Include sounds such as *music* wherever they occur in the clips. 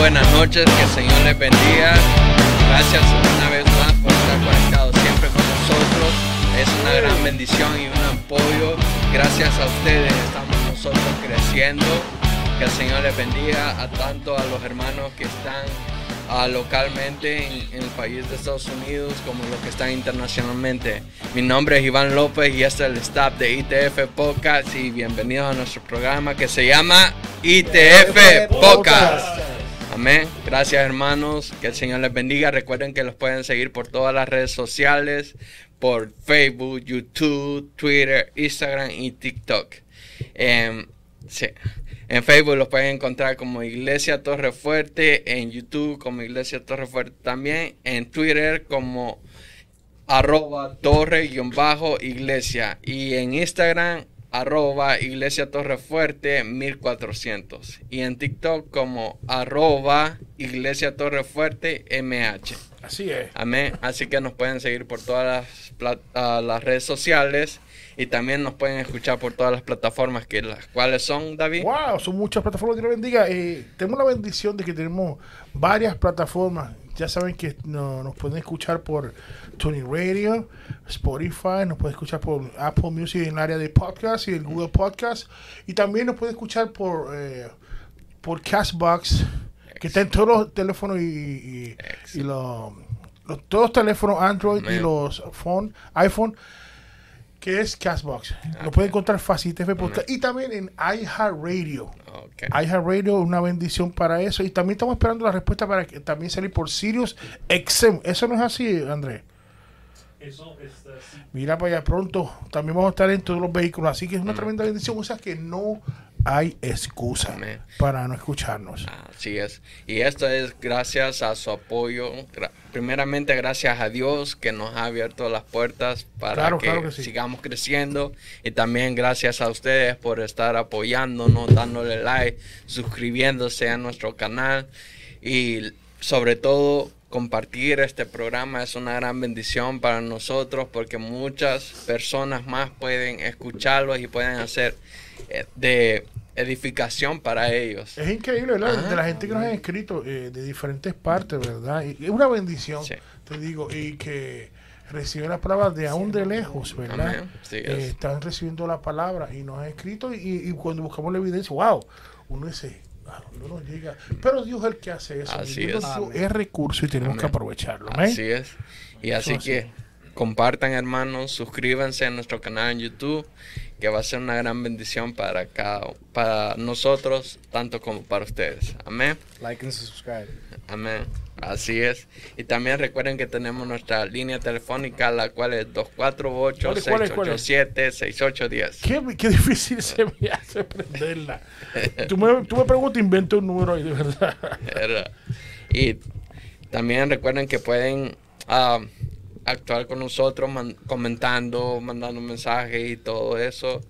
buenas noches, que el Señor les bendiga. Gracias una vez más por estar conectados siempre con nosotros. Es una gran bendición y un apoyo. Gracias a ustedes estamos nosotros creciendo. Que el Señor les bendiga a tanto a los hermanos que están ah, localmente en, en el país de Estados Unidos como los que están internacionalmente. Mi nombre es Iván López y este es el staff de ITF Podcast y bienvenidos a nuestro programa que se llama ITF Podcast. Amén. Gracias hermanos. Que el Señor les bendiga. Recuerden que los pueden seguir por todas las redes sociales, por Facebook, YouTube, Twitter, Instagram y TikTok. Em, sí. En Facebook los pueden encontrar como Iglesia Torre Fuerte, en YouTube como Iglesia Torre Fuerte también, en Twitter como arroba torre-iglesia y en Instagram arroba iglesia torre fuerte 1400 y en TikTok como arroba iglesia torre fuerte mh. Así es. Amén. Así que nos pueden seguir por todas las, redes sociales y también nos pueden escuchar por todas las plataformas que las cuales son David. Wow, son muchas plataformas. Dios bendiga. Eh, tenemos la bendición de que tenemos varias plataformas. Ya saben que no- nos pueden escuchar por Tony Radio, Spotify, nos pueden escuchar por Apple Music en el área de podcast y el Google Podcast. Y también nos pueden escuchar por, eh, por Castbox, que está en todos los teléfonos y, y- y los, los- todos los teléfonos Android y los phone, iPhone, que es Castbox. Lo pueden encontrar fácil. TF Podcast. Y también en iHeartRadio. Ok. iHeartRadio, una bendición para eso. Y también estamos esperando la respuesta para que también salir por Sirius XM. Eso no es así, André. Eso está así. Mira para allá pronto. También vamos a estar en todos los vehículos. Así que es una tremenda bendición. O sea que no hay excusa Amén. para no escucharnos. Así es. Y esto es gracias a su apoyo. gra- primeramente gracias a Dios que nos ha abierto las puertas para Claro, que, claro que sí. sigamos creciendo. Y también gracias a ustedes por estar apoyándonos, dándole like, suscribiéndose a nuestro canal. Y sobre todo compartir este programa es una gran bendición para nosotros porque muchas personas más pueden escucharlos y pueden hacer eh, de edificación para ellos. Es increíble, ¿verdad? De la gente que nos ha escrito eh, de diferentes partes, ¿verdad? Y es una bendición, Sí. te digo, y que recibe las palabras de aún de lejos, ¿verdad? Sí, Eh, es. están recibiendo la palabra y nos han escrito y, y cuando buscamos la evidencia, wow, uno dice, ah, no nos llega. Pero Dios es el que hace eso. Así es. el recurso y tenemos Amén. que aprovecharlo. amén. Así es. Y así Eso que así. compartan, hermanos, suscríbanse a nuestro canal en YouTube, que va a ser una gran bendición para cada, para nosotros, tanto como para ustedes. Amén. Like and subscribe. Amén. Así es. Y también recuerden que tenemos nuestra línea telefónica, la cual es 248-687-6810. Qué, qué difícil *laughs* se me hace aprenderla. tú, me, tú me preguntas, invento un número ahí, de verdad. ¿verdad? Y también recuerden que pueden ah, actuar con nosotros man- comentando, mandando mensajes y todo eso.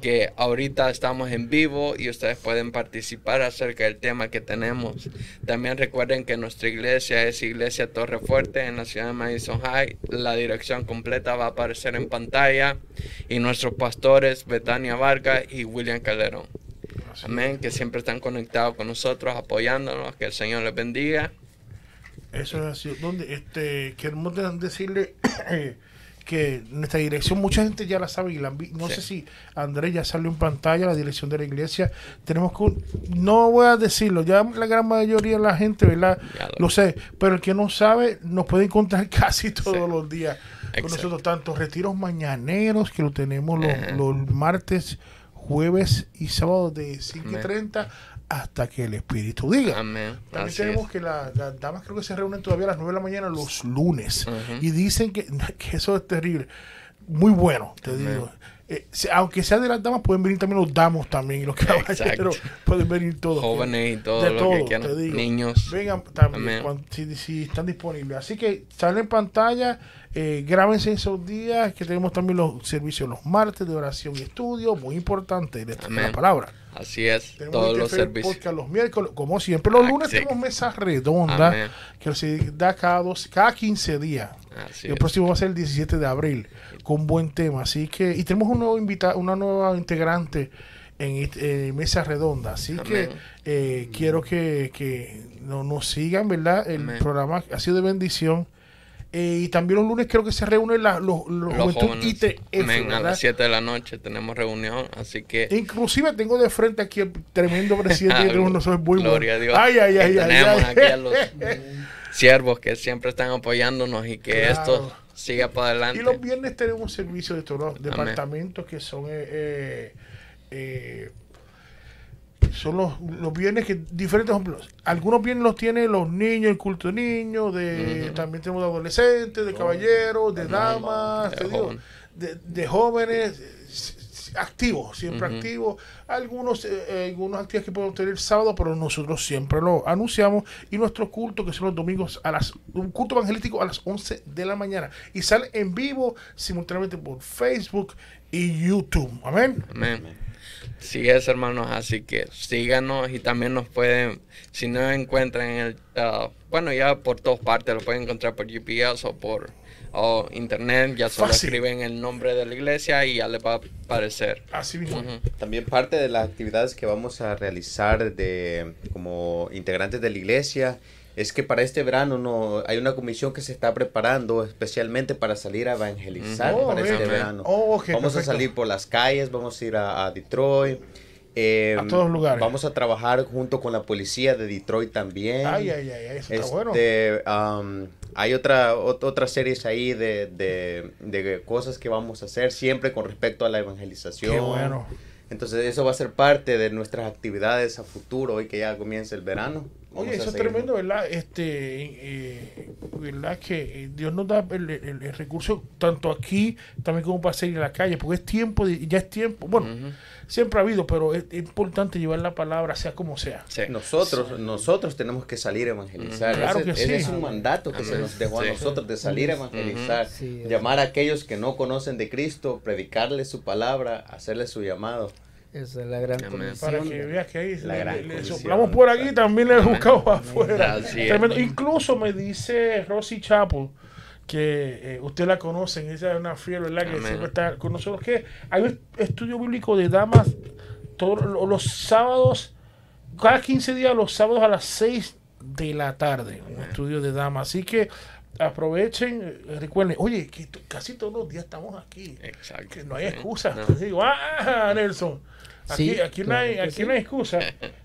Que ahorita estamos en vivo y ustedes pueden participar acerca del tema que tenemos. También recuerden que nuestra iglesia es Iglesia Torre Fuerte en la ciudad de Madison High. La dirección completa va a aparecer en pantalla. Y nuestros pastores, Betania Vargas y William Calderón. Amén, que siempre están conectados con nosotros, apoyándonos, que el Señor les bendiga. Eso es así. Donde, este, queremos de- decirle *coughs* que nuestra dirección, mucha gente ya la sabe y la no Sí. sé si Andrés ya salió en pantalla la dirección de la iglesia. Tenemos que, no voy a decirlo, ya la gran mayoría de la gente, ¿verdad? Lo- Lo sé, pero el que no sabe nos puede encontrar *laughs* casi todos Sí. los días con nosotros, tanto retiros mañaneros que lo tenemos los, los martes, jueves y sábados de 5 y Amén. 30 hasta que el Espíritu diga. Amén. También Así tenemos es. que la- las damas creo que se reúnen todavía a las 9 de la mañana los lunes. Y dicen que, *laughs* que eso es terrible. Muy bueno, te Amén. digo. Eh, aunque sea de las damas, pueden venir también los damos también. Los caballeros pueden venir todos. Jóvenes y todo De todo, que quieran. digo. Niños. Vengan también si, si están disponibles. Así que sale en pantalla, eh, grábense esos días, que tenemos también los servicios los martes de oración y estudio, muy importante Amén. la palabra. Así es. Tenemos Todos los servicios. Podcast los miércoles, como siempre. Los Ah, lunes tenemos mesa redonda Amén. que se da cada, dos, cada 15 días. Así el es. próximo va a ser el 17 de abril con buen tema. Así que, y tenemos un nuevo invitado, una nueva integrante en este- eh, mesa redonda. Así que eh, quiero que, que no- nos sigan, ¿verdad? El Amén. programa ha sido de bendición. Eh, y también los lunes creo que se reúnen la- los, los Los jóvenes. ITF, Amén. A las 7 de la noche tenemos reunión, así que Inclusive tengo de frente aquí el tremendo presidente que *laughs* tenemos nosotros, muy bueno. Gloria a Dios. Ay, ay, ay, ay, tenemos ay. aquí a los *laughs* siervos que siempre están apoyándonos y que Claro. esto siga para adelante. Y los viernes tenemos un servicio de todos los departamentos que son eh, eh, eh, son los, los viernes que diferentes. Algunos viernes los tienen los niños, el culto de niños, de también tenemos de adolescentes, de caballeros, de damas, de joven. de, de jóvenes eh, activos, siempre activos. Algunos, eh, eh, algunas actividades que podemos tener el sábado, pero nosotros siempre lo anunciamos. Y nuestro culto, que son los domingos, a las un culto evangelístico a las 11 de la mañana. Y sale en vivo simultáneamente por Facebook y YouTube. Amén. Amén. Sí es, hermanos, así que síganos y también nos pueden, si no encuentran en el, ah, bueno, ya por todas partes, lo pueden encontrar por GPS o por o internet, ya solo Fácil. escriben el nombre de la iglesia y ya les va a aparecer. Así mismo. También parte de las actividades que vamos a realizar de como integrantes de la iglesia es que para este verano no hay una comisión que se está preparando especialmente para salir a evangelizar Ujú. Oh, para este verano. Oh, vamos perfecto. a salir por las calles, vamos a ir a, a Detroit. eh, A todos lugares. Vamos a trabajar junto con la policía de Detroit también. Ay, ay, ay, eso está bueno. Este, am, hay otra, ot- otras series ahí de, de, de cosas que vamos a hacer siempre con respecto a la evangelización. Qué bueno. Entonces eso va a ser parte de nuestras actividades a futuro, hoy que ya comienza el verano. Oye, eso es tremendo, ¿verdad? Este, eh, ¿verdad? Que eh, Dios nos da el, el- el recurso tanto aquí también como para salir a la calle, porque es tiempo, de- ya es tiempo, bueno, siempre ha habido, pero es, es importante llevar la palabra, sea como sea. Sí. Nosotros, nosotros tenemos que salir a evangelizar. Claro ese, que ese sí. es un mandato que se nos dejó a nosotros de salir a evangelizar, Sí, llamar a aquellos que no conocen de Cristo, predicarles su palabra, hacerles su llamado. Esa es la gran Amén. Para que veas que ahí La le- gran le, soplamos por aquí, también le afuera. Así es. Tremendo. Incluso me dice Rosy Chapel, que eh, usted la conocen, esa es una fiel, ¿verdad? Que Amén. siempre está con nosotros, que hay un estudio bíblico de damas todos lo- los sábados, cada 15 días, los sábados a las 6 de la tarde, un estudio de damas. Así que aprovechen, eh, recuerden, oye, que casi todos los días estamos aquí. Exacto. Que no hay excusa. No. *laughs* Digo, ah, Nelson. Aquí, Sí, aquí, no claro hay, que aquí sí. no hay excusa.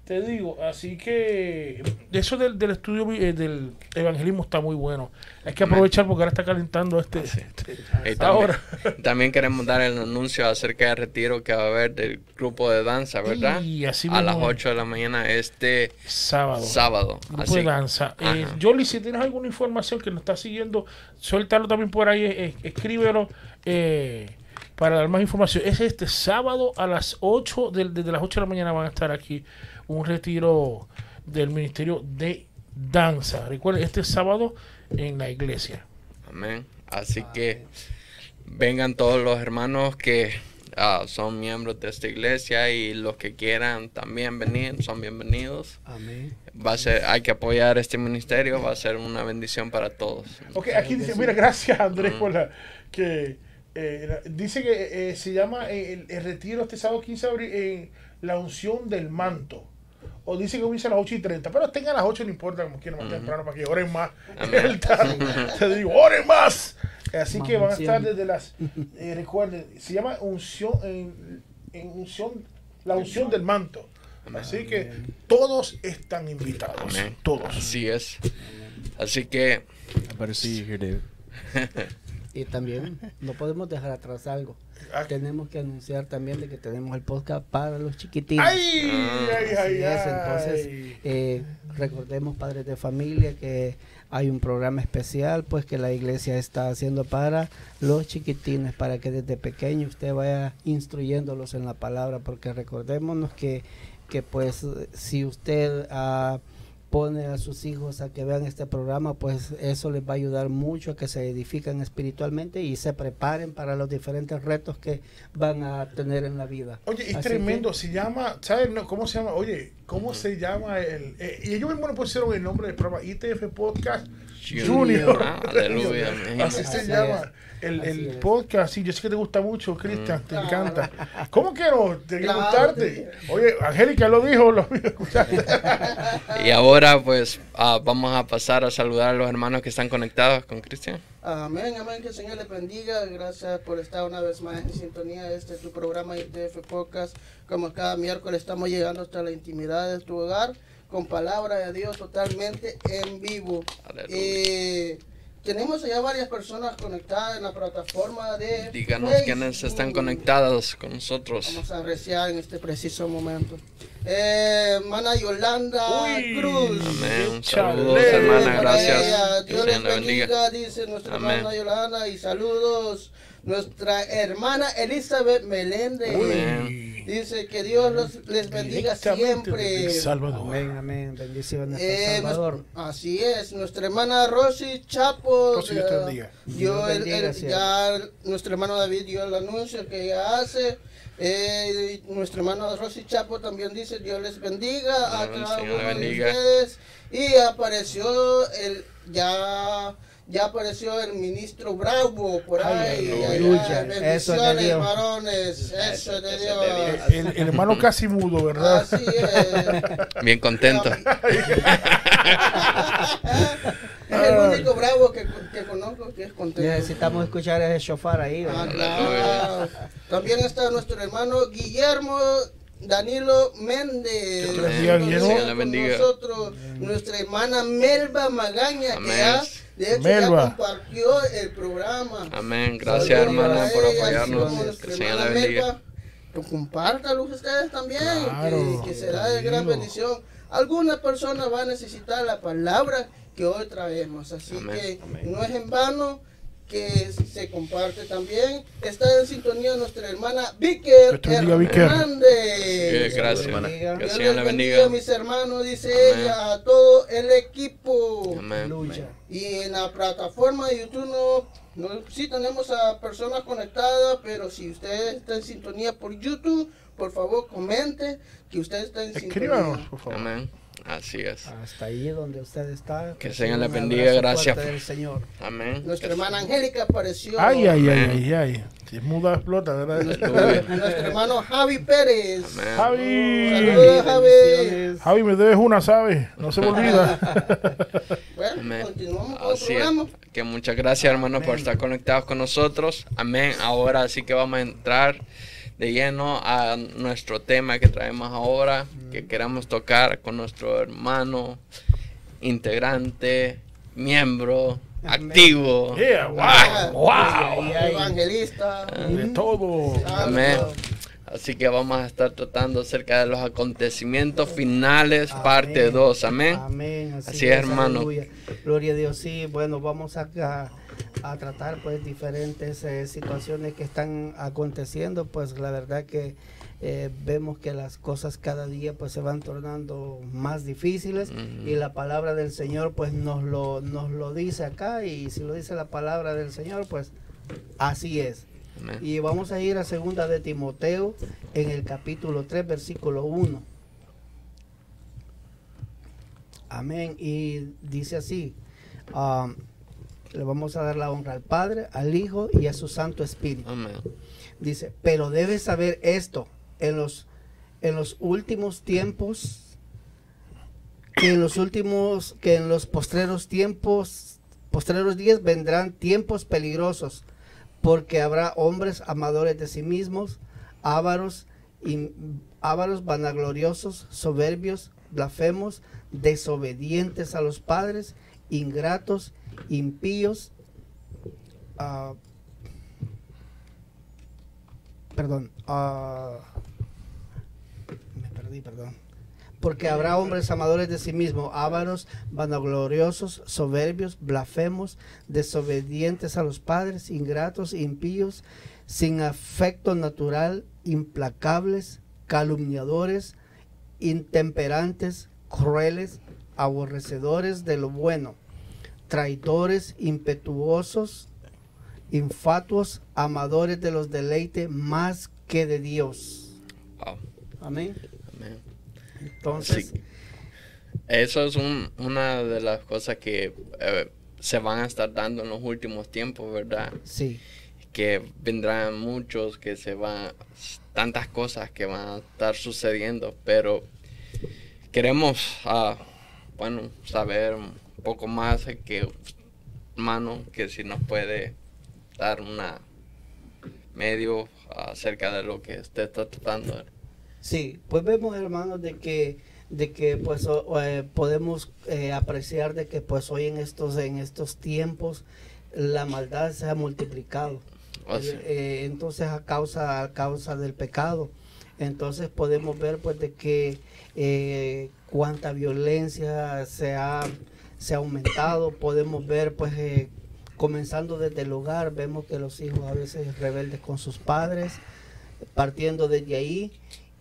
Te digo, así que eso del, del estudio eh, del evangelismo está muy bueno. Hay que aprovechar porque ahora está calentando este. este- Y también, ahora. también queremos dar el anuncio acerca del retiro que va a haber del grupo de danza, ¿verdad? Y así a las mismo. 8 de la mañana este Sábado. sábado. Grupo Así, de danza. Eh. Yoli, si tienes alguna información que nos está siguiendo, suéltalo también por ahí, eh, escríbelo eh, para dar más información. Es este sábado a las 8, del- desde las 8 de la mañana van a estar aquí un retiro del Ministerio de Danza. Recuerden, este sábado en la iglesia. Amén. Así que vengan todos los hermanos que ah, son miembros de esta iglesia y los que quieran también venir son bienvenidos. Amén. Va a ser, hay que apoyar este ministerio, va a ser una bendición para todos. Ok, aquí dice, mira, gracias Andrés por la que eh, dice que eh, se llama eh, el, el retiro este sábado 15 de abril en la unción del manto. O dice que comienza a las 8 y 30, pero tengan a las 8, no importa, como quieran, más temprano, para que oren más. *laughs* Te digo, oren más. Así Más que van a estar desde las, *laughs* eh, recuerden, se llama unción, en, en unción, la unción del manto. Así que todos están invitados. Amén. Todos. Así es. Así que I better see you here, David. Y también no podemos dejar atrás algo. Ah. Tenemos que anunciar también de que tenemos el podcast para los chiquitines. ¡Ay! ¡Ay, Así ay, es, entonces eh, recordemos padres de familia que hay un programa especial pues que la iglesia está haciendo para los chiquitines para que desde pequeño usted vaya instruyéndolos en la palabra porque recordémonos que, que pues si usted ah, pone a sus hijos a que vean este programa pues eso les va a ayudar mucho a que se edifican espiritualmente y se preparen para los diferentes retos que van a tener en la vida Oye, es Así tremendo. Se llama, ¿sabes no, cómo se llama? Oye, ¿Cómo se llama el? eh, y ellos mismos le pusieron el nombre del programa ITF Podcast Junior. Junior. Ah, aleluya. *laughs* Así Así se es. llama el, podcast. Sí, yo sé que te gusta mucho, Cristian, te Claro. encanta. ¿Cómo que no? Tiene que Claro, gustarte. Oye, Angélica lo dijo, lo. *laughs* Y ahora pues ah, vamos a pasar a saludar a los hermanos que están conectados con Cristian. Amén, amén, que el Señor le bendiga. Gracias por estar una vez más en sintonía este tu programa ITF Podcast. Como cada miércoles estamos llegando hasta la intimidad de tu hogar con palabra de Dios totalmente en vivo. Aleluya. Eh, tenemos ya varias personas conectadas en la plataforma de Díganos Facebook. quiénes están conectados con nosotros. Vamos a reciar en este preciso momento. Eh, hermana Yolanda Uy. Cruz. Amén. Saludos, hermana. Gracias. Dios les le bendiga. bendiga, dice nuestra Amén. hermana Yolanda. Y saludos, nuestra hermana Elizabeth Meléndez. Amén. Dice que Dios los, les bendiga siempre. Salvador. Amén, amén. Bendiciones Eh, Salvador. así es, nuestra hermana Rosy Chapo. Rosy, Dios te eh, bendiga. dio Dios el- bendiga, el- siervo. ya nuestro hermano David dio el anuncio que ella hace. Eh, nuestro hermano Rosy Chapo también dice Dios les bendiga a cada uno de ustedes. Y apareció el ya ya apareció el ministro Bravo por ahí. Aleluya. Eso es de Bendiciones, Dios. varones. Eso es de Dios. El, el hermano casi mudo, ¿verdad? Así es. Bien contento. Es el único bravo que, que conozco que es contento. Necesitamos escuchar ese shofar ahí. Ah, claro. También está nuestro hermano Guillermo Danilo Méndez. Que Dios bendiga, nosotros, nuestra hermana Melba Magaña, Amén. que ya, de hecho Melba. ya compartió el programa. Amén. Gracias, hermana, por apoyarnos. Que el Señor la bendiga. Melba. Pues compártalo ustedes también, Claro, que, que será de gran bendición. Alguna persona va a necesitar la palabra que hoy traemos, así Amén. que Amén. no es en vano que se comparte también. Está en sintonía nuestra hermana bendiga, Víquer. Sí, Hernández. gracias. hermana. Dios les le bendiga. mis hermanos, dice Amén. ella, a todo el equipo. Amén. Y en la plataforma de YouTube no, no sí tenemos a personas conectadas, pero si usted está en sintonía por YouTube, por favor comente que usted está en Escríbanos, sintonía. por favor. Amén. Así es. Hasta ahí donde usted está. Que el reciba Señor le un bendiga, gracias. del Señor. Amén. Nuestra hermana Angélica apareció. Ay, ay, ay, Amén. ay, ay. Si es muda, explota, ¿verdad? *laughs* Nuestro, hermano Javi Pérez. Amén. Javi. Saludos, Javi. Javi, me debes una, ¿sabes? No se me olvida. *laughs* Bueno, Amén. continuamos con el es. Que muchas gracias, hermanos, por estar conectados con nosotros. Amén. Ahora sí que vamos a entrar de lleno a nuestro tema que traemos ahora, que queremos tocar con nuestro hermano, integrante, miembro, *laughs* activo. Yeah, wow, Ah, wow. Evangelista. De todo. Amén. Así que vamos a estar tratando acerca de los acontecimientos finales, parte Amén. 2. Amén. Amén. Así es, hermano. aleluya. Gloria a Dios. Sí, bueno, vamos a, a, tratar pues diferentes eh, situaciones que están aconteciendo. Pues la verdad que eh, vemos que las cosas cada día pues se van tornando más difíciles y la palabra del Señor pues nos lo, nos lo dice acá y si lo dice la palabra del Señor pues así es. Amén. Y vamos a ir a segunda de Timoteo en el capítulo 3, versículo 1. Amén. Y dice así, um, le vamos a dar la honra al Padre, al Hijo y a su Santo Espíritu. Amén. Dice, pero debes saber esto, en los, en los últimos tiempos, que en los últimos, que en los postreros tiempos, postreros días vendrán tiempos peligrosos, porque habrá hombres amadores de sí mismos, ávaros, ávaros vanagloriosos, soberbios, blasfemos, desobedientes a los padres, ingratos, impíos, ah, perdón, ah, me perdí, perdón. Porque habrá hombres amadores de sí mismos, ávaros, vanagloriosos, soberbios, blasfemos, desobedientes a los padres, ingratos, impíos, sin afecto natural, implacables, calumniadores, intemperantes, crueles, aborrecedores de lo bueno, traidores, impetuosos, infatuos, amadores de los deleites más que de Dios. Wow. Amén. Entonces, Sí. Eso es un- una de las cosas que eh, se van a estar dando en los últimos tiempos, ¿verdad? sí, Que vendrán muchos, que se van, tantas cosas que van a estar sucediendo, pero queremos, ah, bueno, saber un poco más que, hermano, que si nos puede dar una medio acerca de lo que usted está tratando. Sí, pues vemos hermanos de que de que pues o- eh, podemos eh, apreciar de que pues hoy en estos en estos tiempos la maldad se ha multiplicado. Oh, sí. Eh, entonces a causa a causa del pecado. Entonces podemos ver pues de que cuánta violencia se ha se ha aumentado, podemos ver pues eh, comenzando desde el hogar, vemos que los hijos a veces rebeldes con sus padres, partiendo desde ahí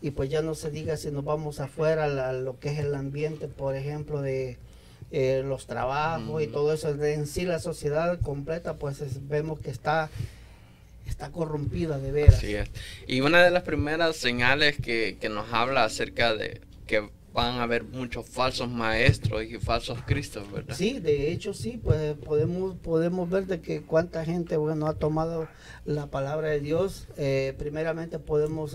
y pues ya no se diga si nos vamos afuera la- lo que es el ambiente por ejemplo de eh, los trabajos y Mm. todo eso en sí la sociedad completa pues es- vemos que está está corrompida de veras Así es. Y una de las primeras señales que, que nos habla acerca de que van a haber muchos falsos maestros y falsos cristos, ¿verdad? Sí, de hecho sí, pues podemos podemos ver de que cuánta gente bueno ha tomado la palabra de Dios. Eh, primeramente podemos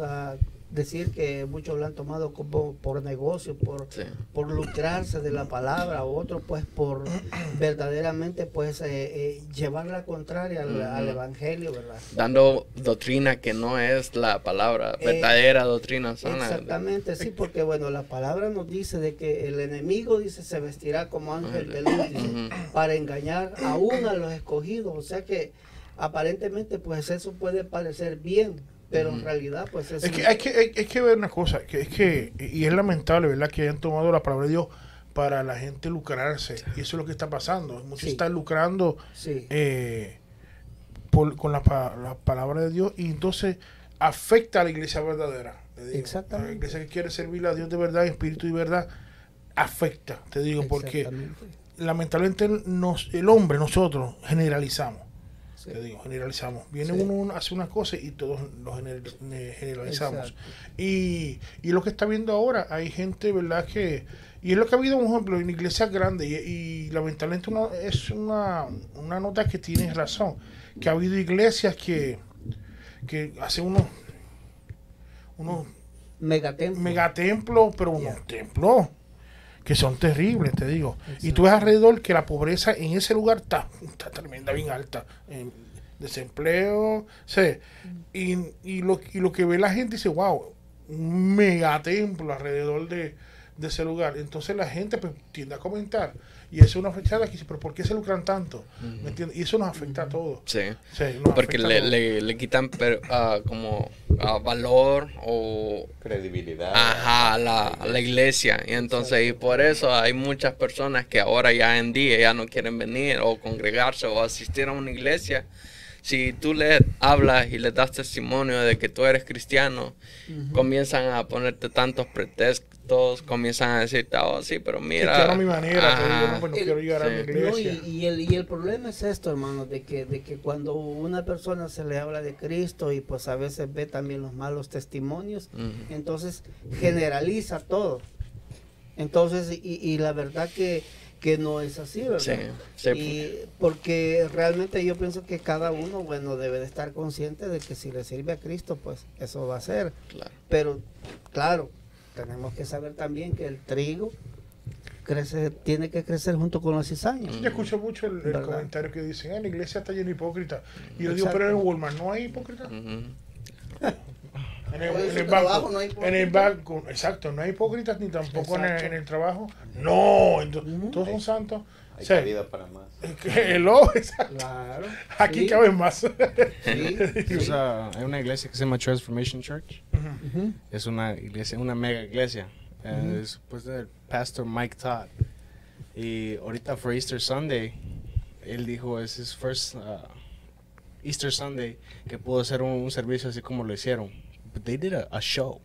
decir que muchos la han tomado como por negocio, por Sí. por lucrarse de la palabra, otros pues por *clears throat* verdaderamente pues eh, eh, llevar la contraria al, evangelio, ¿verdad? Dando doctrina que no es la palabra, Eh, verdadera doctrina sana. Exactamente, sí, porque bueno, la palabra nos dice de que el enemigo dice se vestirá como ángel de luz dice, para engañar aún a los escogidos, o sea que aparentemente pues eso puede parecer bien, pero en realidad pues es, Es que hay que, hay, hay que ver una cosa, que es que, y es lamentable, ¿verdad?, que hayan tomado la palabra de Dios para la gente lucrarse. Y eso es lo que está pasando. Muchos Sí. están lucrando sí, eh, por- con la, la palabra de Dios y entonces afecta a la iglesia verdadera. digo. Exactamente. La iglesia que quiere servir a Dios de verdad, espíritu y verdad, afecta, te digo, porque lamentablemente nos, el hombre, nosotros, generalizamos. Sí. Te digo, generalizamos. Viene Sí. uno, hace una cosa y todos lo gener- ne- generalizamos. Y, y lo que está viendo ahora, hay gente, ¿verdad? Que, y es lo que ha habido, por ejemplo, en iglesias grandes, y, y lamentablemente uno- es una, una nota que tienes razón, que ha habido iglesias que, que hacen unos, unos Megatemplo. megatemplos, pero unos Yeah. templos que son terribles, te digo. Y tú ves alrededor que la pobreza en ese lugar está, está tremenda, bien alta. en desempleo, sí. Y, y, lo, y lo que ve la gente dice, wow, un megatemplo alrededor de, de ese lugar. Entonces la gente pues, tiende a comentar. Y eso es una fechada que dice, pero ¿por qué se lucran tanto? ¿Me entiendes? Y eso nos afecta a todos. Sí. Sí, nos Porque afecta a le, le, le quitan per- ah, como ah, valor o Credibilidad. Ajá, a la, la iglesia. Y entonces, y por eso hay muchas personas que ahora ya en día ya no quieren venir o congregarse o asistir a una iglesia. Si tú le hablas y le das testimonio de que tú eres cristiano, comienzan a ponerte tantos pretextos, comienzan a decirte, oh, sí, pero mira. quiero mi manera, digo, Ajá. no, pues no El- quiero llegar a mi. No, iglesia. y, y el, y el problema es esto, hermano, de que, de que cuando una persona se le habla de Cristo y pues a veces ve también los malos testimonios, entonces generaliza todo. Entonces, y, y la verdad que, que no es así, ¿verdad? Sí, sí, Y porque realmente yo pienso que cada uno, bueno, debe de estar consciente de que si le sirve a Cristo, pues eso va a ser. claro. Pero, claro, tenemos que saber también que el trigo crece, tiene que crecer junto con la cizaña. Yo escucho mucho el, el comentario que dicen, ah, la iglesia está llena de hipócritas. Y yo digo, pero en Walmart no hay hipócritas. *laughs* En el, en el trabajo banco, no hay en hipócritas. el banco, exacto, no hay hipócritas ni tampoco en el, en el trabajo. No, entonces, Ujú. todos son santos. Hay sea, cabida para más. *laughs* hello, exacto. Claro. Aquí sí, caben más. sí. Es, uh, hay una iglesia que se llama Transformation Church. Ujú. Es una iglesia, una mega iglesia. Eh, Es pues del pastor Mike Todd. Y ahorita for Easter Sunday, él dijo es his first uh, Easter Sunday que pudo hacer un, un servicio así como lo hicieron. But they did a, a show,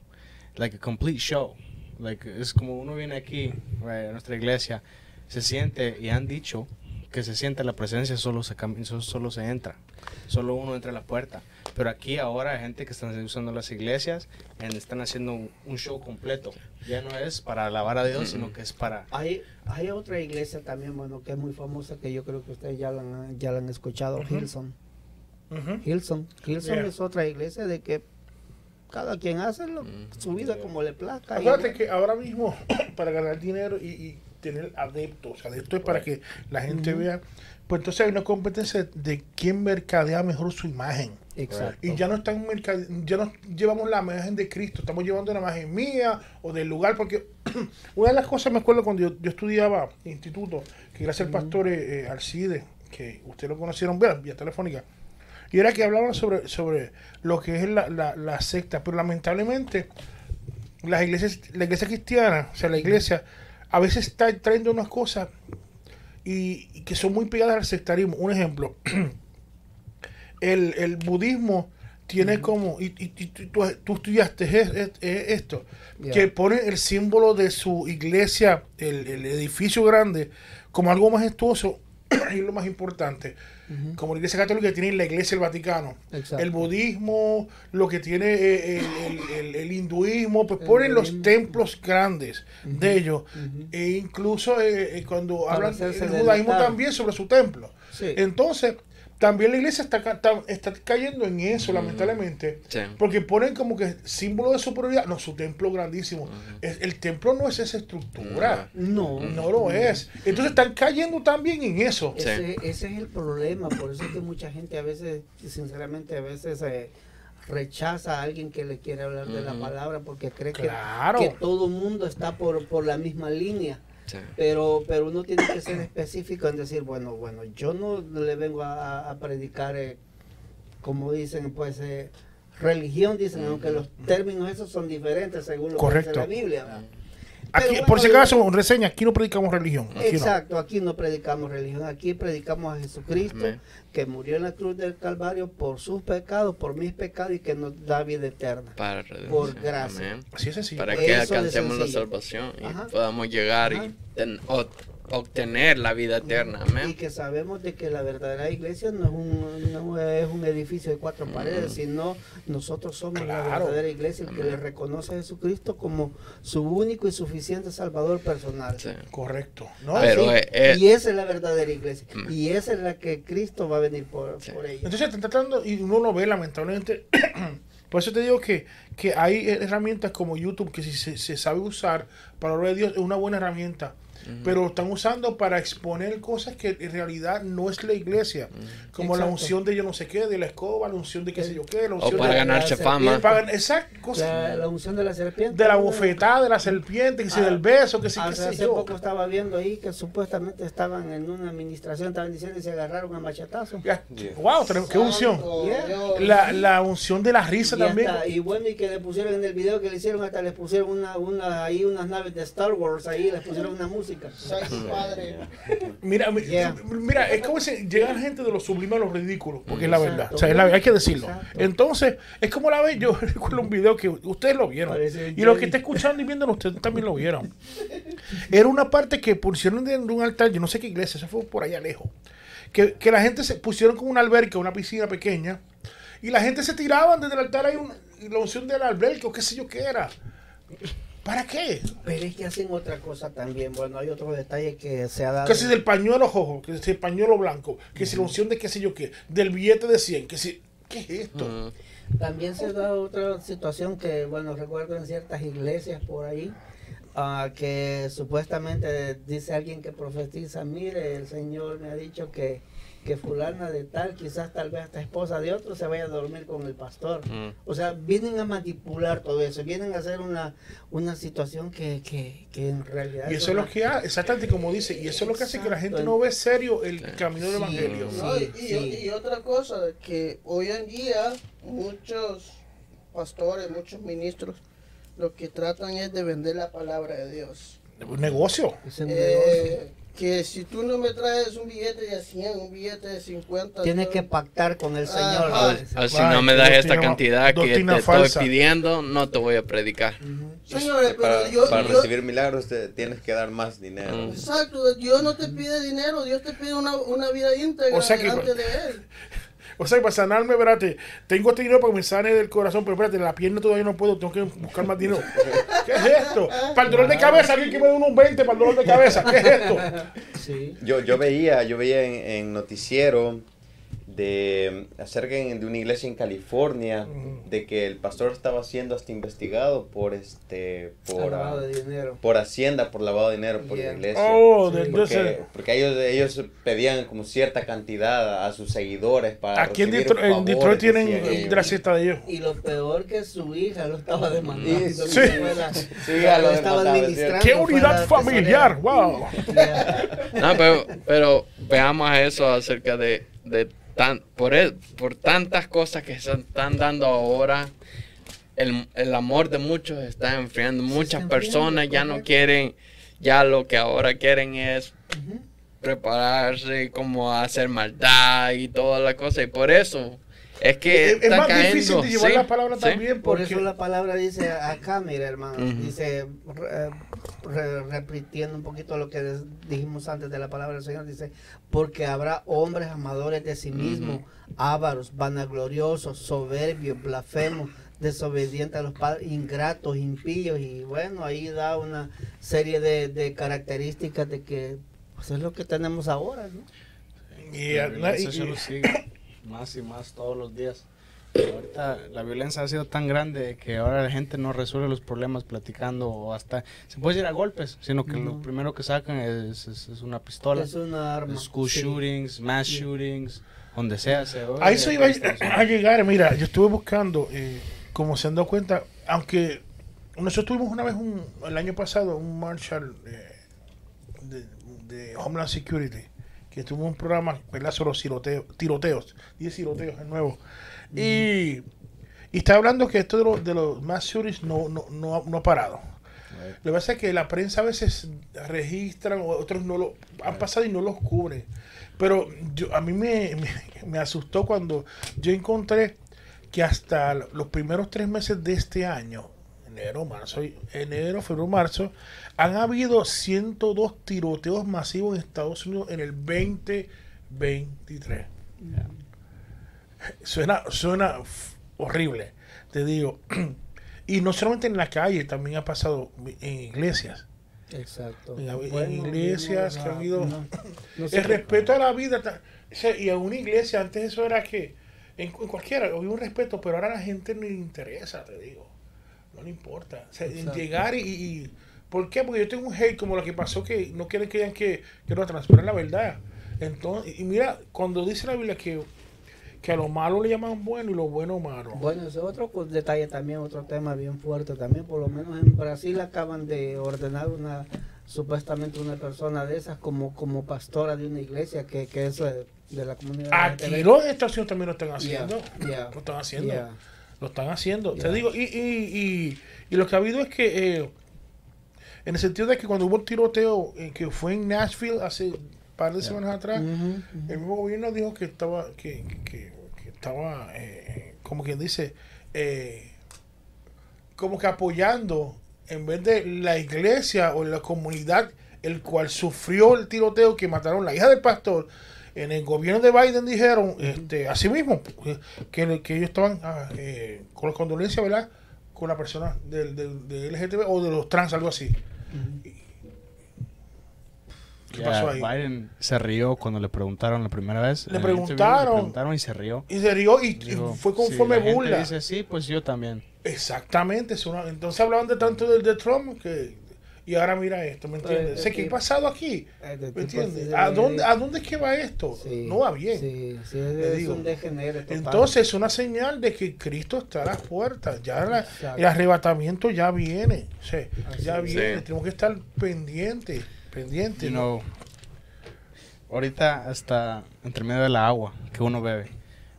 like a complete show. Like es como uno viene aquí right, a nuestra iglesia, se siente y han dicho que se siente la presencia, solo se, solo se entra. Solo uno entra a la puerta. Pero aquí ahora hay gente que están usando las iglesias, están haciendo un, un show completo. Ya no es para alabar a Dios, sino que es para... Hay, hay otra iglesia también, bueno, que es muy famosa, que yo creo que ustedes ya la han, ya la han escuchado. Hilson. Ujú. Hilson. Hilson Yeah. es otra iglesia de que cada quien hace lo- Mm. su vida como le plazca. y- Acuérdate que ahora mismo, *coughs* para ganar dinero y, y tener adeptos, adeptos es para que la gente vea, pues entonces hay una competencia de quién mercadea mejor su imagen. Exacto. Y ya no están mercade- ya no llevamos la imagen de Cristo, estamos llevando la imagen mía o del lugar, porque *clears throat* una de las cosas me acuerdo cuando yo, yo estudiaba en instituto, que gracias al pastor eh, eh, Alcide, que ustedes lo conocieron vía, vía telefónica, y era que hablaban sobre, sobre lo que es la, la, la secta, pero lamentablemente las iglesias, la iglesia cristiana, o sea, la iglesia, a veces está trayendo unas cosas y, y que son muy pegadas al sectarismo. Un ejemplo, *clears throat* el, el budismo tiene como, y, y- y tú, tú estudiaste es- es- es esto, que pone el símbolo de su iglesia, el, el edificio grande, como algo majestuoso *clears throat* y lo más importante. Como la iglesia católica tiene la iglesia el Vaticano, Exacto. el budismo, lo que tiene eh, el, el- el- el hinduismo, pues ponen los templos grandes de ellos. E incluso eh, eh, cuando Para hablan el del judaísmo también sobre su templo. Sí. Entonces, también la iglesia está, ca- ta- está cayendo en eso, lamentablemente. Sí. Porque ponen como que símbolo de superioridad. No, su templo grandísimo. Es- el templo no es esa estructura. No. No lo es. Entonces están cayendo también en eso. Sí. Ese, ese es el problema, por eso es que mucha gente a veces, sinceramente, a veces eh, rechaza a alguien que le quiere hablar de la palabra porque cree que, Claro. que todo mundo está por, por la misma línea. Sí. Pero, pero uno tiene que ser específico en decir, bueno, bueno, yo no le vengo a, a predicar, eh, como dicen, pues, eh, religión, dicen, aunque los términos esos son diferentes según lo Correcto. que dice la Biblia. Por si acaso, reseña, aquí no predicamos religión. Aquí no. Exacto, aquí no predicamos religión, aquí predicamos a Jesucristo Amén. que murió en la cruz del Calvario por sus pecados, por mis pecados y que nos da vida eterna. Para. Por gracia. Amén. Así es sencillo. Para que alcancemos la salvación y Ajá. podamos llegar Ajá. y ten- o- obtener la vida eterna. Y que sabemos de que la verdadera iglesia no es un, no es un edificio de cuatro paredes, sino nosotros somos la verdadera iglesia, que le reconoce a Jesucristo como su único y suficiente Salvador personal. Sí. Correcto. ¿no? Pero, Así, eh, eh, y esa es la verdadera iglesia. Mm. Y esa es la que Cristo va a venir por, Sí. por ella. Entonces están tratando, y uno lo ve lamentablemente, *clears throat* por eso te digo que, que hay herramientas como YouTube que si se, se sabe usar para la de Dios es una buena herramienta. Pero están usando para exponer cosas que en realidad no es la iglesia. Como la Exacto. unción de yo no sé qué, de la escoba, la unción de qué sé yo qué, la o unción para de, ganarse la fama. para- exacto, cosas La, la unción de la serpiente. de la ¿no? bofetada, de la serpiente, que si Ah, del beso, que sí, que Hace, sé hace yo. poco estaba viendo ahí que supuestamente estaban en una administración, estaban diciendo y se agarraron a machetazos. Ya, Wow, tenemos- qué unción. Yeah. La, la unción de la risa Y, también. hasta- y bueno, y que le pusieron en el video que le hicieron, hasta les pusieron una, una, ahí unas naves de Star Wars, ahí les pusieron una música. *laughs* Padre. Mira, Yeah. mira, es como si llegan gente de lo sublime a lo ridículo, porque es la Exacto. verdad. O sea, es la- hay que decirlo. Exacto. Entonces, es como la vez, yo *laughs* recuerdo un video que ustedes lo vieron. Parece Y los que están escuchando y viendo, ustedes también lo vieron. Era una parte que pusieron de un altar, yo no sé qué iglesia, eso fue por allá lejos. Que, que la gente se pusieron como una alberca, una piscina pequeña, y la gente se tiraban desde el altar, hay una, y la unción del alberca, o qué sé yo qué era. ¿Para qué? Pero es que hacen otra cosa también. Bueno, hay otro detalle que se ha dado. Que si del pañuelo rojo, que si el pañuelo blanco, que si la unción de qué sé yo qué, del billete de 100, que si... ¿Qué es esto? También se da otra situación que, bueno, recuerdo en ciertas iglesias por ahí, ah, que supuestamente dice alguien que profetiza, mire, el Señor me ha dicho que, que fulana de tal, quizás tal vez hasta esposa de otro, se vaya a dormir con el pastor. Mm. O sea, vienen a manipular todo eso, vienen a hacer una, una situación que, que, que en realidad... Y eso es lo que hace, exactamente como dice, y eso es lo que hace que la gente no ve serio el Sí. camino del Sí. evangelio. No, y, y- Sí. y otra cosa, que hoy en día muchos pastores, muchos ministros, lo que tratan es de vender la palabra de Dios. Un negocio. es un Eh, que si tú no me traes un billete de 100, un billete de 50, Tienes yo- que pactar con el Señor. Ajá. dice. O si no me das esta cantidad que te doctrina estoy falsa. pidiendo, no te voy a predicar. Señores, Para, pero yo, para yo- recibir milagros te tienes que dar más dinero. Exacto, Dios no te pide dinero, Dios te pide una, una vida íntegra O sea que- delante de Él. O sea, para sanarme, espérate, tengo este dinero para que me sane del corazón, pero espérate, la pierna todavía no puedo, tengo que buscar más dinero. ¿Qué es esto? Para el dolor de cabeza, alguien que me dé unos 20 para el dolor de cabeza. ¿Qué es esto? Sí. Yo, yo veía, yo veía en, en noticiero de acerca de una iglesia en California de que el pastor estaba siendo hasta investigado por este por, Lavado de dinero. por hacienda por lavado de dinero por Yeah. la iglesia Oh, Sí. porque, porque ellos ellos pedían como cierta cantidad a sus seguidores para aquí en recibir Detroit, en favores, Detroit tienen ellos. de ellos. Y lo peor que su hija lo estaba demandando. Sí. mi *laughs* Sí. Sí, lo estaba administrando. ¡Qué unidad familiar! ¡Wow! *laughs* Yeah. No, pero, pero veamos eso acerca de, de tan, por, el- por tantas cosas que se están dando ahora. El, el amor de muchos está enfriando. Muchas personas ya no quieren, ya lo que ahora quieren es prepararse, como a hacer maldad y toda la cosa. Y por eso es que Es, es está más cayendo. difícil de llevar sí, la palabra sí. también Por eso la palabra dice acá, mira hermano, dice, re- re- repitiendo un poquito lo que des- dijimos antes de la palabra del Señor, dice, porque habrá hombres amadores de sí mismos, ávaros, vanagloriosos, soberbios, blasfemos, desobedientes a los padres, ingratos, impíos, y bueno, ahí da una serie de, de características de que pues es lo que tenemos ahora, ¿no? y, y- y- *coughs* más y más todos los días. Ahorita la violencia ha sido tan grande que ahora la gente no resuelve los problemas platicando o hasta se puede ir a golpes, sino que lo Ujú. primero que sacan es, es- es una pistola. Es una arma. School sí. shootings, mass Sí. shootings, donde sea. Se a eso iba a, llegar. Mira, yo estuve buscando, eh, como se han dado cuenta, aunque nosotros tuvimos una vez, un, el año pasado, un Marshall eh, de, de Homeland Security, que tuvo un programa ¿verdad? sobre los tiroteos, tiroteos 10 tiroteos de nuevo. Y, y está hablando que esto de, los de los mass shootings no, no, no, ha- no ha parado. Lo que pasa es que la prensa a veces registran, otros no lo han pasado y no los cubren. Pero yo, a mí me, me, me asustó cuando yo encontré que hasta los primeros tres meses de este año, enero, marzo, y- enero, febrero, marzo, han habido 102 tiroteos masivos en Estados Unidos en el 2023. Suena, suena f- horrible, te digo. *clears throat* Y no solamente en la calle, también ha pasado en iglesias. Exacto. En, iglesias no, que han no, habido... no, no *clears throat* sé. El respeto a la vida. ta- o sea, y a una iglesia, antes eso era que, en cualquiera, había un respeto, pero ahora a la gente no le interesa, te digo. No le importa. O sea, llegar y, y- ¿Por qué? Porque yo tengo un hate como lo que pasó que no quieren que digan que, que no transfieren la verdad. Entonces, y mira, cuando dice la Biblia que, que a lo malo le llaman bueno y lo bueno malo. Bueno, ese es otro detalle también, otro tema bien fuerte también. Por lo menos en Brasil acaban de ordenar una, supuestamente una persona de esas como, como pastora de una iglesia que, que es de la comunidad. Aquí los Estados Unidos también lo están Yeah, haciendo. yeah, Lo están haciendo. yeah. Lo están haciendo. Te digo, y, y, y, y lo que ha habido es que, eh, en el sentido de que cuando hubo un tiroteo eh, que fue en Nashville hace un par de semanas atrás, el mismo gobierno dijo que estaba, que, que, que estaba, eh, como quien dice, eh, como que apoyando en vez de la iglesia o la comunidad el cual sufrió el tiroteo que mataron la hija del pastor en el gobierno de Biden dijeron este así mismo que, que ellos estaban ah, eh, con las condolencias verdad con la persona del, del, del LGTB o de los trans algo así ¿Qué pasó ahí? Biden se rió cuando le preguntaron la primera vez. Le preguntaron. Le preguntaron y se rió. y se rió y, y Dijo, fue "Si conforme gente burla dice sí, pues yo también. Exactamente, es una- entonces hablaban de tanto del de Trump que y ahora mira esto, ¿me entiendes? ¿qué eh, ha pasado aquí? De ¿Me entiendes? ¿A de- dónde, ¿A dónde es que va esto? Sí, no va bien. Sí, sí, es digo. un. Entonces es una señal de que Cristo está a las puertas, ya la- el arrebatamiento ya viene, o sea, ya viene, Sí. tenemos que estar pendientes, pendientes. ¿no? ahorita hasta entre medio de la agua que uno bebe.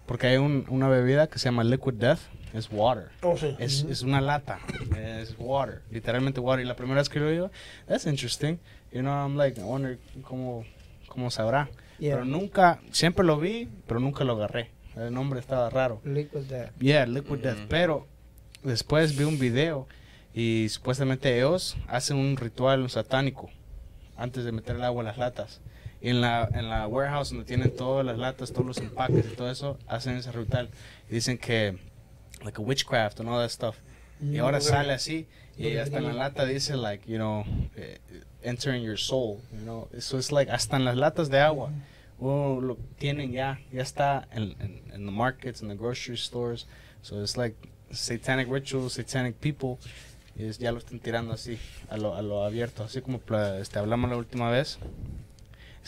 Porque hay un- una bebida que se llama Liquid Death. Es water. Oh, sí. Es, es una lata. Es water. Literalmente water. Y la primera vez que lo digo, that's interesting. You know, I'm like, I wonder cómo, cómo sabrá. Yeah. Pero nunca, siempre lo vi, pero nunca lo agarré. El nombre estaba raro. Liquid Death. Yeah, Liquid Death. Pero después vi un video y supuestamente ellos hacen un ritual satánico antes de meter el agua en las latas. Y en la, en la warehouse donde tienen todas las latas, todos los empaques y todo eso, hacen ese ritual. Y dicen que, like a witchcraft and all that stuff. Y ahora sale así y hasta en la lata dice like, you know, eh, entering your soul, you know. Eso es like, hasta en las latas de agua. Oh, lo tienen ya, ya está en, en, en the markets, in the grocery stores. So it's like satanic rituals, satanic people. Y es- ya lo están tirando así, a lo, a lo abierto. Así como este, hablamos la última vez.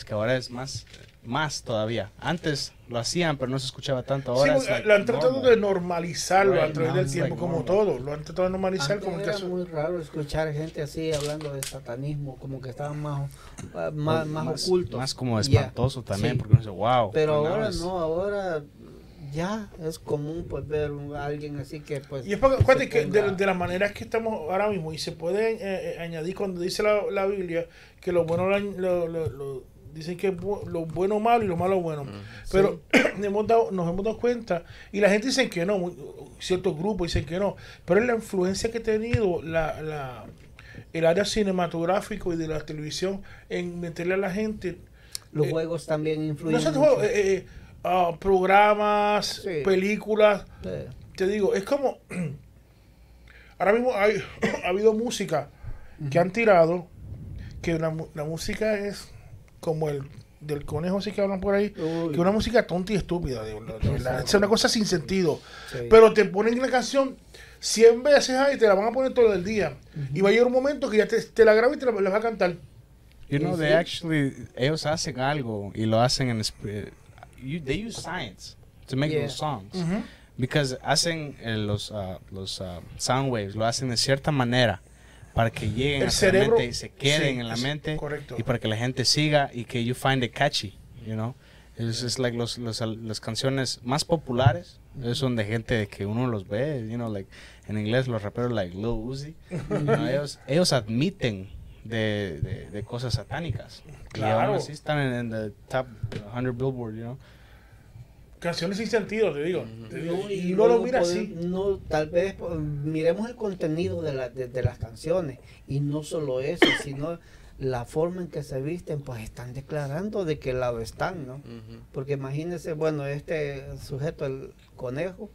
Es que ahora es más, más todavía. Antes lo hacían, pero no se escuchaba tanto. Sí, Ahora porque es lo han tratado normal. de normalizarlo a Right, través now del tiempo, like como normal. todo. Lo han tratado de normalizar Antes como el era caso. muy raro escuchar gente así hablando de satanismo, como que estaban más, más, más, más, ocultos. más como Yeah. espantoso también, Sí. porque uno dice, wow. Pero ahora it's- no, ahora ya es común pues ver un- a alguien así que pues... Y es porque, acuérdate se que de, de las maneras que estamos ahora mismo, y se puede eh, eh, añadir cuando dice la, la Biblia que lo bueno lo, lo- lo- lo- dicen que lo bueno malo y lo malo bueno. Pero *clears throat* hemos dado, nos hemos dado cuenta, y la gente dice que no, ciertos grupos dicen que no, pero es la influencia que ha tenido la, la- el área cinematográfico y de la televisión en meterle a la gente Los eh, juegos también influyen. no sé, mucho. juegos, eh, eh, ah, programas, Sí. películas, Sí. te digo, es como *clears throat* ahora mismo hay, *clears throat* ha habido música que han tirado que la, mu- la música es como el del conejo así que hablan por ahí Uy. que una música tonta y estúpida de, verdad. es una cosa sin sentido Sí. pero te ponen la canción 100 veces ahí te la van a poner todo el día y va a llegar un momento que ya te, te la graba y te la, la vas a cantar You know, Sí, they sí. actually, ellos hacen algo y lo hacen en, esp- you, they use science to make Yeah. those songs. Because hacen eh, los, uh, los uh, sound waves, lo hacen de cierta manera para que lleguen El a cerebro- la mente y se queden sí, en la mente correcto. y para que la gente siga y que you find it catchy, you know. Es es like los, los, las canciones más populares, es son de gente que uno los ve, you know, like en inglés los raperos like Lil Uzi, ellos, ellos admiten de, de, de cosas satánicas. Y Claro. aún así están en, en the top 100 Billboard, you know. Canciones sin sentido te digo, Te digo, No, y no lo mira así No, tal vez miremos el contenido de, la- de, de las canciones y no solo eso, *coughs* sino la forma en que se visten, pues están declarando de qué lado están, ¿no? Porque imagínense, bueno, este sujeto, el conejo,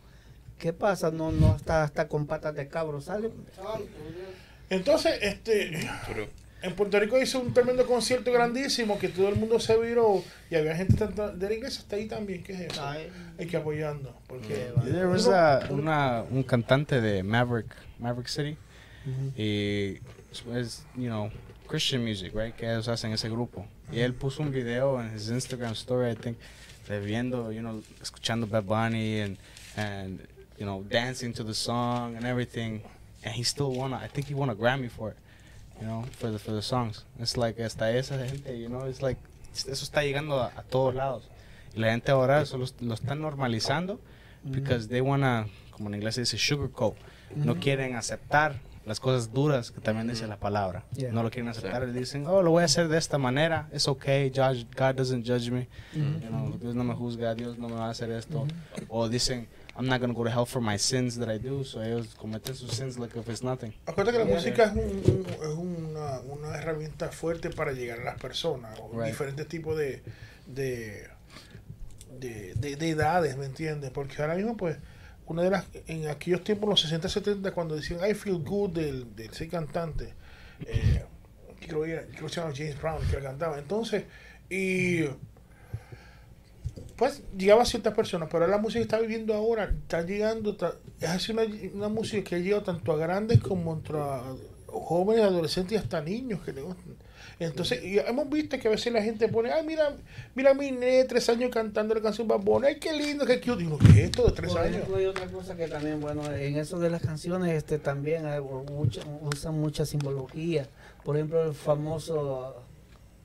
¿qué pasa? No, no está hasta con patas de cabro, sale. entonces este En Puerto Rico hizo un tremendo concierto grandísimo que todo el mundo se viró y había gente tanto de la iglesia hasta ahí también, ¿qué es eso? Ay, Hay que apoyando, porque There was a, una, un cantante de Maverick, Maverick City, ujú. y es, you know, Christian music, right? Que ellos hacen ese grupo. Y él puso un video en his Instagram story, I think, de viendo, you know, escuchando Bad Bunny and, and, you know, dancing to the song and everything. And he still won, a, I think he won a Grammy for it, you know, for the, for the songs. It's like, hasta esa gente, you know, it's like, eso está llegando a, a todos lados. Y la gente ahora eso lo, están normalizando because they wanna, como en inglés se dice, sugarcoat. No quieren aceptar las cosas duras que también dice la palabra. Yeah. No lo quieren aceptar y dicen, oh, lo voy a hacer de esta manera. Es okay, judge, God doesn't judge me. You know, Dios no me juzga, Dios no me va a hacer esto. O dicen, I'm not going to go to hell for my sins that I do. So ellos cometen sus sins like if it's nothing. Acuérdate que la Yeah. música es, un- un- es una, una herramienta fuerte para llegar a las personas, o Right. diferentes tipos de, de, de, de- de edades, ¿me entiendes? Porque ahora mismo, pues, una de las, en aquellos tiempos, los 60, 70, cuando decían I feel good del, del ser cantante, eh, creo, que era- creo que se llama James Brown que la cantaba, entonces, y pues llegaba a ciertas personas, pero la música que está viviendo ahora está llegando, está- es así una, una música que ha llegado tanto a grandes como a jóvenes, adolescentes y hasta niños que le gustan. Entonces, y hemos visto que a veces la gente pone, ay, mira, mira a mi nene, tres años cantando la canción Bad Bunny, ay, qué lindo, qué cute. ¿qué es esto de tres Por años? ejemplo, hay otra cosa que también, bueno, en eso de las canciones este también hay mucha- usan mucha simbología. Por ejemplo, el famoso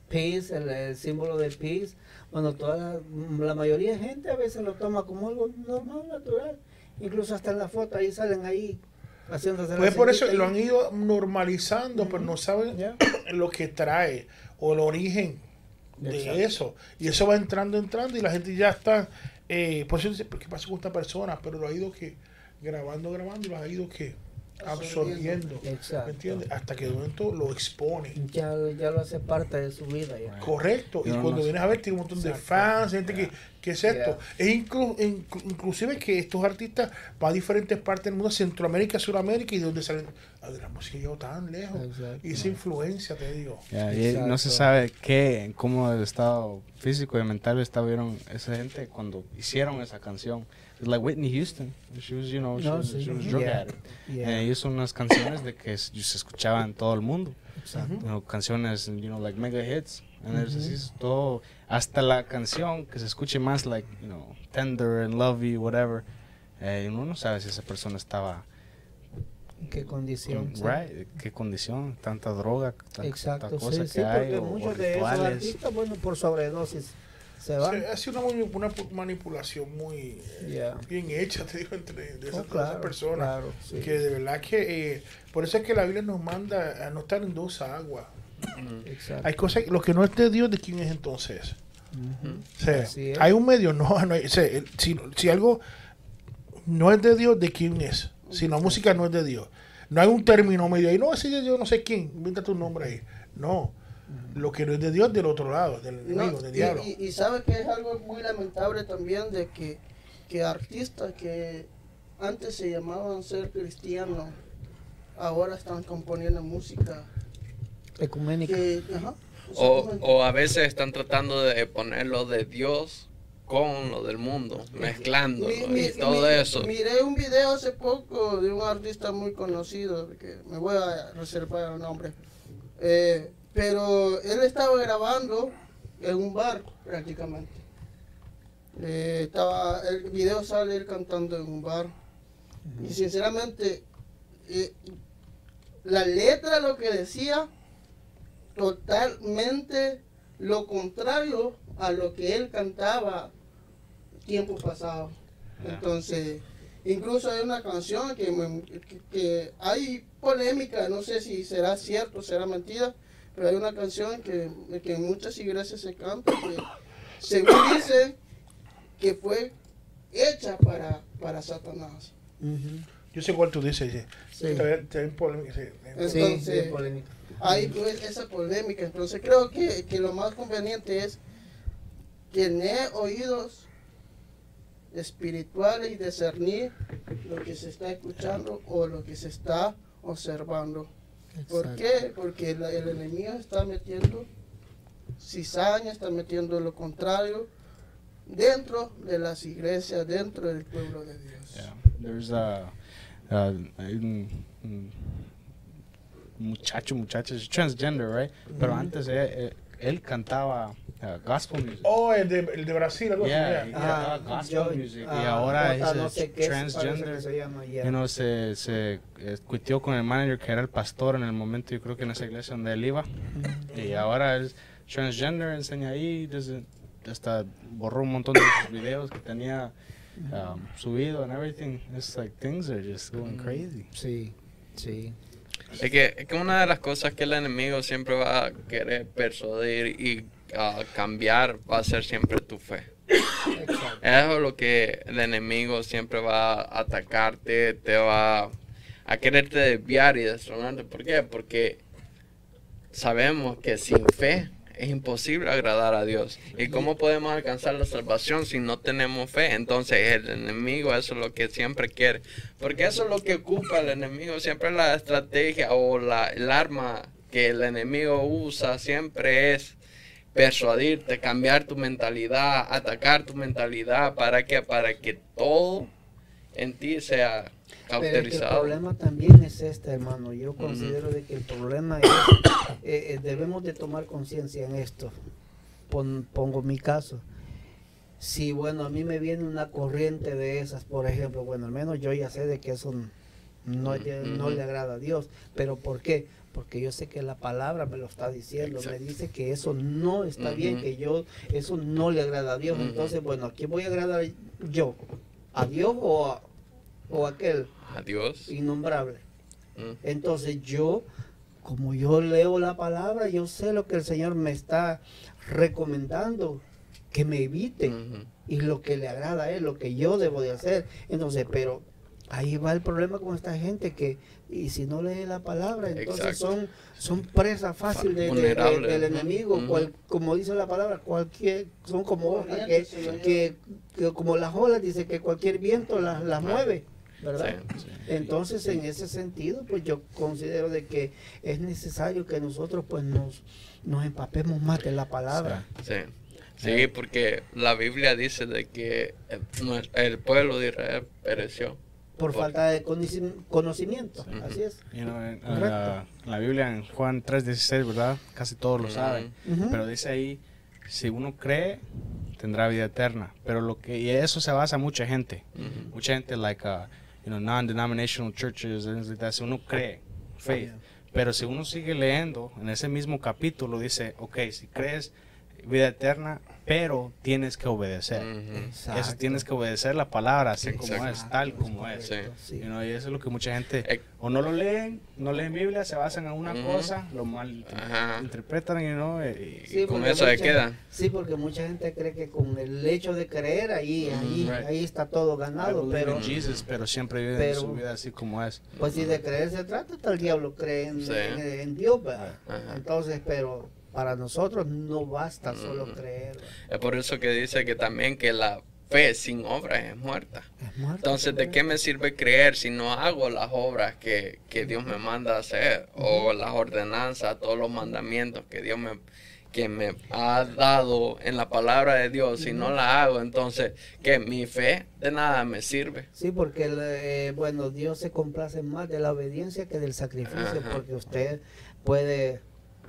peace, el, el símbolo de peace. Bueno, toda la, la mayoría de gente a veces lo toma como algo normal, natural. Incluso hasta en la foto ahí salen ahí haciéndose Pues por eso lo han ido normalizando, pero no saben *clears throat* lo que trae o el origen de Exacto. eso. Y eso va entrando, entrando y la gente ya está... Eh, por eso dice, ¿qué pasa con esta persona? Pero lo ha ido que grabando, grabando y lo ha ido que absorbiendo. Exacto. ¿Me entiendes? Hasta que de momento lo expone. Ya, ya lo hace parte de su vida ya. Correcto. Y no cuando vienes a ver, tiene un montón de fans, gente que, ¿qué es esto? Yeah. Es inclu- inclu- inclusive que estos artistas van a diferentes partes del mundo, Centroamérica, Suramérica, y de donde salen, ah, de la música llegó tan lejos. Exacto. Y esa influencia, te digo. Y no se sabe qué, cómo el estado físico y mental estuvieron esa gente cuando hicieron esa canción. Like Whitney Houston. She was, you know, she No, was, sí. she was drug Yeah. addict. Yeah. And hizo unas canciones de que se escuchaban en todo el mundo. Exacto. You know, canciones, you know, like mega hits. And there's así es todo, hasta la canción que se escuche más like, you know, tender and lovey, whatever. Eh, uno no sabe si esa persona estaba ¿En qué condición? right, qué condición, tanta droga, tanta, Exacto, tanta cosa sí, que hay, porque o- o muchos de esos artistas, bueno, por sobredosis se. Sí, ha sido una, una pu- manipulación muy Ya. bien hecha, te digo, entre de Oh, esas, de claro, esas personas. claro, sí. Que de verdad que, eh, por eso es que la Biblia nos manda a no estar en dos aguas. Exacto. Hay cosas, lo que no es de Dios, ¿de quién es entonces? Sea, Así es. hay un medio, no, no hay- si, si algo no es de Dios, ¿de quién es? Si la música no es de Dios. No hay un término medio ahí, no, ese Dios, no sé quién, inventa tu nombre ahí. No, lo que no es de Dios, del otro lado, del No, enemigo, del y, diablo. y- y sabe que es algo muy lamentable también de que, que artistas que antes se llamaban ser cristianos, ahora están componiendo música Ecuménica. que, ajá, O, o a veces están tratando de poner lo de Dios con lo del mundo, mezclándolo Mi- mi- y todo mi- eso. Miré un video hace poco de un artista muy conocido, que me voy a reservar el nombre. Eh, pero él estaba grabando en un bar prácticamente. Eh, estaba, el video sale él cantando en un bar. Y sinceramente, eh, la letra lo que decía, totalmente lo contrario a lo que él cantaba tiempo pasado. Entonces, incluso hay una canción que, me- que- que hay polémica, no sé si será cierto o será mentira, pero hay una canción que, que en muchas iglesias se canta que según dicen que fue hecha para, para Satanás. Ujú. Yo sé cuál tú dices, sí. Polémica, Entonces- polémica. Hay pues, esa polémica, entonces creo que, que lo más conveniente es tener oídos espirituales y discernir lo que se está escuchando o lo que se está observando. ¿Por qué? Porque la- el enemigo está metiendo cizaña, está metiendo lo contrario dentro de las iglesias, dentro del pueblo de Dios. Yeah. There's a, un, un muchacho, muchacha, transgender, right? Pero antes eh, eh, él cantaba uh, gospel music. Oh, el de, el de Brasil, algo así, Yeah, ya. yeah. Ah, gospel yo- music. Y ah, ahora es no el sé es, transgender. que se llama, ya. You know, se, se eh, cuiteó con el manager que era el pastor en el momento, yo creo que en esa iglesia donde él iba. Y ahora es transgender, enseña ahí, desde, hasta borró un montón de sus videos que tenía um, subido and everything. It's like things are just going crazy. Sí, sí. Es que, es que una de las cosas que el enemigo siempre va a querer persuadir y ah, cambiar va a ser siempre tu fe. Exacto. Eso es lo que el enemigo siempre va a atacarte, te va a quererte desviar y destronarte. ¿Por qué? Porque sabemos que sin fe es imposible agradar a Dios. ¿Y cómo podemos alcanzar la salvación si no tenemos fe? Entonces el enemigo eso es lo que siempre quiere. Porque eso es lo que ocupa el enemigo. Siempre la estrategia o la, el arma que el enemigo usa siempre es persuadirte, cambiar tu mentalidad, atacar tu mentalidad. ¿Para qué? Para que todo en ti sea Pero que el cauterizado. problema también es este, hermano. Yo considero de que el problema es, eh, eh, debemos de tomar conciencia en esto. Pon- pongo mi caso. Si, bueno, a mí me viene una corriente de esas, por ejemplo, bueno, al menos yo ya sé de que eso no, no le agrada a Dios. ¿Pero por qué? Porque yo sé que la palabra me lo está diciendo, me dice que eso no está bien, que yo, eso no le agrada a Dios. Entonces, bueno, ¿a quién voy a agradar yo? ¿A Dios o a, o aquel a Dios. innombrable. Entonces yo, como yo leo la palabra, yo sé lo que el Señor me está recomendando, que me evite y lo que le agrada a Él, lo que yo debo de hacer. Entonces, pero ahí va el problema con esta gente que, y si no lee la palabra, entonces Exacto. son, son presa fácil de- de- de- Vulnerable. del enemigo, cual- como dice la palabra, cualquier, son como hojas que, que, que como las olas, dice que cualquier viento las, las mueve. ¿verdad? Sí. Entonces, en ese sentido, pues yo considero de que es necesario que nosotros pues nos, nos empapemos más de la palabra. Sí, sí, porque la Biblia dice de que el, nues- el pueblo de Israel pereció. Por falta de conoci- conocimiento, así es. You know, en, la, en la Biblia, en Juan 3.16, ¿verdad? Casi todos lo saben. Pero dice ahí, si uno cree, tendrá vida eterna. Pero lo que, y eso se basa en mucha gente. Mucha gente, like, uh, you know, non-denominational churches, like that, si uno cree, faith. Pero si uno sigue leyendo, en ese mismo capítulo dice, ok, si crees vida eterna, pero tienes que obedecer. Ujú. Eso tienes que obedecer la palabra, así como Exacto. es, tal como es. Sí. You know, y eso es lo que mucha gente Eh, o no lo leen, no leen Biblia, se basan en una Ujú. cosa, lo mal Ajá. interpretan you know, y, Sí, con eso se quedan. Sí, porque mucha gente cree que con el hecho de creer ahí, ahí, Right. ahí está todo ganado, pero Jesus, pero siempre viven pero- su vida así como es. pues si de creer se trata, el diablo cree en, Sí. en- en Dios, ¿verdad? Entonces, pero para nosotros no basta solo Ujú. creer. Es por eso que dice que también que la fe sin obras es muerta. Es muerto, Entonces, ¿de qué me sirve creer si no hago las obras que, que Dios me manda a hacer? O las ordenanzas, todos los mandamientos que Dios me, que me ha dado en la palabra de Dios. Si no la hago, entonces, que mi fe de nada me sirve. Sí, porque eh, bueno, Dios se complace más de la obediencia que del sacrificio, Ajá. porque usted puede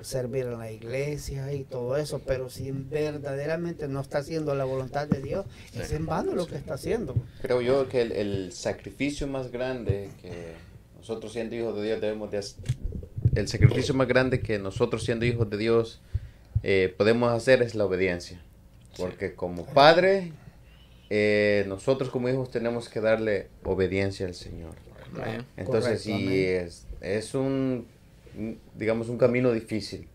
servir en la iglesia y todo eso, pero si verdaderamente no está haciendo la voluntad de Dios, Sí. es en vano lo que está haciendo. Creo yo que el, el sacrificio más grande que nosotros siendo hijos de Dios debemos de hacer, el sacrificio más grande que nosotros siendo hijos de Dios eh, podemos hacer es la obediencia. Porque como padre, eh, nosotros como hijos tenemos que darle obediencia al Señor. Entonces, amén. es, es un, digamos, un camino difícil.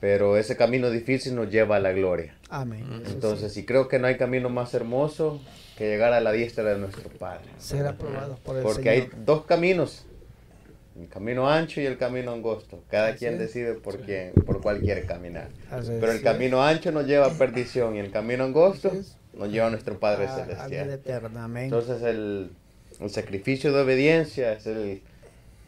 Pero ese camino difícil nos lleva a la gloria. Amén. Eso Entonces, y creo que no hay camino más hermoso que llegar a la diestra de nuestro Padre. sí, ser aprobados por el Porque hay dos caminos, el camino ancho y el camino angosto. Cada Así quien es. decide por, quién, por cuál quiere caminar. Así Pero el es. camino ancho nos lleva a perdición y el camino angosto nos lleva a nuestro Padre A- Celestial. amén. Entonces el, el sacrificio de obediencia es el,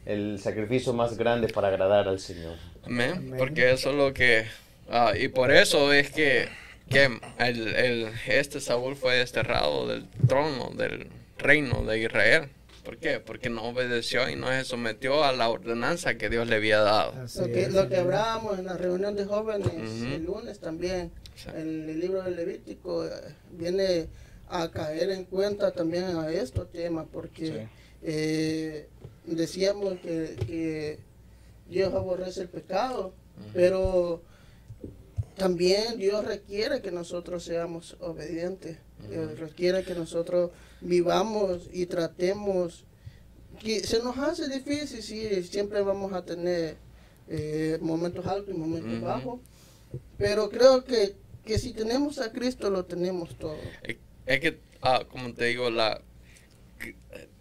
el sacrificio más grande para agradar al Señor. Amén. Porque eso es lo que... ah, y por eso es que, que el, el- este Saúl fue desterrado del trono, del reino de Israel. ¿Por qué? Porque no obedeció y no se sometió a la ordenanza que Dios le había dado. Lo que, lo que hablábamos en la reunión de jóvenes Ujú. el lunes también, Sí. en el libro del Levítico, eh, viene a caer en cuenta también a estos temas, porque Sí. eh, decíamos que, que Dios aborrece el pecado, pero también Dios requiere que nosotros seamos obedientes, Eh, requiere que nosotros vivamos y tratemos. Que se nos hace difícil, sí, siempre vamos a tener eh, momentos altos y momentos bajos, pero creo que, que si tenemos a Cristo lo tenemos todo. Es- Es que, ah, como te digo, la que-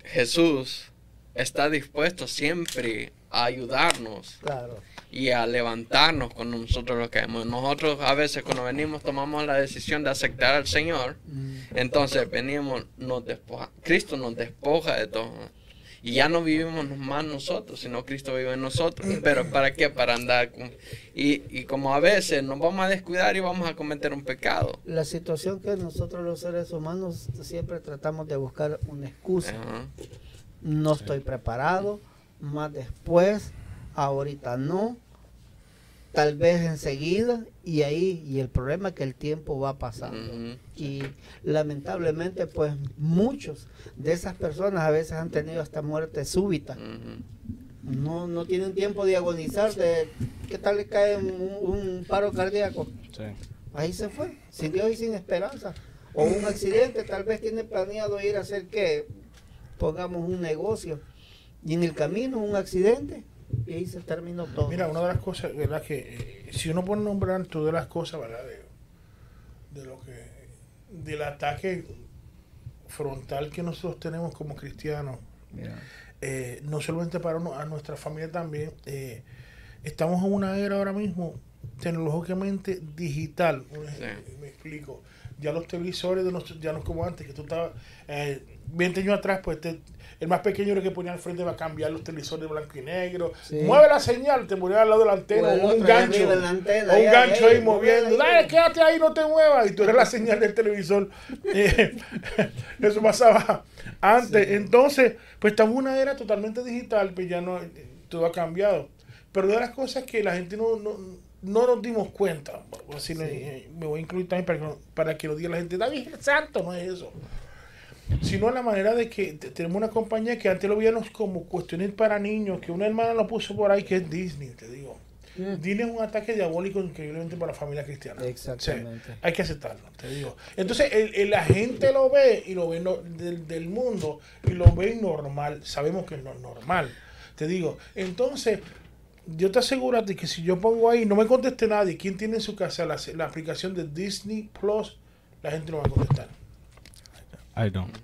Jesús está dispuesto siempre a ayudarnos Claro. y a levantarnos cuando nosotros lo caemos. Nosotros a veces cuando venimos tomamos la decisión de aceptar al Señor, Mm, entonces venimos, nos despoja, Cristo nos despoja de todo. Y ya no vivimos más nosotros, sino Cristo vive en nosotros. Pero ¿para qué? Para andar con... Y, y como a veces nos vamos a descuidar y vamos a cometer un pecado. La situación que nosotros los seres humanos siempre tratamos de buscar una excusa. Ajá. No estoy preparado, más después, ahorita no, tal vez enseguida, y ahí, y el problema es que el tiempo va pasando. Ujú. Y lamentablemente, pues muchos de esas personas a veces han tenido hasta muerte súbita. No, no tienen tiempo de agonizar, de qué tal le cae un, un paro cardíaco. Sí. Ahí se fue, sin Dios y sin esperanza. O un accidente, tal vez tiene planeado ir a hacer que pongamos un negocio y en el camino un accidente y ahí se terminó todo. Mira, una de las cosas, ¿verdad? Que eh, si uno puede nombrar todas las cosas, ¿verdad? De, de lo que, del ataque frontal que nosotros tenemos como cristianos, eh, no solamente para uno, a nuestra familia también, eh, estamos en una era ahora mismo tecnológicamente digital. Me explico. Ya los televisores de nosotros, ya no es como antes, que tú estabas, eh, 20 años atrás, pues te- el más pequeño era el que ponía al frente va a cambiar los televisores blanco y negro. Sí. Mueve la señal, te ponía al lado de la antena, O un gancho. antena, o un ya, gancho ahí moviendo. Dale, quédate ahí, no te muevas. Y tú eres la señal del televisor. *laughs* Eh, *laughs* Eso pasaba antes. Entonces, pues estamos en una era totalmente digital, pues ya no, todo ha cambiado. Pero una de las cosas que la gente no, no, no nos dimos cuenta, eh, me voy a incluir también para que, para que lo diga la gente, David santo, no es eso. Sino la manera de que te- tenemos una compañía que antes lo veíamos como cuestiones para niños, que una hermana lo puso por ahí, que es Disney, te digo. Mm. Disney es un ataque diabólico increíblemente para la familia cristiana. Exactamente. Hay que aceptarlo, te digo. Entonces, el, el- la gente lo ve y lo ve no- del, del mundo y lo ve normal. Sabemos que no es normal, te digo. Entonces, yo te aseguro a ti que si yo pongo ahí, no me conteste nadie, ¿quién tiene en su casa la, la aplicación de Disney Plus? La gente no va a contestar. I don't.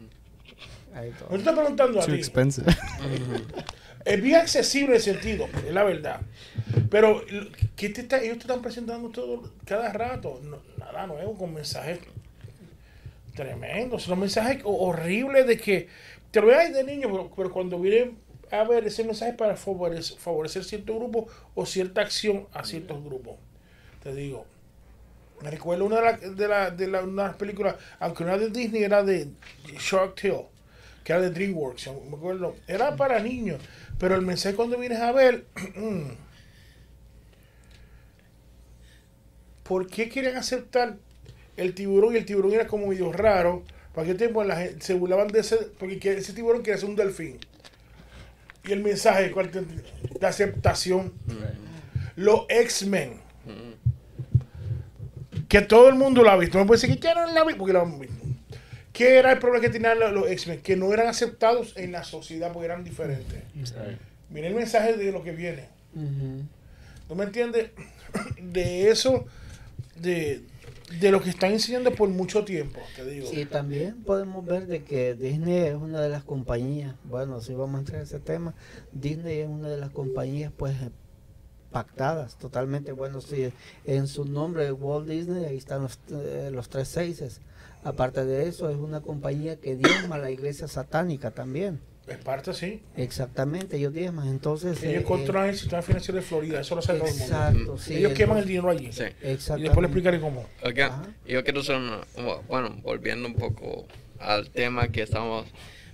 Me estoy preguntando a Too ti. expensive. *laughs* Es bien accesible en sentido, es la verdad. Pero, ¿qué te está, ellos te están presentando todo, cada rato? No, nada nuevo, con mensajes tremendos. Son mensajes ho- horribles de que te lo veas de niño, pero, pero cuando viene a ver ese mensaje para favorecer, favorecer cierto grupo o cierta acción a ciertos grupos. Te digo. Me recuerdo una de las de la, de la, una de las películas, aunque no era de Disney, era de Shark Tale, que era de DreamWorks, me acuerdo. Era para niños, pero el mensaje cuando vienes a ver, *clears throat* ¿por qué quieren aceptar el tiburón? Y el tiburón era como medio raro. ¿Para qué tiempo la gente se burlaban de ese? Porque que- ese tiburón quería ser un delfín. Y el mensaje ¿cuál te- de aceptación. Los X-Men. Que todo el mundo lo ha visto. No puede decir que ya no la vi porque lo han visto. ¿Qué era el problema que tenían los, los X-Men? Que no eran aceptados en la sociedad porque eran diferentes. Mira el mensaje de lo que viene. Ujú. ¿No me entiendes? *clears throat* De eso, de, de lo que están enseñando por mucho tiempo, te digo. Sí, también podemos ver de que Disney es una de las compañías, bueno, si vamos a entrar en ese tema, Disney es una de las compañías pues pactadas totalmente, bueno, sí, en su nombre Walt Disney, ahí están los, eh, los tres seises. Aparte de eso, es una compañía que diezma a la iglesia satánica también. Es parte, sí. Exactamente, ellos diezman, entonces... Ellos eh, controlan el sistema financiero de Florida, eso lo sabe todo el mundo. Exacto, sí. Ellos queman el dinero allí. Sí. Y después le explicaré cómo. Ajá. yo quiero hacer una, bueno, volviendo un poco al tema que estamos,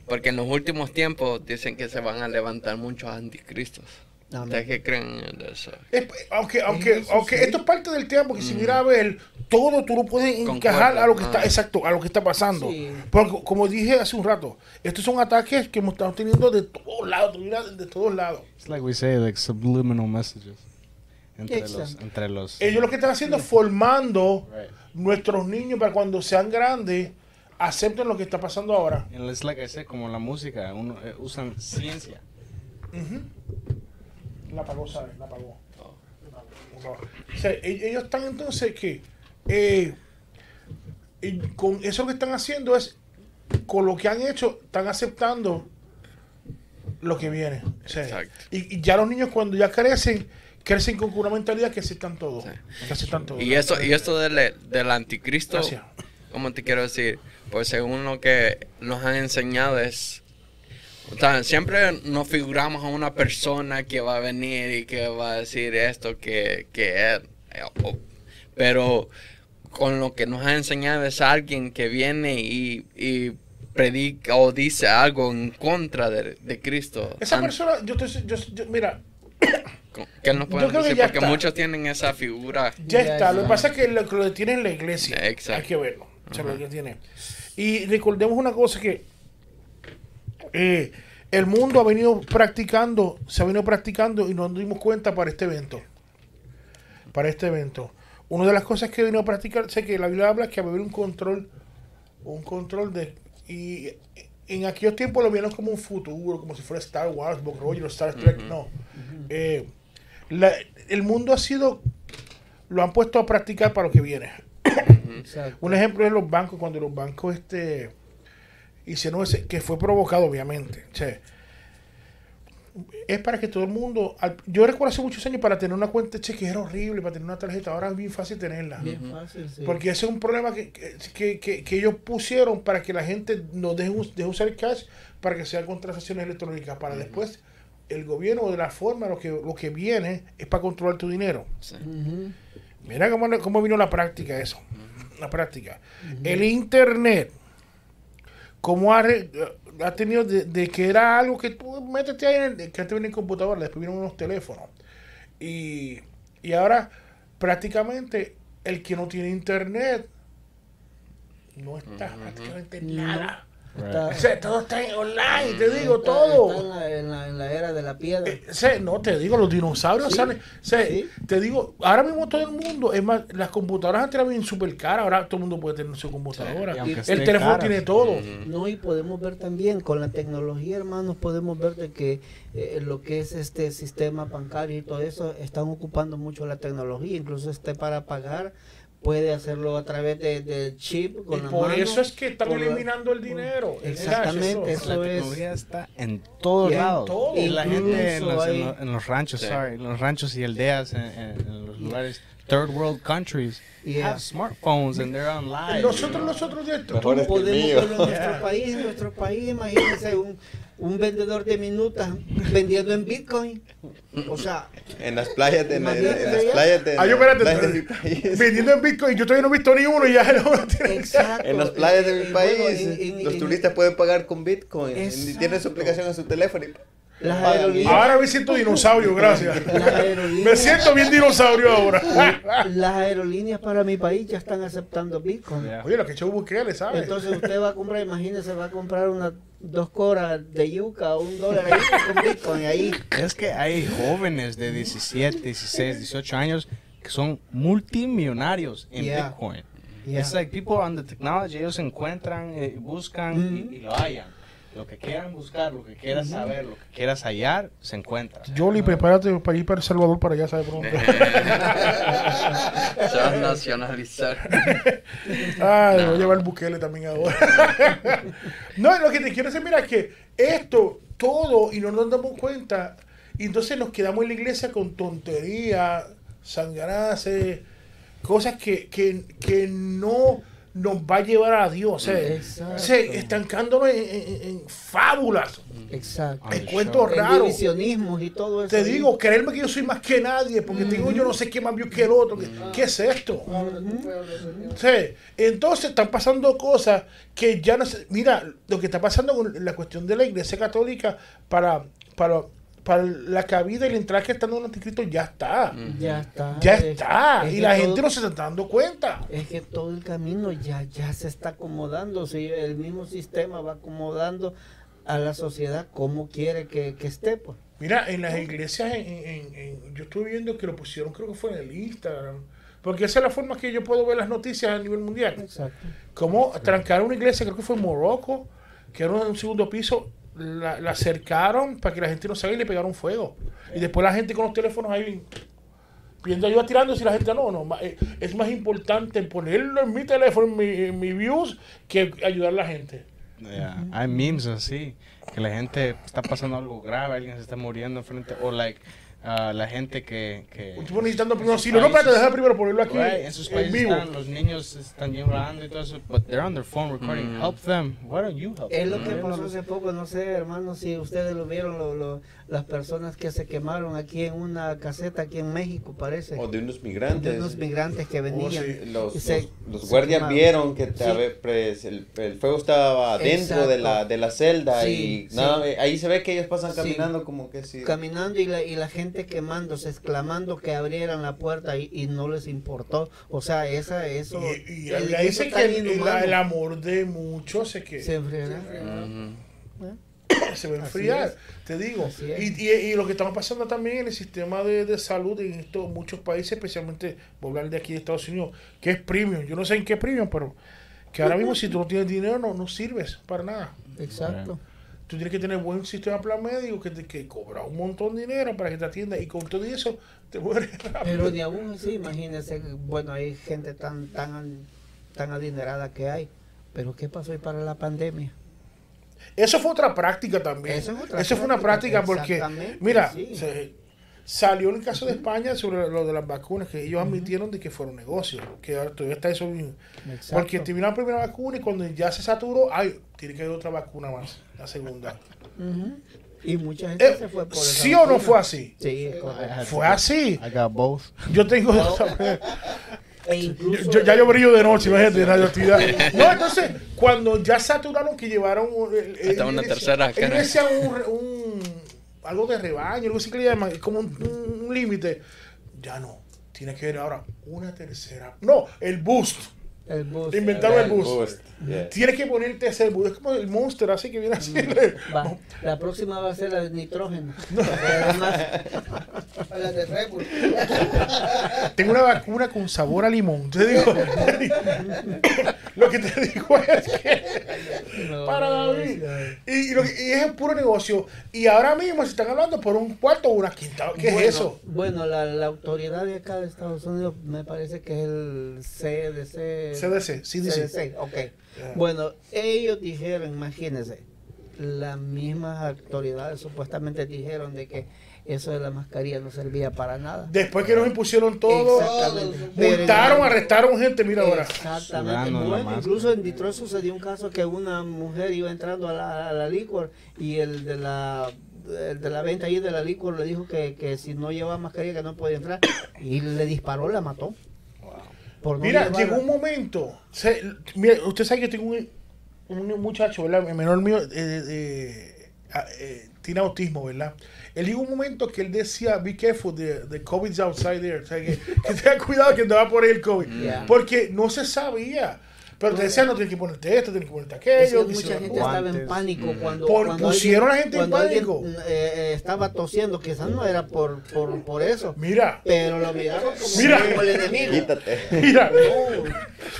porque en los últimos tiempos dicen que se van a levantar muchos anticristos. ¿Ustedes qué creen de eso? Es- aunque aunque, Eso aunque sí. esto es parte del tema, porque si mira a ver, todo tú lo puedes encajar Concuerdo. a lo que está, Ah. exacto, a lo que está pasando. Sí. Porque como dije hace un rato, estos son ataques que hemos estado teniendo de todos lados, de todos lados. It's like we say, like subliminal messages. Entre los, entre los. Ellos lo que están haciendo es formando Right. nuestros niños para cuando sean grandes acepten lo que está pasando ahora. It's like I said, como la música, uno, eh, usan ciencia. La apagó, ¿sabes? La apagó. No. O sea, e- ellos están entonces que eh, con eso que están haciendo es con lo que han hecho están aceptando lo que viene. O sea, y, y ya los niños cuando ya crecen crecen con una mentalidad que aceptan todo. Sí. Que aceptan todo. Y eso, y esto del, del anticristo, Gracias. ¿cómo te quiero decir? Pues según lo que nos han enseñado es, o sea, siempre nos figuramos a una persona que va a venir y que va a decir esto que, que es, eh, pero con lo que nos han enseñado es alguien que viene y, y predica o dice algo en contra de, de Cristo. Esa persona, yo, te, yo, yo- mira, ¿Qué nos pueden creo que decir? ya Porque está. muchos tienen esa figura. Ya está. Lo que pasa es que lo que lo tiene en la iglesia. Exacto. Hay que verlo. O sea, lo que tiene. Y recordemos una cosa que eh, el mundo ha venido practicando, se ha venido practicando y nos dimos cuenta para este evento. Para este evento. Una de las cosas que venido a practicar, sé que la Biblia habla que va a haber un control, un control de... Y en aquellos tiempos lo vieron como un futuro, como si fuera Star Wars, Bob Rogers, Star Trek, no. Eh, la- el mundo ha sido, lo han puesto a practicar para lo que viene. Un ejemplo es los bancos, cuando los bancos este hicieron ese, que fue provocado obviamente. Sea, es para que todo el mundo, al- yo recuerdo hace muchos años para tener una cuenta de cheque era horrible, para tener una tarjeta, ahora es bien fácil tenerla. Bien fácil, sí. Porque ese es un problema que, que, que- ellos pusieron para que la gente no deje, deje usar el cash para que sean con transacciones electrónicas. Para después, el gobierno de la forma, lo que, lo que viene es para controlar tu dinero. Sí. Mira cómo, cómo vino la práctica eso. La práctica. El internet, cómo ha, re- ha tenido de, de que era algo que tú métete ahí, en el, que antes venía en computadora, después vinieron unos teléfonos. Y, y ahora prácticamente el que no tiene internet no está prácticamente en nada. Está- O sea, todo está en online, te digo, está- todo. está en, la, en la- en la era de la piedra. Eh, sé, no, te digo, los dinosaurios Sí, salen. sé, sí. Te digo, ahora mismo todo el mundo, es más, las computadoras antes eran bien súper caras, ahora todo el mundo puede tener su computadora. Sí, el teléfono cara, tiene todo. No, y podemos ver también con la tecnología, hermanos, podemos ver de que eh, lo que es este sistema bancario y todo eso están ocupando mucho la tecnología, incluso este para pagar puede hacerlo a través de- del chip con Y la por mano, eso es que están la- eliminando el dinero. el Exactamente, eso. La eso es. tecnología está en todos lados. todo. Y la gente en los, en los- en los ranchos, Sí. sorry, en los ranchos y aldeas, en, en- en los lugares, third world countries, Yeah. have smartphones and they're online. Nosotros, nosotros de esto. Mejor tú- es que Podemos mío. verlo en nuestro *laughs* país, en nuestro país, imagínense un, un vendedor de minutas vendiendo en Bitcoin. O sea, En las playas de, en, en- en las playas de, Ah, yo espérate, playas de mi país. vendiendo en Bitcoin, yo todavía no he visto ni uno y ya no tiene exacto. En las playas de mi bueno, país, en- en- los en- turistas pueden pagar con Bitcoin. Tienen su aplicación en su teléfono. Y Las aerolíneas. Ahora me siento dinosaurio, gracias. Me siento bien dinosaurio ahora. *laughs* Las aerolíneas para mi país ya están aceptando Bitcoin. Yeah. Oye, lo que echó Bukele, ¿sabes? Entonces usted va a comprar, imagínese, va a comprar unas dos coras de yuca o un dólar ahí con Bitcoin ahí. Es que hay jóvenes de 17, 16, 18 años que son multimillonarios en Yeah. Bitcoin. Yeah. It's like people on the technology, ellos encuentran, eh, buscan y- Mhm. y, lo hallan. Lo que quieran buscar, lo que quieras saber, lo que quieras hallar, se encuentra. Jolly, prepárate para ir para El Salvador para allá, ¿sabes? Pronto. *laughs* Se va a nacionalizar. *laughs* Ah, le voy a llevar Bukele también ahora. *laughs* no, lo que te quiero decir, mira, que esto, todo, y no nos damos cuenta, y entonces nos quedamos en la iglesia con tonterías, sangraces, cosas que, que, que no nos va a llevar a Dios. O sea, Exacto. o sea, estancándonos en, en- en fábulas, Exacto. En cuentos En raros. y todo eso. Te ahí. digo, creerme que yo soy más que nadie, porque tengo yo no sé qué más vio que el otro. ¿Qué, qué es esto? Sí, entonces están pasando cosas que ya no se... Mira, lo que está pasando con la cuestión de la iglesia católica para, para, para la cabida y la entrada que está dando el anticristo ya está. Ya está. Ya Es- está. es y la todo- gente no se está dando cuenta. Es que todo el camino ya, ya se está acomodando, sí, el mismo sistema va acomodando a la sociedad como quiere que, que esté, pues. Mira, en las iglesias, en, en- en- yo estuve viendo que lo pusieron, creo que fue en el Instagram. Porque esa es la forma que yo puedo ver las noticias a nivel mundial. Exacto. Como trancaron una iglesia, creo que fue en Morocco, que era un segundo piso, la, la cercaron para que la gente no salga y le pegaron fuego. Y después la gente con los teléfonos ahí pidiendo ayuda tirándose y la gente no, no, ma- eh, es más importante ponerlo en mi teléfono, en mi, en mi views, que ayudar a la gente. Yeah, Hay memes así, que la gente está pasando algo grave, alguien se está muriendo enfrente, o like, ah, la gente que... que Un tipo necesitando primero auxilio. No, espérate, deja primero ponerlo aquí Right, en sus en países vivo. están, los niños están llorando y todo eso, but they're on their phone recording. Help them. Why don't you help Es them? lo que pasó hace poco, no sé, hermanos, si ustedes lo vieron, lo- lo- las personas que se quemaron aquí en una caseta aquí en México, parece. O de unos de migrantes. unos migrantes que venían. sí. Los, se- los- los se guardias vieron que Sí. pues, el, el fuego estaba dentro de la, de la celda Sí, y sí. nada, ahí se ve que ellos pasan Sí. caminando como que si... caminando y la, y la gente quemándose, exclamando que abrieran la puerta y, y no les importó. O sea, esa, eso. Y, y el- la que el, amor de muchos se, que, se enfriará. Ujú. *coughs* se va a enfriar, te digo. Y, y, y lo que estamos pasando también en el sistema de, de salud en estos muchos países, especialmente, voy a hablar de aquí de Estados Unidos, que es premium. Yo no sé en qué premium, pero Que ahora mismo si tú no tienes dinero no, no sirves para nada. Exacto. Tú tienes que tener buen sistema de plan médico que te que cobra un montón de dinero para que te atienda y con todo eso te mueres *laughs* rápido. Pero ni aún así, imagínense, bueno, hay gente tan, tan, tan adinerada que hay. Pero ¿qué pasó ahí para la pandemia? Eso fue otra práctica también. Eso es otra Eso fue una práctica porque, mira, sí. se- salió en el caso de España sobre lo de las vacunas, que ellos admitieron de que fueron negocios, que ahora todavía está eso. Exacto. Porque te la primera vacuna y cuando ya se saturó, ay, tiene que haber otra vacuna más, la segunda. Y mucha gente Eh, se fue por esa ¿Sí o no fue así? Sí. Fue así. I got both. Yo tengo... *laughs* E incluso, Yo- ya yo brillo de noche, imagínate, radioactividad. *laughs* No, entonces, cuando ya saturaron que llevaron. eh, eh, Hasta una tercera cara. Un, un- algo de rebaño, algo así que le llaman, como un, un- un límite. Ya no. Tiene que haber ahora una tercera. No, el boost. El bus, Inventaron el boost. Boost, yeah. Tienes que ponerte ese boost. Es como el monster, así que viene así. Va, la próxima va a ser la de nitrógeno. *laughs* Además, A la de Red Bull. Tengo una vacuna con sabor a limón. Te digo, *laughs* lo que te digo es que no, para David. Y, y lo que- y es el puro negocio. Y ahora mismo se están hablando por un cuarto o una quinta. ¿Qué bueno, es eso? Bueno, la, la autoridad de acá de Estados Unidos me parece que es el CDC. CDC, CDC. CDC, ok. Bueno, ellos dijeron, imagínense, las mismas autoridades supuestamente dijeron de que eso de la mascarilla no servía para nada. Después que nos impusieron todo. Pero- multaron, arrestaron gente. Mira ahora. Exactamente. Bueno, incluso en Detroit sucedió un caso que una mujer iba entrando a la, a la licor y el de la el de la venta ahí de la licor le dijo que, que si no llevaba mascarilla que no podía entrar y le disparó, la mató. Por no Mira, llegó un momento. se- mira, usted sabe que tengo un, un muchacho, ¿verdad? El menor mío eh, eh, ah, eh, tiene autismo, ¿verdad? Él llegó un momento que él decía, be careful, the, the COVID's outside there. O sea, que, *laughs* que tenga cuidado que te va por ahí el COVID. Yeah. Porque no se sabía. Pero te decían, no tienes que ponerte esto, tienes que ponerte Es que aquello. que mucha no- gente estaba en pánico cuando, Por- cuando pusieron a la gente en cuando alguien, pánico. eh, eh, estaba tosiendo, quizás no era por, por, por eso, Mira, pero lo miraron como, Mira. como el enemigo. Quítate. mira. No,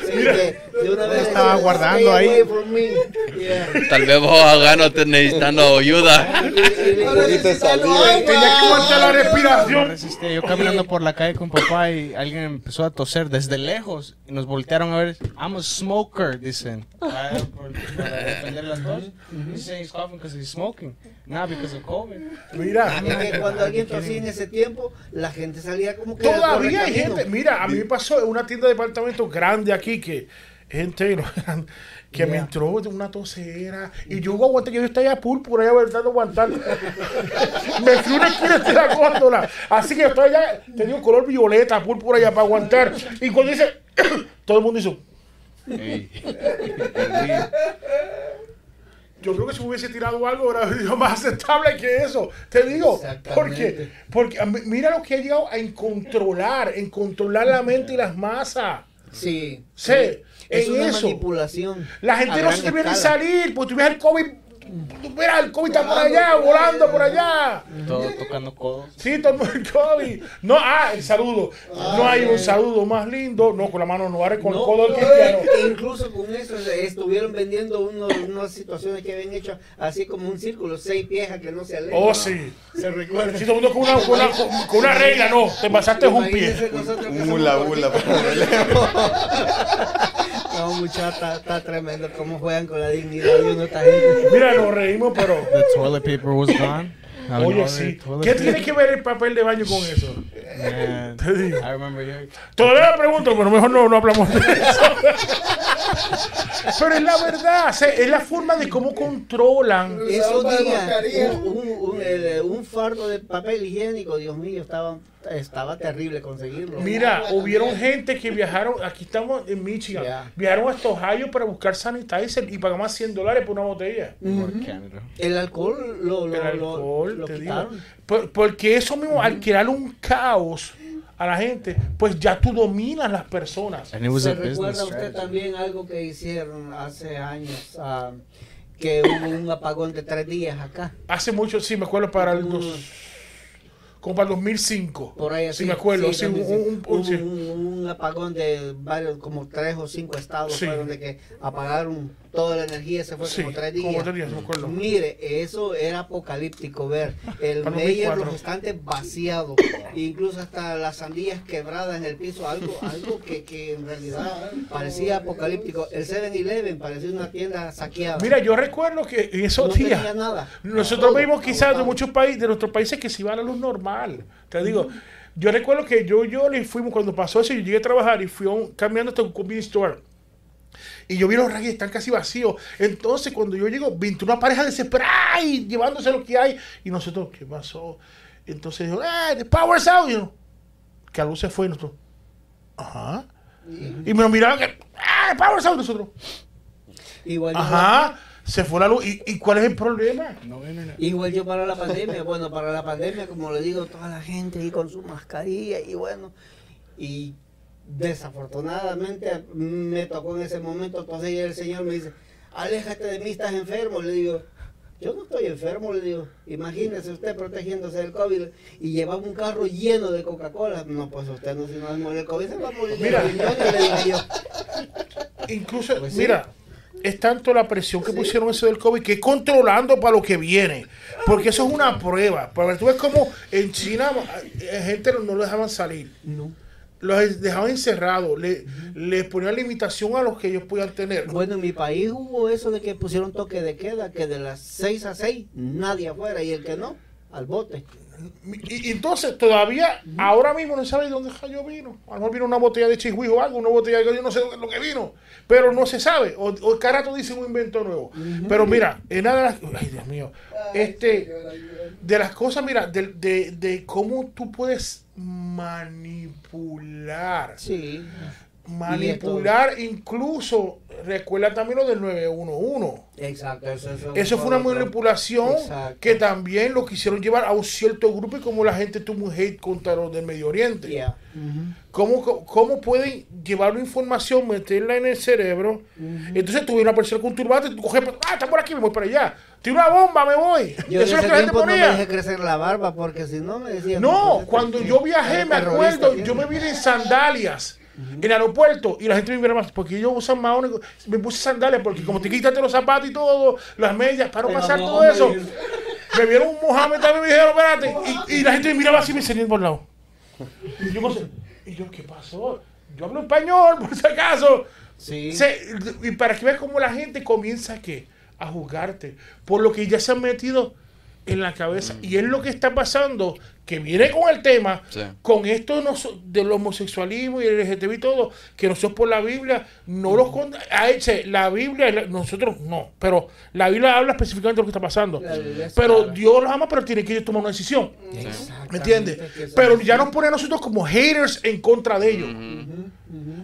sí, Mira. de, de una vez estaba decía, guardando "Stay ahí". away from me". Yeah. Tal vez vos acá no te necesitando ayuda. De. Tenía que aguantar la No respiración. resistía. Yo caminando por la calle con papá y alguien empezó a toser desde lejos y nos voltearon a ver. A smoker, dicen. Para, por- para defender las tos. He's saying he's coughing because he's smoking, not because of COVID. Mira. Que cuando alguien tosía en ese tiempo, la gente salía como que. Todavía hay gente. Mira, a mí me pasó en una tienda de departamentos grande aquí que gente *laughs* que me Yeah. entró de una tosera y yo aguanté yo estaba púrpura allá verdad aguantar. me fui una esquina de la góndola. Así que estoy allá, tenía un color violeta, púrpura allá para aguantar. Y cuando dice, *coughs* todo el mundo hizo. Ey. *laughs* Yo creo que si me hubiese tirado algo hubiera sido más aceptable que eso. Te digo, porque, porque a mí- mira lo que ha llegado a en controlar, en controlar la mente y las masas. Sí. Sí, Es en una eso. manipulación. La gente no se te viene a salir, porque tú ves el COVID, ves el COVID está por allá, volando por allá. Todo tocando codos. Sí, todo el COVID. No, ah, el saludo. No hay un saludo más lindo. No, con la mano no, con el codo del cristiano. e incluso con eso estuvieron vendiendo unos, unas situaciones que habían hecho así como un círculo, seis piezas que no se alejan. Oh, sí. Se recuerda. Si todo el mundo con una, con una, con- una regla, no, te pasaste un pie. Bula, bula. *laughs* No, muchachos, está, tremendo cómo juegan con la dignidad de uno esta gente. Mira, nos reímos, pero. *laughs* The toilet paper was gone. Oye, sí. ¿Qué tiene que ver el papel de baño con eso? Man, Te digo. I remember. Todavía me pregunto, pero mejor no, no hablamos de eso. *laughs* Pero es la verdad, o sea, es la forma de cómo controlan. Esos Usaban días, mascarilla. un, un, un, eh, un fardo de papel higiénico, Dios mío, estaba, estaba terrible conseguirlo. Mira, hubieron gente que viajaron, aquí estamos en Michigan, Ya. viajaron hasta Ohio para buscar sanitizer y pagaban más 100 dólares por una botella. El alcohol lo, lo, El lo- alcohol, lo quitaron. Por- porque eso mismo, al crear un caos a la gente, pues ya tú dominas las personas. ¿Se recuerda usted strategy. también algo que hicieron hace años? ah, que hubo un apagón de tres días acá. Hace mucho, sí, me acuerdo para el dos, como para el 2005. Por ahí Sí, así. me acuerdo. sí, sí, un- sí. un- un- sí. un- un apagón de varios, como tres o cinco estados Sí. fueron de que apagaron toda la energía, se fue Sí, como tres días. como tres días, me acuerdo. Mire, eso era apocalíptico ver el Meyer, 2004. los estantes vaciados, incluso hasta las sandías quebradas en el piso, algo, algo que, que en realidad parecía apocalíptico. El 7-Eleven parecía una tienda saqueada. Mira, yo recuerdo que en esos no días. tenía nada. Nosotros Todo vimos quizás de muchos países, de nuestros países, que se iba a la luz normal. Te digo, yo recuerdo que yo y yo le fuimos cuando pasó eso, yo llegué a trabajar y fui a un- caminando hasta un convenience store. Y yo vi los rayos están casi vacíos. Entonces, cuando yo llego, vi una pareja desesperada y llevándose lo que hay. Y nosotros, ¿qué pasó? Entonces dijo, ¡eh, the power's out! Y yo, que la luz se fue. Y nosotros, ajá. Y me lo miraban, que, ¡ah, the power's out! Y nosotros, Igual yo- ajá, se fue la luz. ¿Y, y cuál es el problema? No internet. Igual yo para la pandemia, bueno, para la pandemia, como le digo, toda la gente ahí con su mascarilla y bueno, y desafortunadamente me tocó en ese momento, entonces el Señor me dice, aléjate de mí, estás enfermo, le digo, yo no estoy enfermo, le digo, imagínese usted protegiéndose del COVID y llevaba un carro lleno de Coca-Cola, no, pues usted no, si no se muere del COVID, se va a morir Mira. riñones", le dije yo. Incluso, Pues sí. mira, es tanto la presión que pusieron eso del COVID que es controlando para lo que viene. Porque eso es una prueba. Para tú ves como en China eh, gente no lo dejaban salir. No. Los dejaban encerrados. Le, les ponían limitación a los que ellos podían tener. Bueno, en mi país hubo eso de que pusieron toque de queda, que de las 6 a 6 nadie afuera y el que no, al bote. Y, y entonces todavía, ahora mismo no sabe de dónde cayó vino. A lo mejor vino una botella de chihuahua o algo, una botella de yo no sé lo que vino. Pero no se sabe. O, o el carato dice un invento nuevo. Pero mira, en nada de las. Ay, Dios mío. Este. De las cosas, mira, de, de, de cómo tú puedes manipular. Sí. Manipular, incluso, recuerda también lo del 911. Exacto. Eso, eso, Eso fue una manipulación Exacto. que también lo quisieron llevar a un cierto grupo y como la gente tuvo un hate contra los del Medio Oriente. Yeah. Ujú. ¿Cómo, cómo- cómo pueden llevar una información, meterla en el cerebro? Entonces tuve una persona con un turbante, tú coges, ah, está por aquí, me voy para allá. Tiene una bomba, me voy. Yo Eso es lo que la gente tiempo no me ponía. dejé crecer la barba porque si no me decían... No, cuando yo viajé, me acuerdo, yo me vine en sandalias en el aeropuerto y la gente me mira más, porque ellos usan maones, me puse sandalias porque como te quitaste los zapatos y todo, las medias, para no pasar todo eso. Me vieron un Mohamed también me dijeron, espérate, y, y la gente me miraba así y me salían por el lado. Y yo, y yo, ¿qué pasó? Yo hablo español, por si acaso. Sí. Se- y para que veas cómo la gente comienza ¿qué? a juzgarte por lo que ya se han metido en la cabeza. Y es lo que está pasando, que viene con el tema, Sí. con esto nos- del homosexualismo y el LGTB y todo, que nosotros por la Biblia no los con- a ese, la Biblia, nosotros no, pero la Biblia habla específicamente de lo que está pasando. Es Pero clara. Dios los ama, pero tiene que ellos tomar una decisión. ¿Me entiendes? Pero ya nos pone a nosotros como haters en contra de ellos.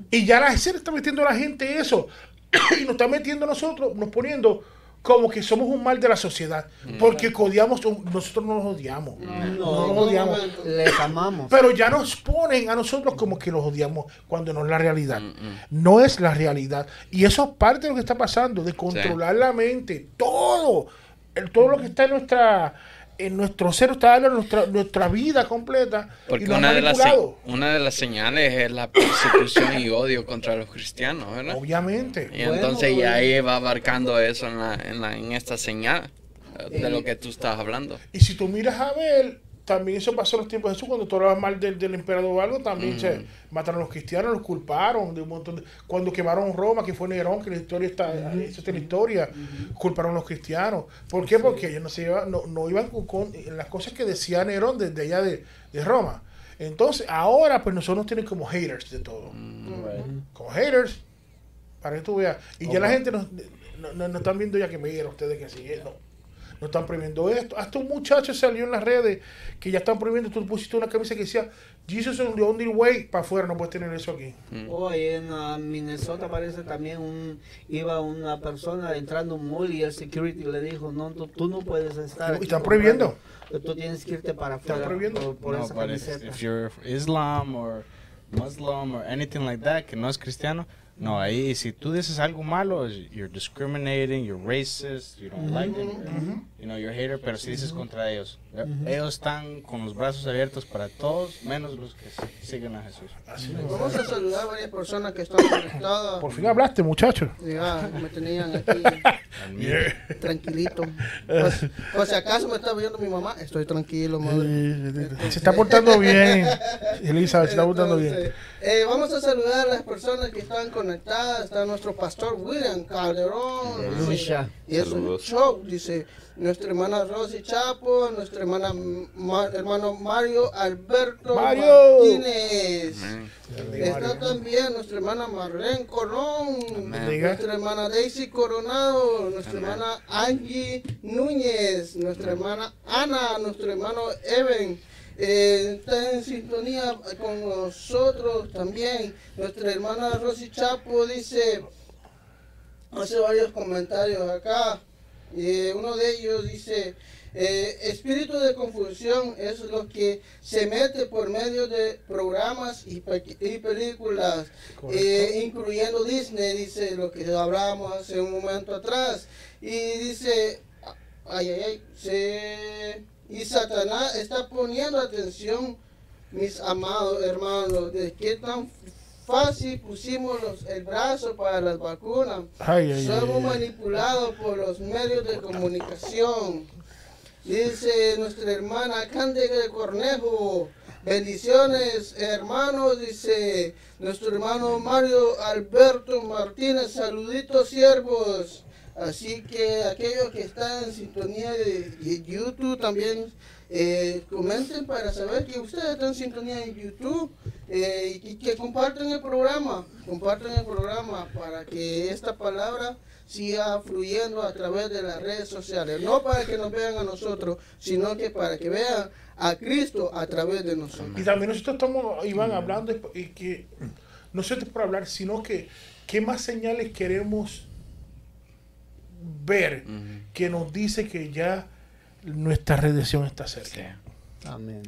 Y ya la gente está metiendo a la gente eso. *coughs* y nos está metiendo a nosotros, nos poniendo como que somos un mal de la sociedad. Porque odiamos, nosotros no los odiamos. No, No los odiamos. Les amamos. Pero ya nos ponen a nosotros como que los odiamos cuando no es la realidad. No es la realidad. Y eso es parte de lo que está pasando, de controlar la mente. Todo. El- todo lo que está en nuestra en nuestro ser está en nuestra, nuestra vida completa. Porque y una de, las, una de las señales es la persecución y odio contra los cristianos, ¿verdad? Obviamente. Y Bueno, entonces bueno. ya ahí va abarcando eso en, la, en, la, en esta señal eh, de lo que tú estás hablando. Y si tú miras a ver, también eso pasó en los tiempos de Jesús, cuando tú hablabas mal del, del emperador o algo, también se mataron a los cristianos, los culparon de un montón de... Cuando quemaron Roma, que fue Nerón, que la historia está, en la historia, culparon a los cristianos. ¿Por qué? Porque ellos no, se iban, no, no iban con, con las cosas que decía Nerón desde allá de, de Roma. Entonces, ahora pues nosotros nos tienen como haters de todo. Como haters, para que tú veas. Y ya la gente nos, no, no- no están viendo ya que mira ustedes que sí, no. No están prohibiendo esto. Hasta un muchacho salió en las redes que ya están prohibiendo. Tú pusiste una camisa que decía Jesus is the only way. Para afuera no puedes tener eso aquí. Hoy en ah, Minnesota parece también un iba una persona entrando a un mall y el security le dijo no tú, tú no puedes estar Y aquí están comprando. tú tienes que irte para Están afuera prohibiendo. por, por no, esa camiseta if you're Islam or Muslim or anything like that, que no es cristiano, No, ahí si tú dices algo malo, you're discriminating, you're racist, you don't like them, you know, you're a hater, pero si dices contra ellos, ellos están con los brazos abiertos para todos, menos los que siguen a Jesús. Vamos a saludar a varias personas que están conectadas. Por fin hablaste, muchacho. Ya, me tenían aquí tranquilito. Pues, por si acaso me está viendo mi mamá, estoy tranquilo, madre. Se está portando *laughs* bien. Elizabeth, se está portando bien. Eh, vamos a saludar a las personas que están conectadas. Está nuestro pastor William Calderón. Aleluya. Y es un show, dice nuestra hermana Rosy Chapo, nuestra hermana Ma- hermano Mario Alberto Mario. Martínez. Amén. Está también nuestra hermana Marlene Colón, Amén. nuestra hermana Daisy Coronado, nuestra hermana Angie Núñez, nuestra hermana Ana, nuestro hermano Evan. eh, está en sintonía con nosotros también. Nuestra hermana Rosy Chapo dice, hace varios comentarios acá. Y uno de ellos dice, eh, espíritu de confusión es lo que se mete por medio de programas y, pe- y películas, eh, incluyendo Disney, dice lo que hablábamos hace un momento atrás. Y dice, ay, ay, ay, se- y Satanás está poniendo atención, mis amados hermanos, de qué tan fácil pusimos los- el brazo para las vacunas. Ay, ay, Somos ay. manipulados por los medios de comunicación. Dice nuestra hermana Cándida de Cornejo. Bendiciones, hermanos, dice nuestro hermano Mario Alberto Martínez. Saluditos, siervos. Así que aquellos que están en sintonía de de YouTube también eh, comenten para saber que ustedes están en sintonía en YouTube eh, y que comparten el programa, comparten el programa para que esta palabra siga fluyendo a través de las redes sociales, no para que nos vean a nosotros, sino que para que vean a Cristo a través de nosotros. Y también nosotros estamos, Iván, hablando y- que no solamente por hablar, sino que qué más señales queremos ver que nos dice que ya nuestra redención está cerca. Sí. Amén.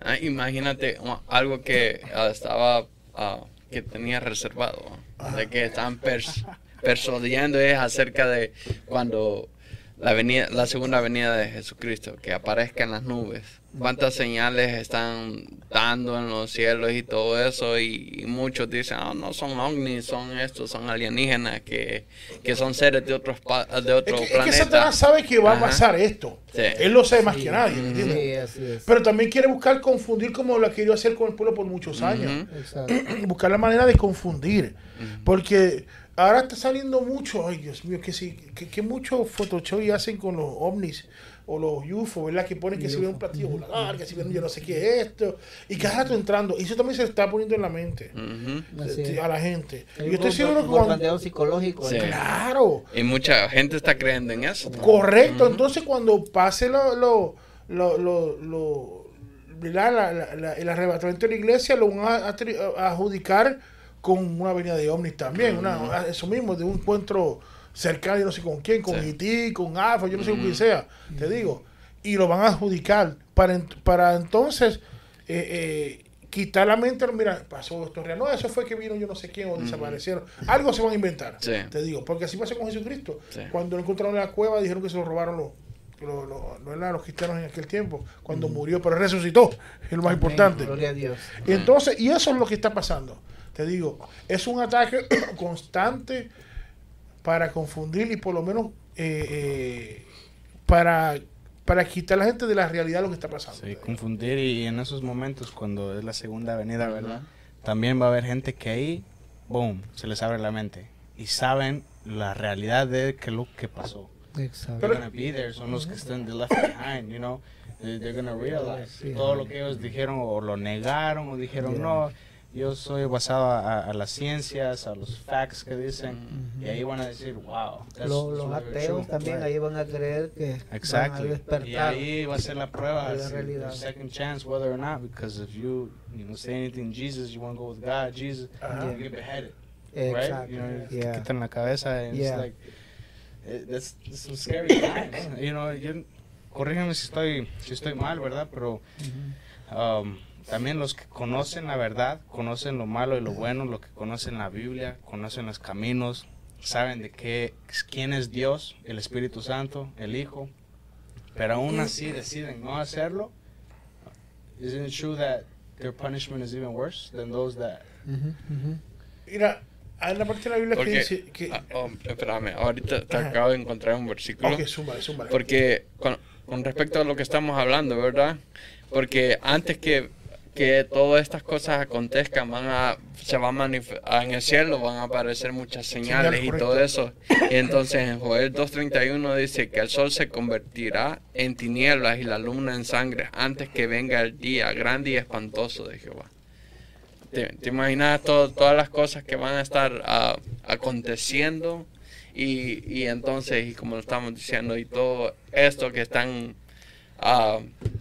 Ah, imagínate uh, algo que ah, estaba, ah, que tenía reservado, de que están pers- persuadiendo es acerca de cuando la, venida, la segunda venida de Jesucristo, que aparezca en las nubes. ¿Cuántas señales están dando en los cielos y todo eso? Y, y muchos dicen, "Ah, no son ovnis, son estos, son alienígenas, que, que son seres de, otros pa- de otro Es que, es que planeta. Satanás sabe que va a pasar esto. Sí. Él lo sabe más que nadie, ¿me entiendes? Sí, así es. Pero también quiere buscar confundir como lo ha querido hacer con el pueblo por muchos años. *clears throat* Buscar la manera de confundir. Porque ahora está saliendo mucho, ay Dios mío, que sí, que, que mucho Photoshop y hacen con los ovnis o los UFO, ¿verdad? Que ponen que si ven un platillo volador, que si ven yo no sé qué es esto, y cada rato entrando. Y eso también se está poniendo en la mente eh, a la gente. Hay Yo estoy seguro que cuando... psicológico. Sí. Claro, Y mucha gente está creyendo en eso. correcto. Entonces cuando pase lo, lo, lo, lo, lo- ¿verdad? La- la- la- el arrebatamiento de la iglesia, lo van a, a adjudicar con una venida de ovnis también. una, eso mismo, de un encuentro cercano, yo no sé con quién, con Sí. Con Alfa, yo no sé con quién sea, te digo. Y lo van a adjudicar para, para entonces eh, eh, quitar la mente, mira, pasó esto real. No, eso fue que vino yo no sé quién o desaparecieron. Algo se van a inventar, Sí. te digo, porque así pasó con Jesucristo. Sí. Cuando lo encontraron en la cueva, dijeron que se lo robaron los, los, los- los- ¿verdad? los cristianos en aquel tiempo, cuando murió, pero resucitó, es lo más Amén. importante. Gloria a Dios. Y entonces, y eso es lo que está pasando. Te digo, es un ataque *coughs* constante para confundir y por lo menos eh, eh, para, para quitar a la gente de la realidad de lo que está pasando. Sí, confundir y en esos momentos cuando es la segunda venida, ¿verdad? También va a haber gente que ahí, boom, se les abre la mente y saben la realidad de que lo que pasó. Exacto. They're gonna be there, son los que están de left behind, you know. They- They're gonna realize todo lo que ellos dijeron o lo negaron o dijeron no. Yo soy basado a, a las ciencias, a los facts que dicen y ahí van a decir wow. Lo- los ateos true". también ahí van a creer que van a Exactly. despertar. Y ahí va a ser la prueba, de la realidad. second chance, whether or not, because if you, you know, say anything Jesus, you want to go with God, Jesus, Ajá. you get beheaded, Exacto. right? You know, Yeah. te quitan la cabeza, and Yeah. it's like, it, that's, that's some scary times. You know, yo, corrígeme si estoy, si estoy mal, ¿verdad? Pero, um, también los que conocen la verdad, conocen lo malo y lo bueno, los que conocen la Biblia, conocen los caminos, saben de qué, quién es Dios, el Espíritu Santo, el Hijo, pero aún así deciden no hacerlo. Isn't it true that their punishment is even worse than those that Mira, hay una parte de la Biblia que dice que. ah, oh, espérame, ahorita te Ajá. acabo de encontrar un versículo. ok, zúmbale, zúmbale. Porque con, con respecto a lo que estamos hablando, ¿verdad? Porque antes que, que todas estas cosas acontezcan, van a, se va a manifestar en el cielo, van a aparecer muchas señales y todo eso. Y entonces en Joel 2.31 dice que el sol se convertirá en tinieblas y la luna en sangre antes que venga el día grande y espantoso de Jehová. ¿Te, te imaginas todo- todas las cosas que van a estar ah, aconteciendo? Y, y entonces, y como lo estamos diciendo, y todo esto que están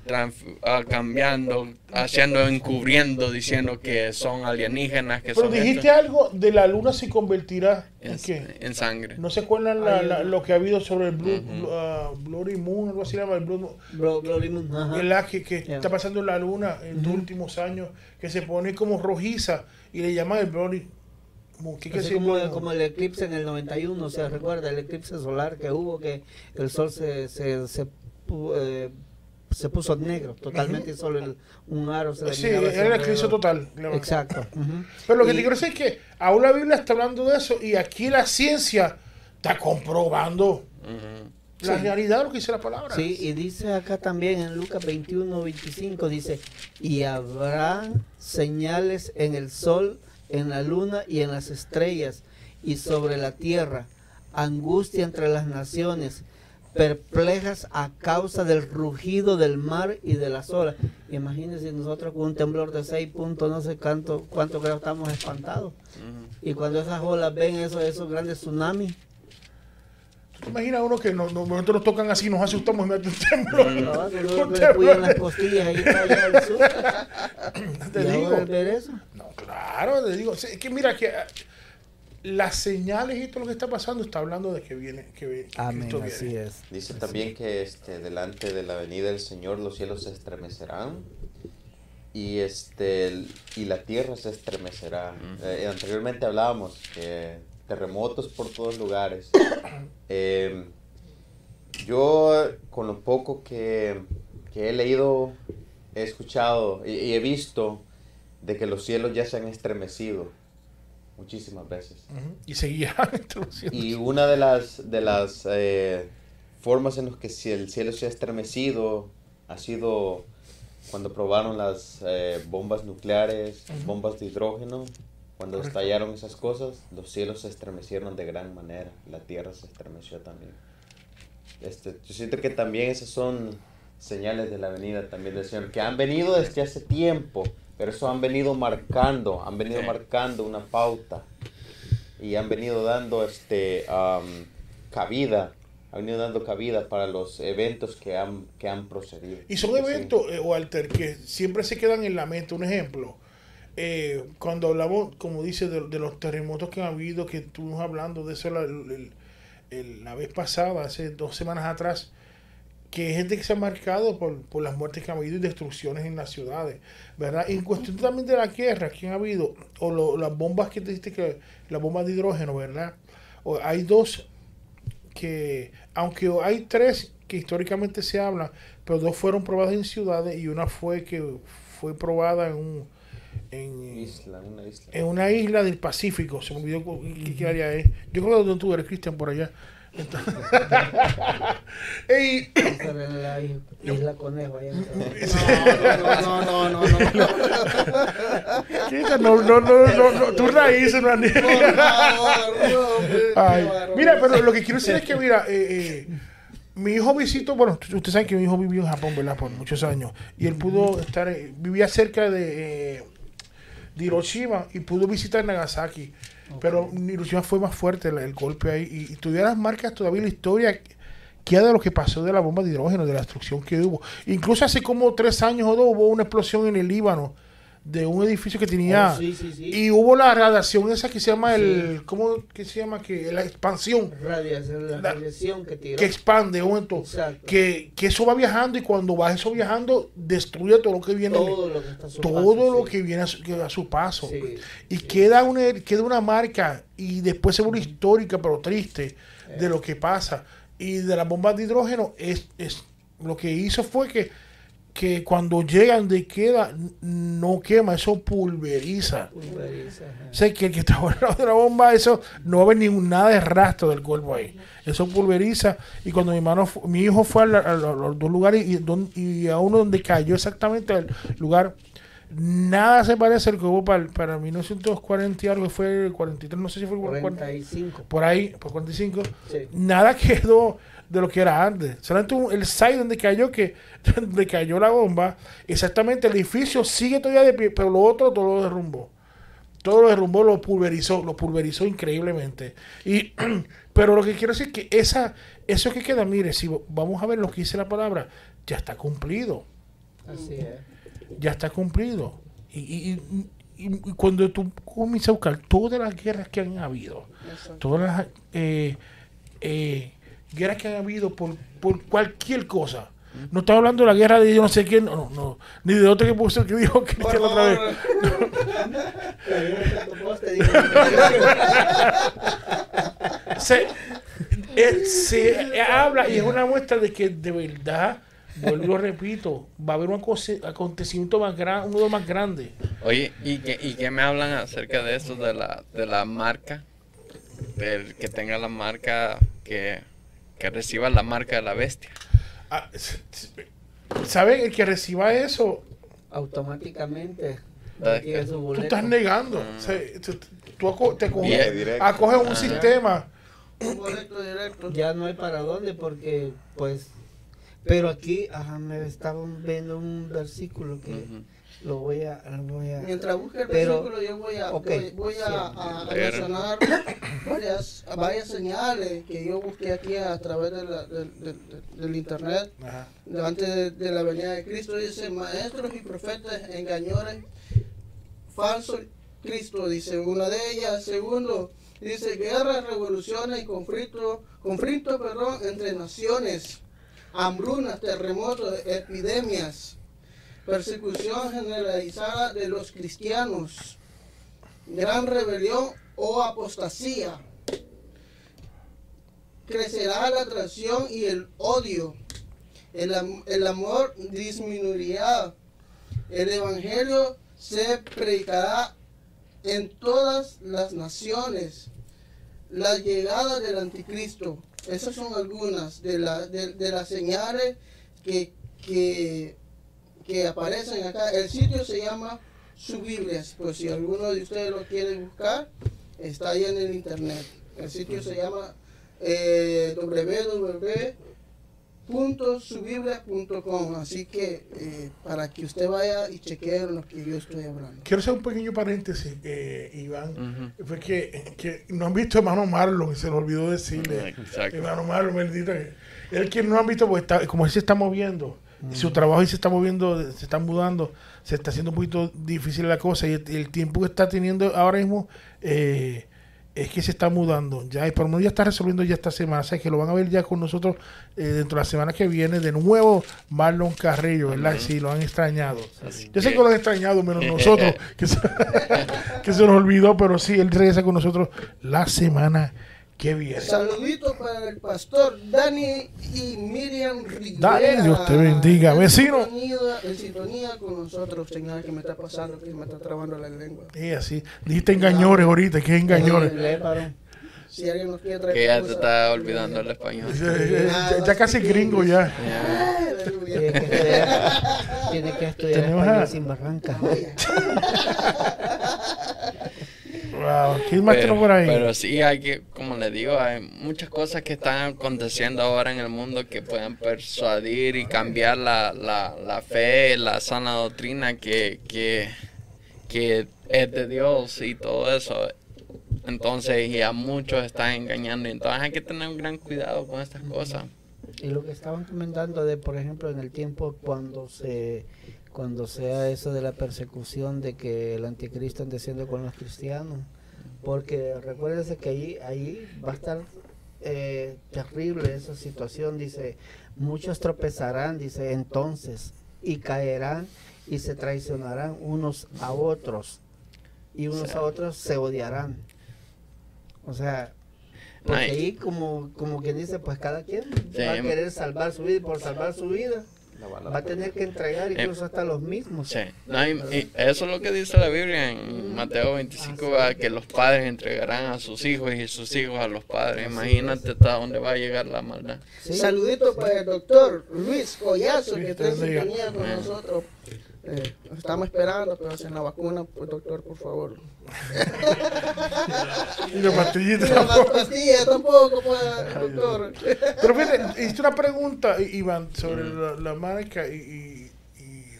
trans- ah, cambiando, haciendo, encubriendo, diciendo que son alienígenas, que Pero son dijiste algo de la luna se convertirá en, en, qué? en sangre. ¿No se acuerdan la- lo que ha habido sobre el Blue. Blue- ah, Bloody Moon, algo así se llama el Blue Moon? Bro, Glory Moon, ajá. ¿verdad? Que, que está pasando en la luna en los últimos años, que se pone como rojiza y le llaman el Bloody Moon. ¿Qué Así como, Bloody Moon? como el eclipse en el 91, ¿se recuerda? El eclipse solar que hubo, que el sol se, se, se, eh, se puso negro totalmente y solo el- un aro se le Sí, era el eclipse total. Exacto. ujú. Pero lo que Y- te quiero decir es que aún la Biblia está hablando de eso y aquí la ciencia está comprobando Ujú. la Sí. realidad de lo que dice la palabra. Sí, y dice acá también en Lucas 21, 25, dice, y habrá señales en el sol, en la luna y en las estrellas, y sobre la tierra, angustia entre las naciones, perplejas a causa del rugido del mar y de las olas. Imagínense nosotros con un temblor de 6 puntos, no sé cuánto, cuánto creo estamos espantados. Ujú. Y cuando esas olas ven eso, esos grandes tsunamis, ¿Tú te imaginas uno que no, no, nosotros nos tocan así, nos asustamos y mete un temblor? ¿no? Que luego que le las costillas ahí para allá al sur. *laughs* Te Y digo. ver eso. No, claro, te digo. Es que mira que las señales y todo lo que está pasando está hablando de que viene, que, viene- que Amén, Cristo viene. así es. Dice también que este, delante de la venida del Señor los cielos se estremecerán y, este, el- y la tierra se estremecerá. Eh, anteriormente hablábamos que terremotos por todos lugares. *coughs* Eh, yo con lo poco que, que he leído, he escuchado y, y he visto de que los cielos ya se han estremecido muchísimas veces. Y seguía *laughs* introduciendo. Y una de las, de las eh, formas en las que si el cielo se ha estremecido ha sido cuando probaron las eh, bombas nucleares, Ujú. bombas de hidrógeno. Cuando Correcto. estallaron esas cosas, los cielos se estremecieron de gran manera. La tierra se estremeció también. Este, yo siento que también esas son señales de la venida también del Señor, que han venido desde hace tiempo, pero eso han venido marcando, han venido Sí. marcando una pauta y han venido dando este am, cabida, han venido dando cabida para los eventos que han, que han procedido. Y son eventos, eh, Walter, que siempre se quedan en la mente. Un ejemplo, eh, cuando hablamos, como dice, de, de los terremotos que han habido, que estuvimos hablando de eso la, el- el- la vez pasada, hace dos semanas atrás, que hay gente que se ha marcado por, por las muertes que han habido y destrucciones en las ciudades, ¿verdad? En cuestión también de la guerra que han habido, o lo- las bombas que te dijiste que, las bombas de hidrógeno, ¿verdad? O hay dos que, aunque hay tres que históricamente se hablan, pero dos fueron probadas en ciudades y una fue que fue probada en un en, Isla, una isla. en una isla del Pacífico, se me olvidó qué, qué área es. Yo creo que donde tú eres, Cristian, por allá. *laughs* Entonces- y, la isla Conejo. allá *laughs* No, no, no, no, no, no. No, no, no, no, no, tus raíces no *laughs* mira, pero lo que quiero decir es que, mira, eh, eh, mi hijo visitó, bueno, usted sabe que mi hijo vivió en Japón, ¿verdad? Por muchos años. Y él pudo estar, eh, vivía cerca de, eh, de Hiroshima y pudo visitar Nagasaki. Pero en Hiroshima fue más fuerte el, golpe ahí. Y, y las marcas, todavía la historia queda de lo que pasó de la bomba de hidrógeno, de la destrucción que hubo. Incluso hace como tres años o dos hubo una explosión en el Líbano de un edificio que tenía. Oh, sí, sí, sí. y hubo la radiación esa que se llama el ¿cómo que se llama que la expansión. Radiación, la La- radiación que tiró. que expande un momento. Exacto. que, que eso va viajando y cuando va eso viajando destruye todo lo que viene. Todo lo que está a su todo paso, lo que viene a su, que a su paso. Y queda una queda una marca y después se vuelve histórica pero triste de lo que pasa. Y de las bombas de hidrógeno es, es lo que hizo fue que que cuando llegan de queda no quema eso pulveriza Pulveriza, ajá. sé que el que está *laughs* al lado de la bomba eso no va a haber ningún nada de rastro del cuerpo ahí eso pulveriza y cuando mi hermano mi hijo fue a, la- a los dos lugares y, don- y a uno donde cayó exactamente el lugar nada se parece al que hubo para, para 1940 y algo que fue el 43 no sé si fue el 40, 45. por ahí por 45 Sí. nada quedó de lo que era antes. Solamente un- el site donde cayó que *laughs* donde cayó la bomba, exactamente el edificio sigue todavía de pie, pero lo otro todo lo derrumbó. Todo lo derrumbó, lo pulverizó, lo pulverizó increíblemente. Y *clears throat* pero lo que quiero decir es que esa eso que queda, mire, si vamos a ver lo que dice la palabra, ya está cumplido Así es. ya está cumplido. Y, y- y- y cuando tú comienzas a buscar todas las guerras que han habido, todas las eh, eh, guerras que han habido por, por cualquier cosa. No estamos hablando de la guerra de yo no sé quién, no, no, no, ni de otro que puso que dijo Cristian otra vez. *laughs* Se, eh, se habla y es una muestra de que de verdad, vuelvo y lo repito, va a haber un aconte- acontecimiento más grande, uno de los más grandes. Oye, ¿y qué, ¿y qué me hablan acerca de eso, de la, de la marca? Del que tenga la marca, que, que reciba la marca de la bestia. Ah, ¿Saben? El que reciba eso, Automáticamente. Ah, tú estás negando. O sea, tú, te acoges un Ah. sistema. Un boleto directo. Ya no hay para dónde porque, pues. Pero aquí, ajá, me estaban viendo un versículo que. Lo voy a. Lo voy a Mientras busque el Pero- versículo, yo voy a, ok, voy, voy a, a- mencionar varias, varias señales que yo busqué aquí a través de la- del- internet. Ajá. Delante de, de la venida de Cristo dice, maestros y profetas engañores, falso Cristo, dice una de ellas. Segundo, dice guerras, revoluciones y conflictos, conflictos, perdón, entre naciones, hambrunas, terremotos, epidemias, persecución generalizada de los cristianos, gran rebelión o apostasía. Crecerá la atracción y el odio. El, el amor disminuirá. El evangelio se predicará en todas las naciones. La llegada del anticristo. Esas son algunas de, la- de- de las señales que, que, que aparecen acá. El sitio se llama Su. Pues si alguno de ustedes lo quiere buscar, está ahí en el internet. El sitio se llama eh, www.subiblia.com. Así que eh, para que usted vaya y chequee lo que yo estoy hablando. Quiero hacer un pequeño paréntesis, eh, Iván. Ujú. Fue que, que no han visto a hermano Marlon se le olvidó decirle. Exacto. Hermano Marlon, bendito. que- Él que no han visto, pues está, como él se está moviendo, su trabajo y se está moviendo, se está mudando, se está haciendo un poquito difícil la cosa y el, el tiempo que está teniendo ahora mismo eh, es que se está mudando. Ya, y por lo menos ya está resolviendo ya esta semana. O sea, que lo van a ver ya con nosotros eh, dentro de la semana que viene. De nuevo, Marlon Carrillo, ¿verdad? Sí, lo han extrañado. Así Yo sé que que- lo han extrañado, menos *laughs* nosotros, que se, *laughs* que se nos olvidó, pero sí, él regresa con nosotros la semana que viene. Saludito para el pastor Dani y Miriam Rivera. Dani, Dios te bendiga. En Vecino. sintonía- En sintonía con nosotros, señor, que me está pasando, que me está trabando la lengua. Y así, dijiste engañores ahorita, que es engañores. Si alguien nos quiere traer Que ya te está olvidando el español. Ya, ya casi gringo ya. Tiene que estudiar, español sin barranca. Wow, ¿qué más tenemos por ahí? pero sí hay que, como le digo, hay muchas cosas que están aconteciendo ahora en el mundo que pueden persuadir y cambiar la, la, la fe, la sana doctrina que, que, que es de Dios y todo eso. Entonces, y a muchos están engañando. Entonces hay que tener un gran cuidado con estas cosas. Y lo que estaban comentando de, por ejemplo, en el tiempo cuando se cuando sea eso de la persecución de que el anticristo ande siendo con los cristianos. Porque recuérdese que ahí, ahí va a estar eh, terrible esa situación. Dice, muchos tropezarán, dice, entonces, y caerán y se traicionarán unos a otros. Y unos a otros se odiarán. O sea, porque ahí como, como quien dice, pues cada quien Sí. va a querer salvar su vida y por salvar su vida va a tener que entregar incluso hasta los mismos. Sí. No, y- y eso es lo que dice la Biblia en Mateo 25, ¿verdad? que los padres entregarán a sus hijos y sus hijos a los padres. Imagínate hasta dónde va a llegar la maldad. Sí. Saludito para el doctor Luis Collazo, que está en con nosotros. Eh, estamos esperando, pero hacen la vacuna, pues doctor, por favor. Y la pastillita tampoco. pastillas tampoco, pues, doctor. Pero fíjate, hice una pregunta, Iván, sobre la, la marca y, y, y-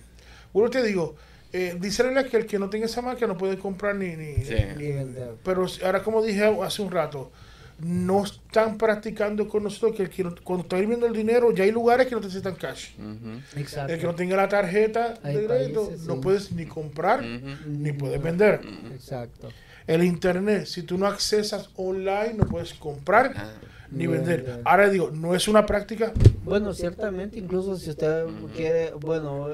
bueno, te digo, eh, dice la Biblia que el que no tenga esa marca no puede comprar ni... ni, Sí. ni vender. Pero ahora, como dije hace un rato, no están practicando con nosotros que, el que no- cuando está viendo el dinero, ya hay lugares que no te aceptan cash. Exacto. El que no tenga la tarjeta Hay de crédito países, no sí. puedes ni comprar ni puedes vender. Exacto. El internet, si tú no accesas online, no puedes comprar Ah, ni vender. Ahora digo, no es una práctica Bueno, ciertamente, incluso si usted quiere, bueno,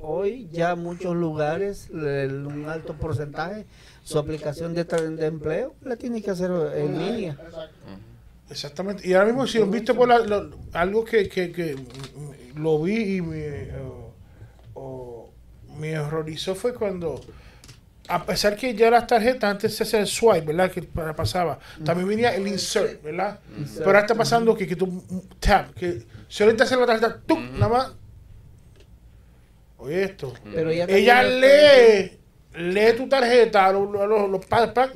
hoy ya muchos lugares, el- un alto porcentaje, su aplicación de, de empleo la tiene que hacer en línea. Exactamente. Y ahora mismo, si lo viste por la- lo- algo que, que, que, lo vi y me, oh, oh, me horrorizó fue cuando, a pesar que ya las tarjetas antes se hacía el swipe, ¿verdad? Que pasaba. También venía el insert, ¿verdad? Pero ahora está pasando que, que tú tap, que si ahorita hace la tarjeta, ¡tuc! nada más. Oye esto. Pero Ella lee, lee tu tarjeta a los, a los, los pad- pad,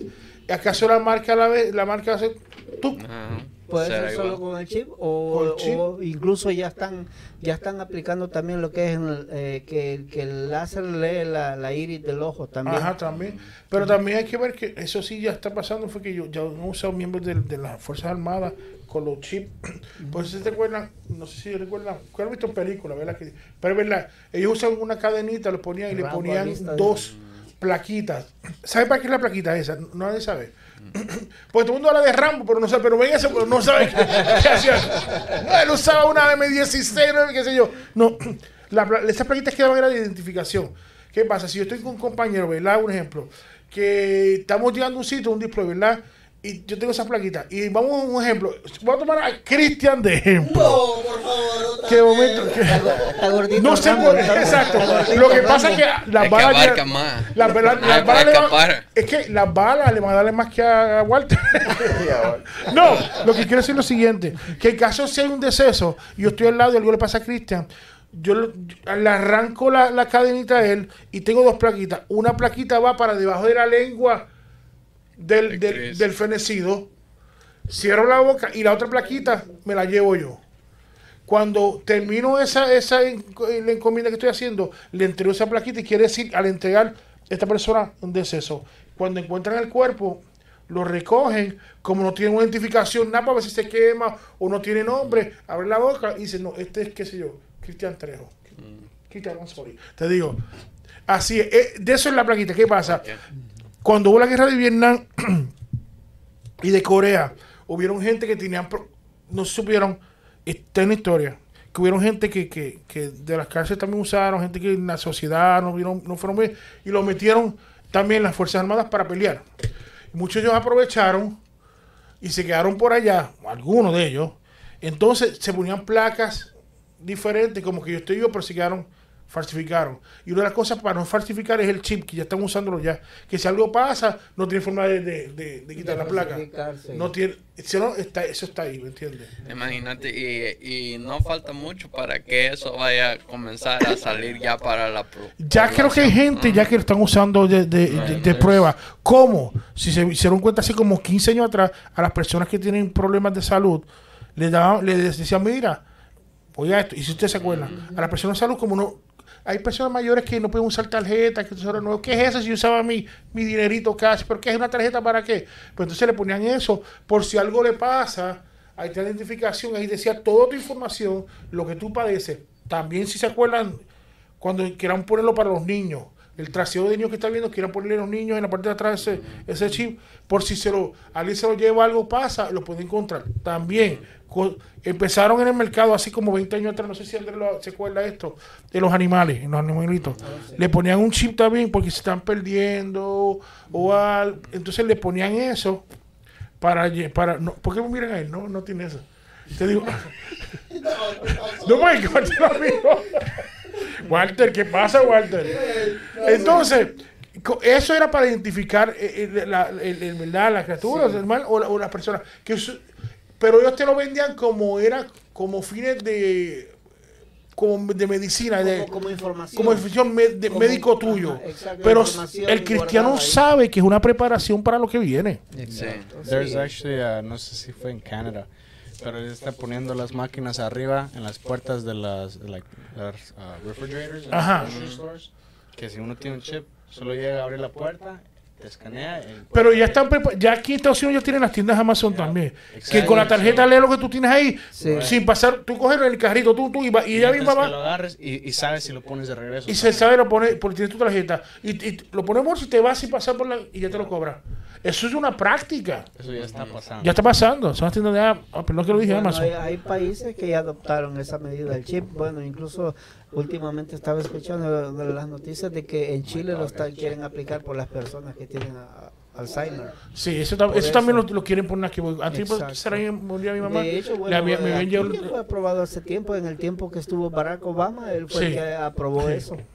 y acaso la marca la, ve- la marca hace ajá. Puede Será ser solo igual. con el chip o, el chip. o incluso ya están ya están aplicando también lo que es el, eh, que, que el láser lee la, la iris del ojo también. Ajá, también. Pero también hay que ver que eso sí ya está pasando. Fue que yo ya no he usado miembros de, de las Fuerzas Armadas con los chips. Por eso se te acuerdan, no sé si recuerdan, que han visto en películas, ¿verdad? Que, pero es verdad, ellos usan una cadenita, lo ponían y le ponían de- dos plaquitas. ¿Sabe para qué es la plaquita esa? No nadie sabe. *clears throat* Porque todo el mundo habla de Rambo, pero no sabe, pero ven ese, pero no sabe qué, qué. No, él usaba una M16, no, qué sé yo. No, *clears throat* la, esas plaquitas quedaban era de identificación. ¿Qué pasa? Si yo estoy con un compañero, ¿verdad? Un ejemplo, que estamos llegando a un sitio, un display, ¿verdad? Y yo tengo esas plaquitas. Y vamos a un ejemplo. Voy a tomar a Cristian de ejemplo. No, por favor. otra ¿Qué momento? qué- *laughs* Está gordito no sé por está- exacto. Lo que pasa es que las Es que balas. ya- abarca más. las *laughs* las balas le van- es que las balas le van a darle más que a, Walter. *laughs* no, lo que quiero decir es lo siguiente: que en caso si hay un deceso y yo estoy al lado y algo le pasa a Cristian, yo le arranco la, la cadenita a él y tengo dos plaquitas. Una plaquita va para debajo de la lengua del, De del, del fenecido. Cierro la boca y la otra plaquita me la llevo yo. Cuando termino esa, esa la encomienda que estoy haciendo, le entrego esa plaquita y quiere decir al entregar esta persona un deceso. Cuando encuentran el cuerpo, lo recogen, como no tienen una identificación, nada para ver si se quema o no tiene nombre, abre la boca y dicen, no, este es, qué sé yo, Cristian Trejo. Cristian, sorry. Te digo, así es, eh, de eso es la plaquita. ¿Qué pasa? Cuando hubo la guerra de Vietnam *clears throat* y de Corea, hubieron gente que tenían, no supieron, está en la historia, que hubieron gente que, que, que de las cárceles también usaron, gente que en la sociedad no, vieron, no fueron bien, y lo metieron también en las Fuerzas Armadas para pelear. Muchos de ellos aprovecharon y se quedaron por allá, algunos de ellos. Entonces se ponían placas diferentes, como que yo estoy yo, pero se quedaron, falsificaron. Y una de las cosas para no falsificar es el chip, que ya están usándolo ya. Que si algo pasa, no tiene forma de, de- de- de quitar De la placa. No tiene, si no, está, eso está ahí, ¿me entiendes? Imagínate, y, y no falta mucho para que eso vaya a comenzar a salir ya para la pro- Ya creo que hay gente ya que lo están usando de, de, de- de prueba. ¿Cómo? Si se hicieron cuenta hace como 15 años atrás, a las personas que tienen problemas de salud, les daban, les decían, mira, oiga esto, y si ustedes se acuerdan, a las personas de salud como no, hay personas mayores que no pueden usar tarjeta, que eso no, ¿qué es eso si usaba mi, mi dinerito cash? ¿Pero qué es una tarjeta para qué? Pues entonces le ponían eso, por si algo le pasa, ahí está la identificación, ahí decía toda tu información, lo que tú padeces. También si se acuerdan, cuando quieran ponerlo para los niños. El traseo de niños que está viendo, quieran ponerle a los niños en la parte de atrás ese, ese chip, por si se lo, alguien se lo lleva algo, pasa, lo puede encontrar. También empezaron en el mercado así como 20 años atrás, no sé si Andrés lo- se acuerda de esto, de los animales, los animalitos. Le ponían un chip también porque se están perdiendo o al- entonces le ponían eso para, para no, ¿por qué me miran a él? No, no tiene eso. Te digo, *laughs* no que Walter amigo. Walter, ¿qué pasa, Walter? Entonces, eso era para identificar eh, eh, la, el- el- ¿verdad? las criaturas, el mal, o, la- o las personas. Que eso- pero ellos te lo vendían como era, como fines de como de medicina, de, Como, como información. como información me- de Como- médico ajá, tuyo. exacto, Pero el cristiano sabe que es una preparación para lo que viene. Sí. There's actually, uh, no sé si fue en Canadá, pero él está poniendo las máquinas arriba en las puertas de las, like, las, uh, refrigerators, Ajá. stores, que si uno tiene un chip, solo llega a abrir la puerta, te escanea. y- Pero ya están ya aquí en Estados Unidos ya tienen las tiendas Amazon también. Que con la tarjeta lee lo que tú tienes ahí, Sí. sin pasar, tú coges el carrito, tú, tú, y, va- y ella misma lo va. agarres y, y sabes si lo pones de regreso. Y se sabe, lo pone, porque tienes tu tarjeta. Y, y lo ponemos si te vas sin pasar por la. y ya te lo cobra. Eso es una práctica. Eso ya está pasando. Ya está pasando. Son las tiendas de ah, perdón que lo dije Bueno, Amazon. hay, hay países que ya adoptaron esa medida del chip. Bueno, incluso últimamente estaba escuchando de las noticias de que en Chile lo están, quieren aplicar por las personas que tienen a- Alzheimer. Sí, eso, también lo, lo quieren poner aquí. Antes pues, será murió mi mamá. De hecho, bueno, había- me aquí fue aprobado hace tiempo, en el tiempo que estuvo Barack Obama, él fue el Sí. que aprobó eso. *laughs*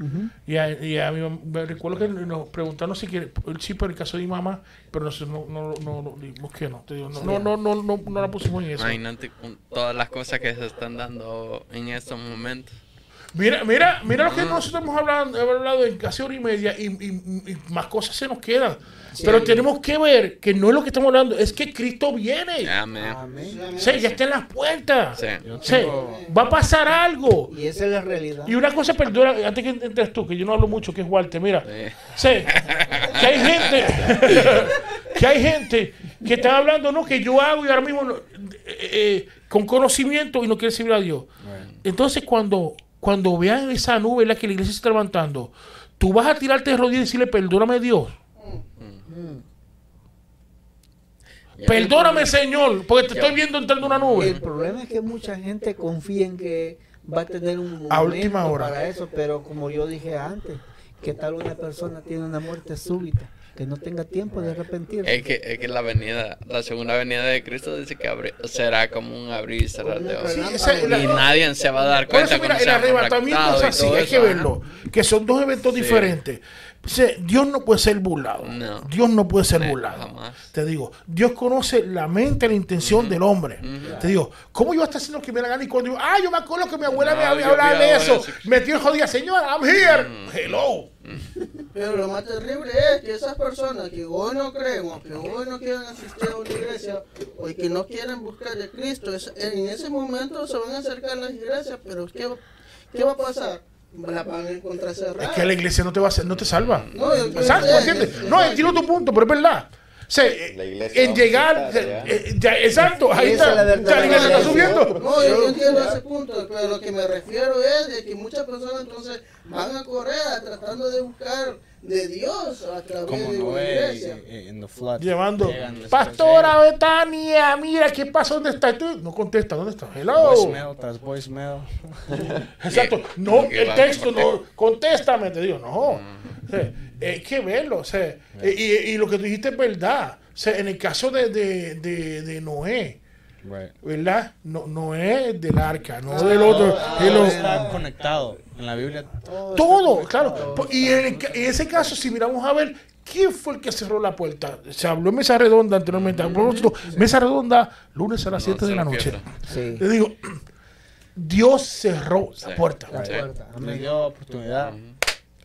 Ujú. Y a, y a mi mam- me recuerdo que nos preguntaron si quiere el chip por el caso de mi mamá, pero nosotros no, no, no, no, dijimos que no, te digo, no, no, no, no, no, no la pusimos en eso. Imagínate con todas las cosas que se están dando en estos momentos. Mira, mira, mira lo que nosotros hemos hablado, hemos hablado en casi hora y media y, y- y más cosas se nos quedan. Pero tenemos que ver que no es lo que estamos hablando, es que Cristo viene. Amén. Amén. Sí, ya está en las puertas. Sí. Va a pasar algo. Y esa es la realidad. Y una cosa, perdona, antes que entres tú, que yo no hablo mucho, que es Walter, mira. Sí. Sí, que hay gente, *laughs* que hay gente que está hablando, no, que yo hago y ahora mismo eh, eh, con conocimiento y no quiere servir a Dios. Entonces, cuando, cuando vean esa nube en la que la iglesia se está levantando, tú vas a tirarte de rodillas y decirle, perdóname Dios. Perdóname, Señor, porque te estoy viendo entrando una El nube. problema es que mucha gente confía en que va a tener un momento A última hora. para eso, pero como yo dije antes, que tal una persona tiene una muerte súbita, que no tenga tiempo de arrepentirse. Es que, es que la venida, la segunda venida de Cristo dice que abri- será como un abrir y cerrar de ojos. Sí, esa- y la- nadie se va a dar cuenta eso, mira, el arrebatamiento es así, hay que verlo. Que son dos eventos Sí. diferentes. Dios no puede ser burlado. No. Dios no puede ser No, burlado. jamás. Te digo, Dios conoce la mente y la intención del hombre. Te digo, ¿cómo yo voy a estar haciendo lo que me la gana? Y cuando digo, ah, yo me acuerdo que mi abuela No, me había hablado de eso. eso. Me dio jodida, señora, I'm here. Mm. Hello. *laughs* Pero lo más terrible es que esas personas que hoy no creen o que hoy no quieren asistir a una iglesia o que no quieren buscar de Cristo, en ese momento se van a acercar a las iglesias, pero ¿qué, va- qué va a pasar? La van a encontrar cerrada. Es que la iglesia no te va a hacer, no te salva. No, sé, ¿Entiendes? No, entiendo tu punto, pero es verdad. O sea, eh, La iglesia en llegar, eh, ya, exacto, ahí está, es la iglesia está subiendo. No, yo, yo entiendo ese punto, pero lo que me refiero es de que muchas personas entonces van a Corea tratando de buscar de Dios a través Como de una Noé iglesia. y- y- en. Llevando, Pastora Betania, mira, ¿qué pasa? ¿Dónde está? Tú no contesta, ¿dónde está? eh, Hello. Voicemail tras voicemail. *laughs* Exacto, no, *laughs* el texto, no, *laughs* contéstame, te digo, no. O sea, hay que verlo, o sea, eh, y, y lo que tú dijiste es verdad. O sea, en el caso de, de, de, de Noé, Right. ¿verdad? No, Noé es del arca, no del otro. Todo está conectado. En la Biblia todo. todo, claro. Po- Y en, el ca- en ese caso, si miramos a ver, ¿quién fue el que cerró la puerta? Se habló en mesa redonda anteriormente. a propósito, Mesa redonda, lunes a las 7 de la noche. Sí, Le digo, Dios cerró la Sí. puerta. la Sí. puerta. Amén. dio oportunidad.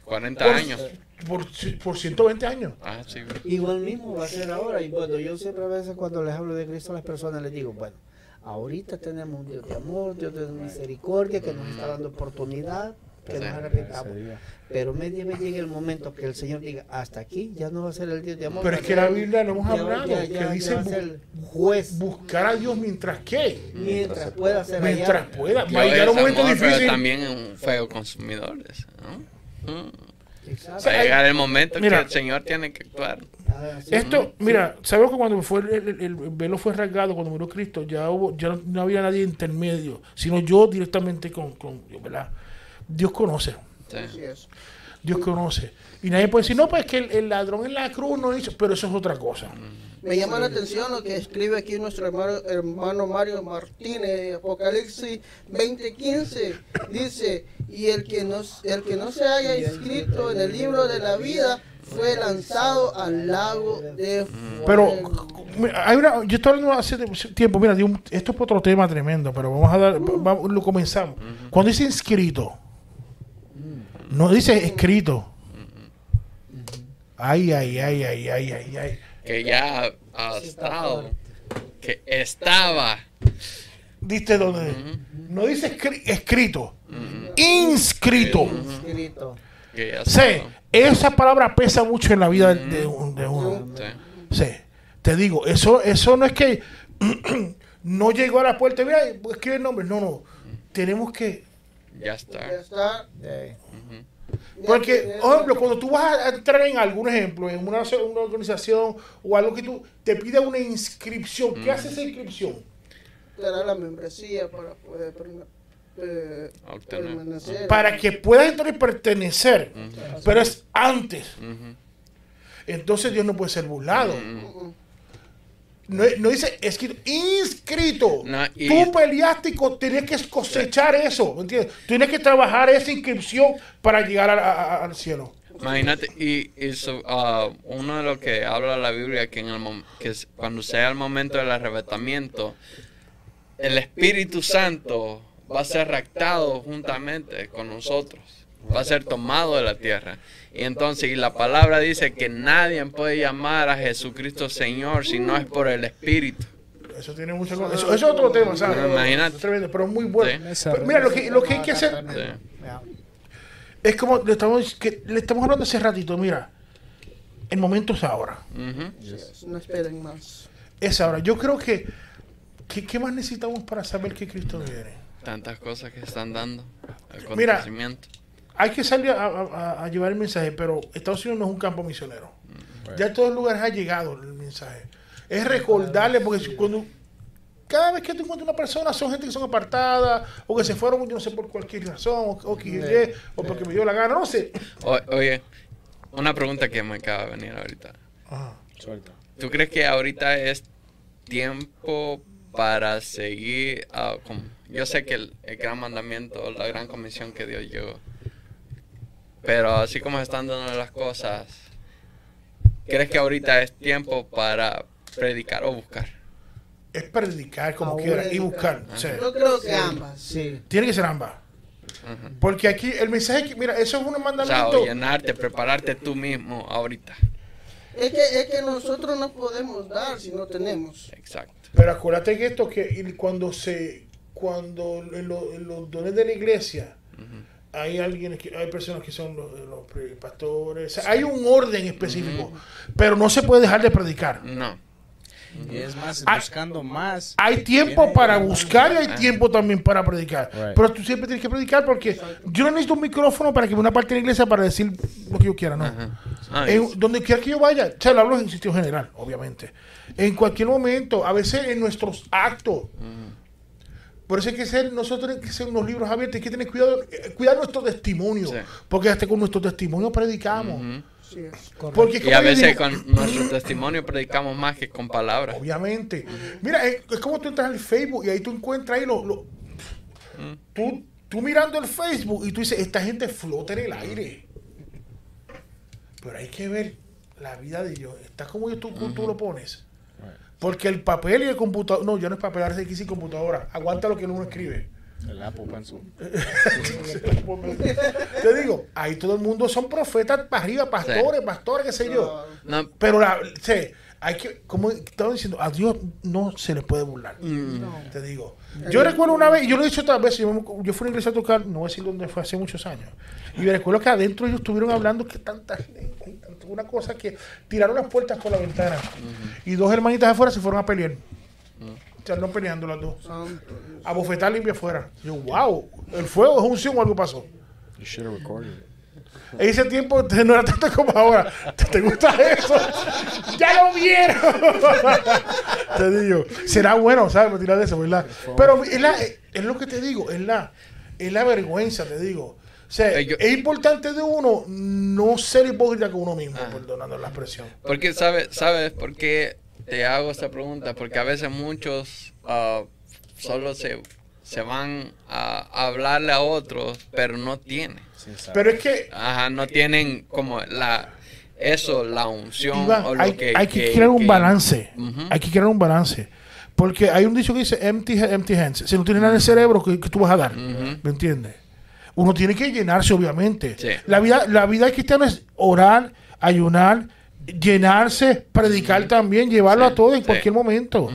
40 Por- años. Por, por 120 años. Ah, sí. Igual mismo va a ser ahora. Y bueno, yo siempre a veces cuando les hablo de Cristo a las personas les digo, bueno, ahorita tenemos un Dios de amor, Dios de misericordia, que nos está dando oportunidad que nos día. Pero media vez llega el momento que el Señor diga, hasta aquí ya no va a ser el día de amor. Pero es que la Biblia lo hemos hablado, ya- ya- que dice bu- juez buscar a Dios mientras que, mientras pueda ser mientras allá. pueda. Va a llegar un momento amor, pero difícil. también es un fuego consumidor. ¿no? Mm. Exacto. Va a llegar el momento Mira. que el Señor tiene que actuar. Esto, mira, sabemos que cuando fue el, el- el velo fue rasgado, cuando murió Cristo, ya hubo, ya no había nadie intermedio, sino yo directamente con, con Dios, ¿verdad? Dios conoce, Sí. Así es. Dios conoce. Y nadie puede decir, no, pues que el, el ladrón en la cruz no hizo, pero eso es otra cosa. Me llama la atención lo que escribe aquí nuestro hermano, hermano Mario Martínez, Apocalipsis 20:15. Dice, y el que, no, el que no se haya inscrito en el libro de la vida fue lanzado al lago de Pero fuego". mira, hay una, yo estaba hablando hace tiempo, mira, de un- esto es otro tema tremendo, pero vamos a dar, vamos- lo comenzamos. Cuando dice inscrito, no dice escrito. Ay, ay, ay, ay, ay, ay, ay. Que ya ha estado. Que estaba. ¿Viste dónde? No dice escri- escrito, inscrito. Escrito. Que ya Sí, esa palabra pesa mucho en la vida de, un- de uno. Sí. Sí, te digo, eso, eso no es que *clears throat* no llegó a la puerta, mira, escribe el nombre. No, no. Tenemos que. Ya Ya está. está. Ya Porque, tiene- por ejemplo, cuando tú vas a entrar en algún ejemplo, en una, una organización o algo que tú te pide una inscripción, ¿qué hace esa inscripción? te da la membresía para poder eh, permanecer. Para que puedas entrar y pertenecer. Pero es antes. Entonces Dios no puede ser burlado. Mm, No, no dice escrito, inscrito. No, y- Tú peleaste y co- tenías que cosechar eso, ¿me entiendes? Tienes que trabajar esa inscripción para llegar a- a- a- al cielo. Imagínate, y, y so- ah, uno de lo que habla la Biblia, que, en el que cuando sea el momento del arrebatamiento, el Espíritu Santo va a ser raptado juntamente con nosotros, va a ser tomado de la tierra. Y entonces, y la palabra dice que nadie puede llamar a Jesucristo Señor si no es por el Espíritu. Eso tiene mucho Eso, eso es otro tema, ¿sabes? Pero imagínate. Pero muy bueno. Sí. Pero mira, lo que, lo que hay que hacer Sí. es como le estamos, que le estamos hablando hace ratito. Mira, el momento es ahora. No esperen más. Es ahora. Yo creo que, que ¿qué más necesitamos para saber que Cristo viene? Tantas cosas que están dando. El Mira. Hay que salir a, a- a llevar el mensaje, pero Estados Unidos no es un campo misionero. Ya en todos los lugares ha llegado el mensaje. Es recordarle, porque cuando cada vez que tú encuentras una persona, son gente que son apartadas, o que se fueron, yo no sé, por cualquier razón, o, o que Y, o porque me dio la gana, no sé. O- oye, una pregunta que me acaba de venir ahorita. Ajá. Suelta. ¿Tú crees que ahorita es tiempo para seguir? ah, como- yo sé que el, el gran mandamiento, la gran comisión que Dios llegó. Pero así como están dando las cosas, ¿crees que ahorita es tiempo para predicar o buscar? Es predicar como Ahora quiera y buscar. sí. Yo creo que ambas. Sí. Tiene que ser ambas. Porque aquí el mensaje, que, mira, eso es un O sea, mandamiento. o llenarte, prepararte tú mismo ahorita. Es que, es que nosotros no podemos dar si no tenemos. Exacto. Pero acuérdate que esto, que y cuando se, cuando en, lo- en los dones de la iglesia, hay alguien, que, hay personas que son los, los pastores, o sea, hay un orden específico, pero no se puede dejar de predicar. No. Y es más, Ah. buscando más. Hay tiempo para buscar y hay tiempo también para predicar. Right. Pero tú siempre tienes que predicar porque yo no necesito un micrófono para que una parte de la iglesia para decir lo que yo quiera, no. Ajá. Ah, En- donde quiera que yo vaya, o sea, lo hablo en sitio general, obviamente. En cualquier momento, a veces en nuestros actos. Por eso hay que ser, nosotros tenemos que ser unos libros abiertos, hay que tener cuidado, eh, cuidar nuestro testimonio. Sí. Porque hasta con nuestro testimonio predicamos. Sí. Porque Y a veces digo, con nuestro testimonio predicamos más que con palabras. Obviamente. Mira, es, es como tú entras al Facebook y ahí tú encuentras ahí lo, lo- tú, tú mirando el Facebook y tú dices, esta gente flota en el aire. Pero hay que ver la vida de ellos. Está como tú, tú lo pones. Porque el papel y el computador, no, ya no es papel, ahora es sí computadora. Aguanta lo que uno escribe. El Apple Pencil. *laughs* Te digo, ahí todo el mundo son profetas para arriba, pastores, pastores, qué sé yo. No, Pero la, sí, hay que, como estaba diciendo, a Dios no se le puede burlar. Te digo. Yo recuerdo una vez, y yo lo he dicho otras veces, yo, me- yo fui a una iglesia a tocar, no voy a decir dónde fue hace muchos años. Y me recuerdo que adentro ellos estuvieron hablando que tanta gente, tanto- una cosa que tiraron las puertas por la ventana. Y dos hermanitas afuera se fueron a pelear. Se andaron peleando las dos. A bofetar limpia afuera. Yo, wow, el fuego es unción o algo pasó. You should have recorded it. En ese tiempo *laughs* no era tanto como ahora. ¿Te, te gusta eso? *laughs* ¡Ya lo vieron! *laughs* te digo. Será bueno, ¿sabes? Me tirar de eso, ¿verdad? Pero es, la- es lo que te digo, es la, es la vergüenza, te digo. O sea, Eh, yo- es importante de uno no ser hipócrita con uno mismo, perdonando la expresión. Porque sabes, sabes por qué te hago esta pregunta, porque a veces muchos ah, solo se, se van a hablarle a otros, pero no tienen. Pero es que Ajá, no tienen como la eso, la unción Iván, o lo hay, que hay que, que- crear un que- balance. Hay que crear un balance. Porque hay un dicho que dice empty, empty hands. Si no tienes nada en el cerebro, ¿qué, qué tú vas a dar? ¿Me entiendes? Uno tiene que llenarse, obviamente. Sí. La vida la vida cristiana es orar, ayunar, llenarse, predicar también, llevarlo Sí, a todo en sí. cualquier momento.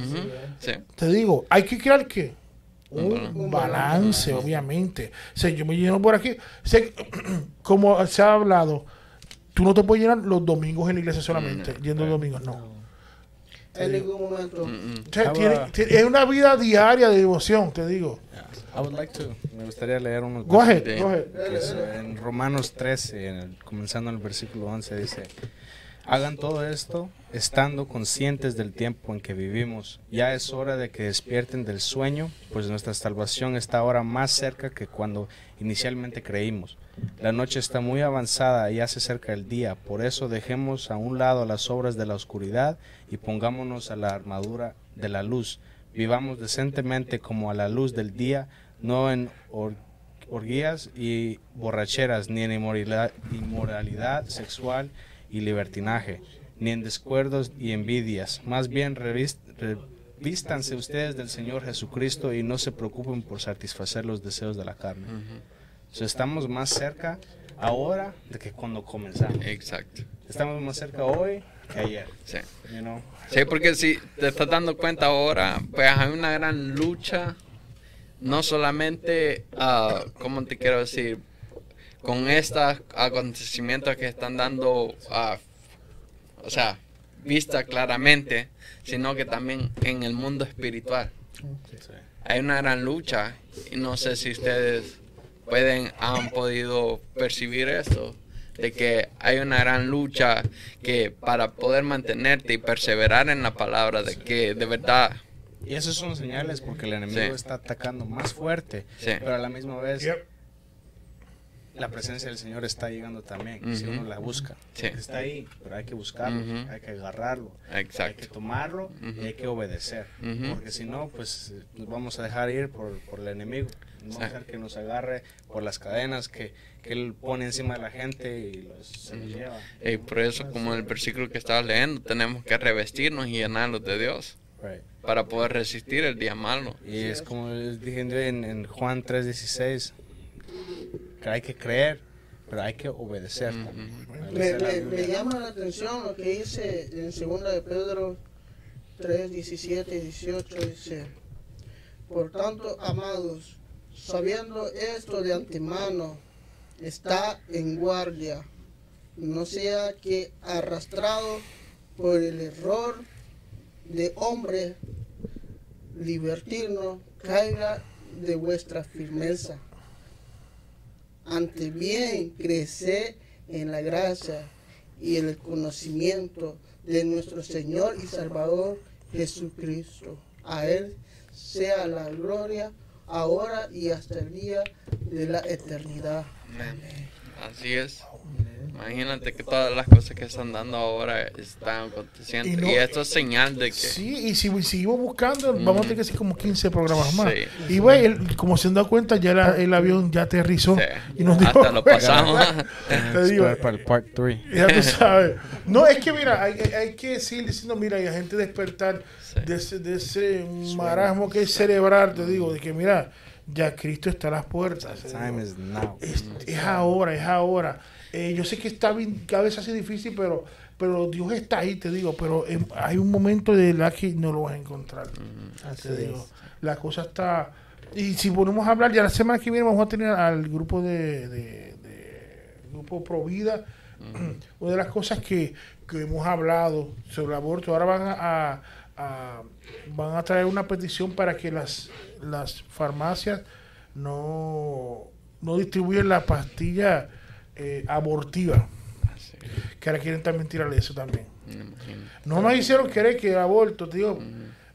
Te digo, hay que crear qué? Un Un balance, obviamente. O sea, yo me lleno por aquí. O sea, *clears throat* como se ha hablado, tú no te puedes llenar los domingos en la iglesia solamente, yendo los domingos, no. En ningún momento. Mm, O sea, Estaba- tiene- tiene- es una vida diaria de devoción, te digo. I would like to. Me gustaría leer unos Go ahead, Sí. go ahead. que es, en Romanos 13, en el- comenzando en el versículo 11, dice, hagan todo esto estando conscientes del tiempo en que vivimos. Ya es hora de que despierten del sueño, pues nuestra salvación está ahora más cerca que cuando inicialmente creímos. La noche está muy avanzada y ya se acerca el día, por eso dejemos a un lado las obras de la oscuridad y pongámonos a la armadura de la luz. Vivamos decentemente como a la luz del día, no en or- orgías y borracheras, ni en inmoralidad, inmoralidad sexual y libertinaje, ni en descuerdos y envidias. Más bien revis- revístanse ustedes del Señor Jesucristo y no se preocupen por satisfacer los deseos de la carne. So, estamos más cerca ahora de que cuando comenzamos. Exacto. Estamos más cerca hoy que ayer. Sí. you know. Sí, porque si te estás dando cuenta ahora, pues hay una gran lucha, no solamente, ah, ¿cómo te quiero decir? Con estos acontecimientos que están dando, ah, o sea, vista claramente, sino que también en el mundo espiritual. Hay una gran lucha y no sé si ustedes pueden, han podido percibir esto, de que hay una gran lucha que para poder mantenerte y perseverar en la palabra, de que de verdad, Y esos son señales porque el enemigo Sí. está atacando más fuerte, Sí. pero a la misma vez Yep. la presencia del Señor está llegando también, si Ujú. uno la busca. Sí. Está ahí, pero hay que buscarlo, Ujú. hay que agarrarlo, hay que exacto. tomarlo Ujú. y hay que obedecer. Porque si no, pues nos vamos a dejar ir por, por el enemigo. No vamos a Sí. dejar que nos agarre por las cadenas que, que él pone encima de la gente y los, se los lleva. Y por eso, como el versículo que estabas leyendo, tenemos que revestirnos y llenarnos de Dios Right. Para poder resistir el día malo. Y es como les dije en, en Juan 3:16, que hay que creer, pero hay que obedecer. Me, llama la atención lo que dice en 2 de Pedro 3, 17 y 18. Dice: Por tanto, amados, sabiendo esto de antemano, está en guardia, no sea que arrastrado por el error de hombre libertino caiga de vuestra firmeza. Ante bien crecer en la gracia y el conocimiento de nuestro Señor y Salvador Jesucristo. A Él sea la gloria ahora y hasta el día de la eternidad. Amén. Así es. Imagínate que todas las cosas que están dando ahora están aconteciendo. Y Y, no- esto es señal de que... Sí, y si seguimos buscando, vamos a tener que hacer como 15 programas más. Sí. Y güey, como se han dado cuenta, ya la- el avión ya aterrizó. Sí. Y nos dijo, Hasta lo pasamos. *laughs* Te digo, para el part 3. ya tú sabes. No, es que mira, hay, hay- que seguir diciendo, mira, hay gente despertar Sí. de ese, de ese marasmo que es cerebral, te digo, de que mira, ya Cristo está a las puertas. Time is now. Es, es ahora, es ahora. Eh, yo sé que está bien, que a veces hace difícil, pero pero Dios está ahí, te digo, pero hay un momento de la que no lo vas a encontrar. Así te digo, es. la cosa está... Y si ponemos a hablar, ya la semana que viene vamos a tener al grupo de, de- de- grupo Provida. Una de las cosas que, que hemos hablado sobre el aborto, ahora van a, a- a- van a traer una petición para que las, las farmacias no, no distribuyen la pastilla eh, abortiva, Así, que ahora quieren también tirarle eso también. No nos hicieron querer que el aborto, tío,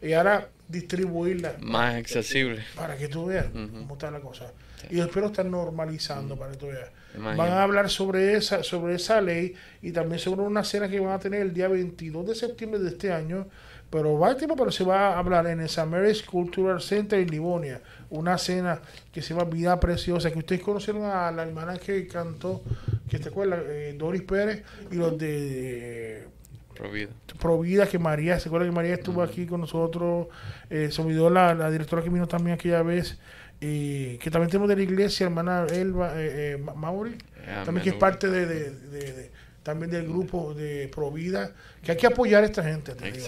y ahora distribuirla Más accesible. para que tú veas cómo está la cosa. Y espero estar normalizando para que tú veas. Van a hablar sobre esa, sobre esa ley y también sobre una cena que van a tener el día 22 de septiembre de este año. Pero va tiempo, pero se va a hablar en el Samaris Cultural Center en Livonia. Una cena que se llama Vida Preciosa. Que ustedes conocieron a la hermana que cantó, que te acuerdas, Eh, Doris Pérez y los de Provida. Provida, que María, se acuerda que María estuvo aquí con nosotros, eh, se olvidó la, la directora que vino también aquella vez, y que también tenemos de la iglesia, hermana Elba, eh, eh, Ma- Mauri, Ah, también que es parte de, de- de- de- también del grupo de Provida, que hay que apoyar a esta gente, te digo.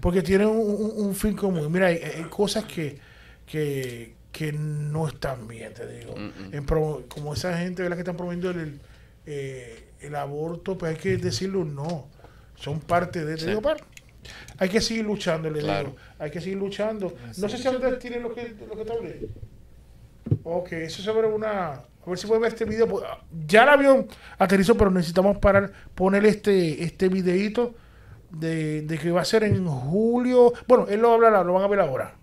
Porque tienen un, un- un fin común. Mira, hay, hay cosas que, que, que no están bien, te digo. Mm, mm. En pro- como esa gente ¿verdad? que están promoviendo el, eh, el aborto, pues hay que decirlo no. Son parte de... Te Sí. digo, par, hay que seguir luchando, le Claro. digo. Hay que seguir luchando. No sé si ustedes tienen lo que, lo que te hablé. Ok, eso sobre una... A ver si pueden ver este video. pues, Ya el avión aterrizó, pero necesitamos parar, poner este, este videito de, de que va a ser en julio. Bueno, él lo va a hablar, lo van a ver ahora.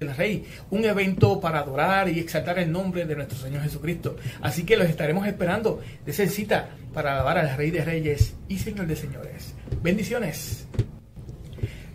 El Rey, un evento para adorar y exaltar el nombre de nuestro Señor Jesucristo. Así que los estaremos esperando de esa cita para alabar al Rey de Reyes y Señor de Señores. Bendiciones.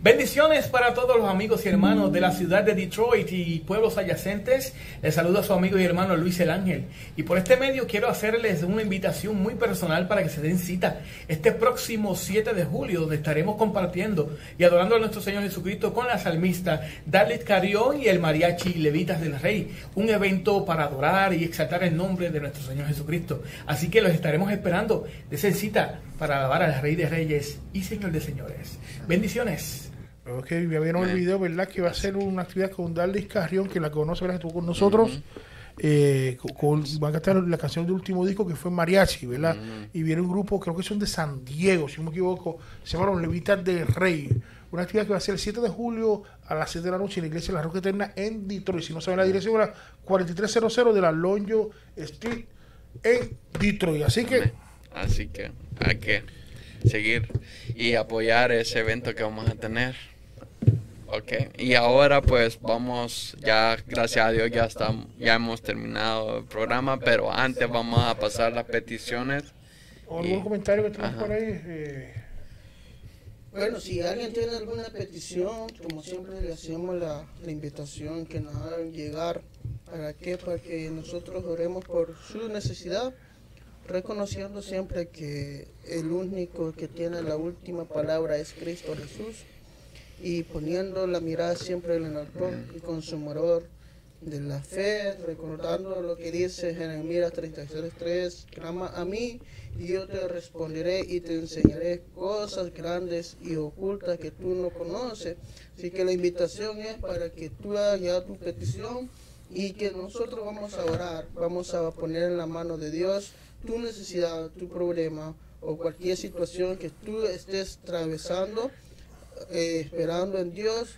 Bendiciones para todos los amigos y hermanos de la ciudad de Detroit y pueblos adyacentes. Les saluda a su amigo y hermano Luis el Ángel. Y por este medio quiero hacerles una invitación muy personal para que se den cita este próximo 7 de julio, donde estaremos compartiendo y adorando a nuestro Señor Jesucristo con la salmista Dalit Carión y el mariachi Levitas del Rey. Un evento para adorar y exaltar el nombre de nuestro Señor Jesucristo. Así que los estaremos esperando. de esa cita para alabar al Rey de Reyes y Señor de Señores. Bendiciones. Ok, ya vieron el video, ¿verdad? Que va a ser una actividad con Darlis Carrión, que la conoce, ¿verdad? Que estuvo con nosotros. Eh, con, van a cantar la canción del último disco que fue Mariachi, ¿verdad? Y viene un grupo, creo que son de San Diego, si no me equivoco, se llama Los Levitas del Rey. Una actividad que va a ser el 7 de julio a las 7 de la noche en la iglesia de la Roca Eterna en Detroit. Si no saben la dirección, era 4300 de la Lonjo Street en Detroit. Así que, Así que hay que seguir y apoyar ese evento que vamos a tener. Ok, y ahora pues vamos, ya gracias a Dios ya estamos, ya hemos terminado el programa, pero antes vamos a pasar las peticiones. ¿algún Y- comentario que tenemos por ahí? Eh, Bueno, si alguien tiene alguna petición, como siempre le hacemos la, la invitación que nos hagan llegar. ¿Para qué? Para que nosotros oremos por su necesidad, reconociendo siempre que el único que tiene la última palabra es Cristo Jesús y poniendo la mirada siempre en el y consumador de la fe, recordando lo que dice Jeremías 33.3, clama a mí y yo te responderé y te enseñaré cosas grandes y ocultas que tú no conoces. Así que la invitación es para que tú hagas tu petición y que nosotros vamos a orar, vamos a poner en la mano de Dios tu necesidad, tu problema o cualquier situación que tú estés atravesando, eh, esperando en Dios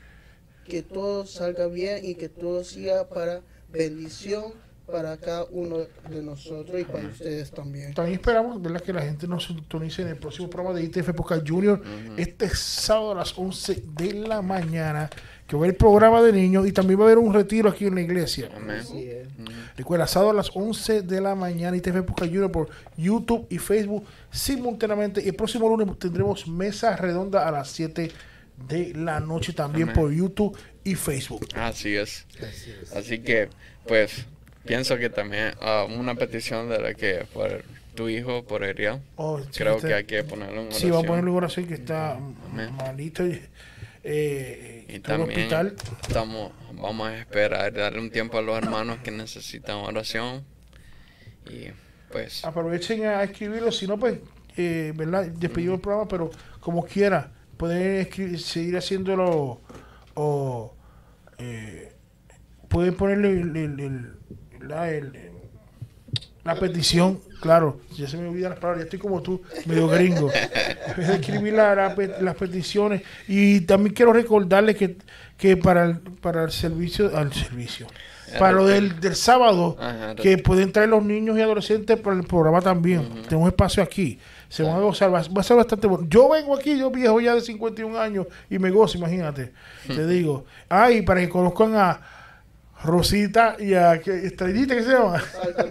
que todo salga bien y que todo sea para bendición para cada uno de nosotros y para ustedes también. También esperamos ¿verdad? que la gente nos sintonice en el próximo programa de ITF Poca Junior este sábado a las 11 de la mañana, que va a haber el programa de niños y también va a haber un retiro aquí en la iglesia. Amén. Así es. Recuerda, sábado a las 11 de la mañana ITF Poca Junior por YouTube y Facebook simultáneamente. Y el próximo lunes tendremos mesa redonda a las 7 de la noche también Amén. por YouTube y Facebook. Así es. Así que, pues, pienso que también ah, una petición de la que por tu hijo, por Ariel, Oh, sí, creo está- que hay que ponerlo en Sí, vamos a oración. ponerle oración que está Amén. malito y, eh, Y en también hospital. estamos, vamos a esperar, darle un tiempo a los hermanos que necesitan oración. Y pues, Aprovechen a escribirlo, si no, pues, eh, ¿verdad? Despedimos el programa, pero como quiera, pueden seguir haciéndolo o eh, pueden ponerle el, el- el- la, la petición, claro, ya se me olvidan las palabras, ya estoy como tú, medio gringo. *laughs* Escribir la- las peticiones y también quiero recordarles que, que para, el, para el servicio, al servicio, para lo del, del sábado, Ajá, que pueden traer los niños y adolescentes para el programa también. Tenemos espacio aquí. Se van a gozar, va, a ser bastante bueno. Yo vengo aquí, yo viejo ya de 51 años y me gozo, imagínate. Te *laughs* digo. Ay, para que conozcan a Rosita y a. Estrellita, ¿qué se llama?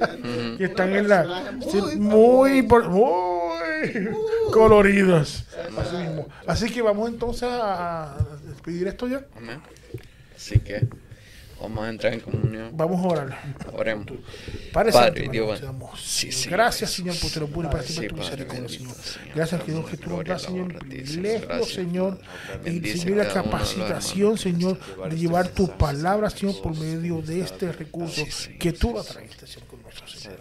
*laughs* que están en la. sí, muy, por- muy *laughs* coloridos. Así mismo. Así que vamos entonces a, a despedir esto ya. amén. Así que vamos a entrar en comunión. Vamos a orar. Oremos. Padre, Padre, Dios, te sí, Gracias. Señor, por tu bueno para Sí, siempre tu misericordia, Señor. Gracias, que Dios, que tú nos das, Señor, ti, privilegio, Señor, y Señor, la capacitación. Señor, de llevar tu palabra, Señor, por medio de este recurso que tú la traiste, Señor, con nosotros, Señor.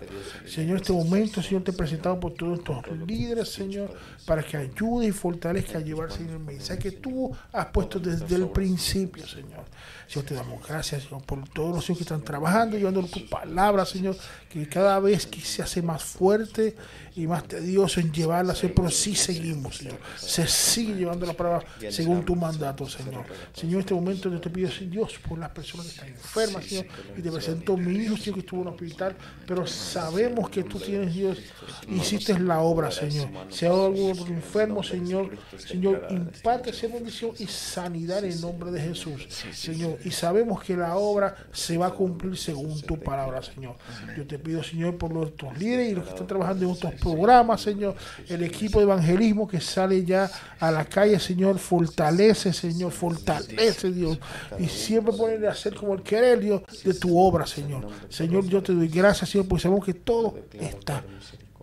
Señor, este momento, Señor, te presentamos por todos estos líderes, Señor, para que ayude y fortalezca a llevar, Señor, el mensaje que tú has puesto desde el principio, Señor. Señor, te damos gracias, Señor, por todos los Señor, que están trabajando, llevando tu palabra, Señor, que cada vez que se hace más fuerte y más tedioso en llevarla, Señor, pero sí seguimos, Señor. Se sigue llevando la palabra según tu mandato, Señor. Señor, en este momento yo te pido, Dios, por las personas que están enfermas, Señor, y te presento a mi hijo, Señor, que estuvo en el hospital, pero sabemos que tú tienes, Dios, hiciste la obra, Señor. Si hay algún enfermo, Señor, Señor, imparte esa bendición y sanidad en el nombre de Jesús, Señor. Y sabemos que la obra se va a cumplir según tu palabra, Señor. Yo te pido, Señor, por nuestros líderes y los que están trabajando en otros programas, Señor, el equipo de evangelismo que sale ya a la calle, Señor, fortalece, Señor, fortalece, Dios, y siempre ponerle a hacer como el querer, Dios, de tu obra, Señor. Señor, yo te doy gracias, Señor, porque sabemos que todo está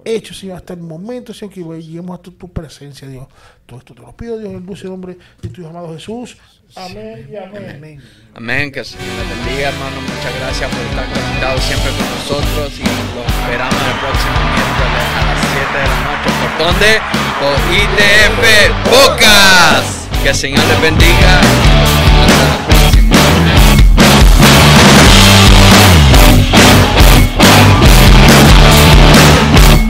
hecho, Señor, hasta el momento, Señor, que lleguemos a tu, presencia, Dios. Todo esto te lo pido, Dios, en el dulce nombre de tu amado Jesús. Amén y amén. Amén, que el Señor les bendiga, hermano. Muchas gracias por estar conectados siempre con nosotros y los esperamos el próximo miércoles a las 7 de la noche. ¿Por dónde? Por ITF Podcast. Que el Señor les bendiga.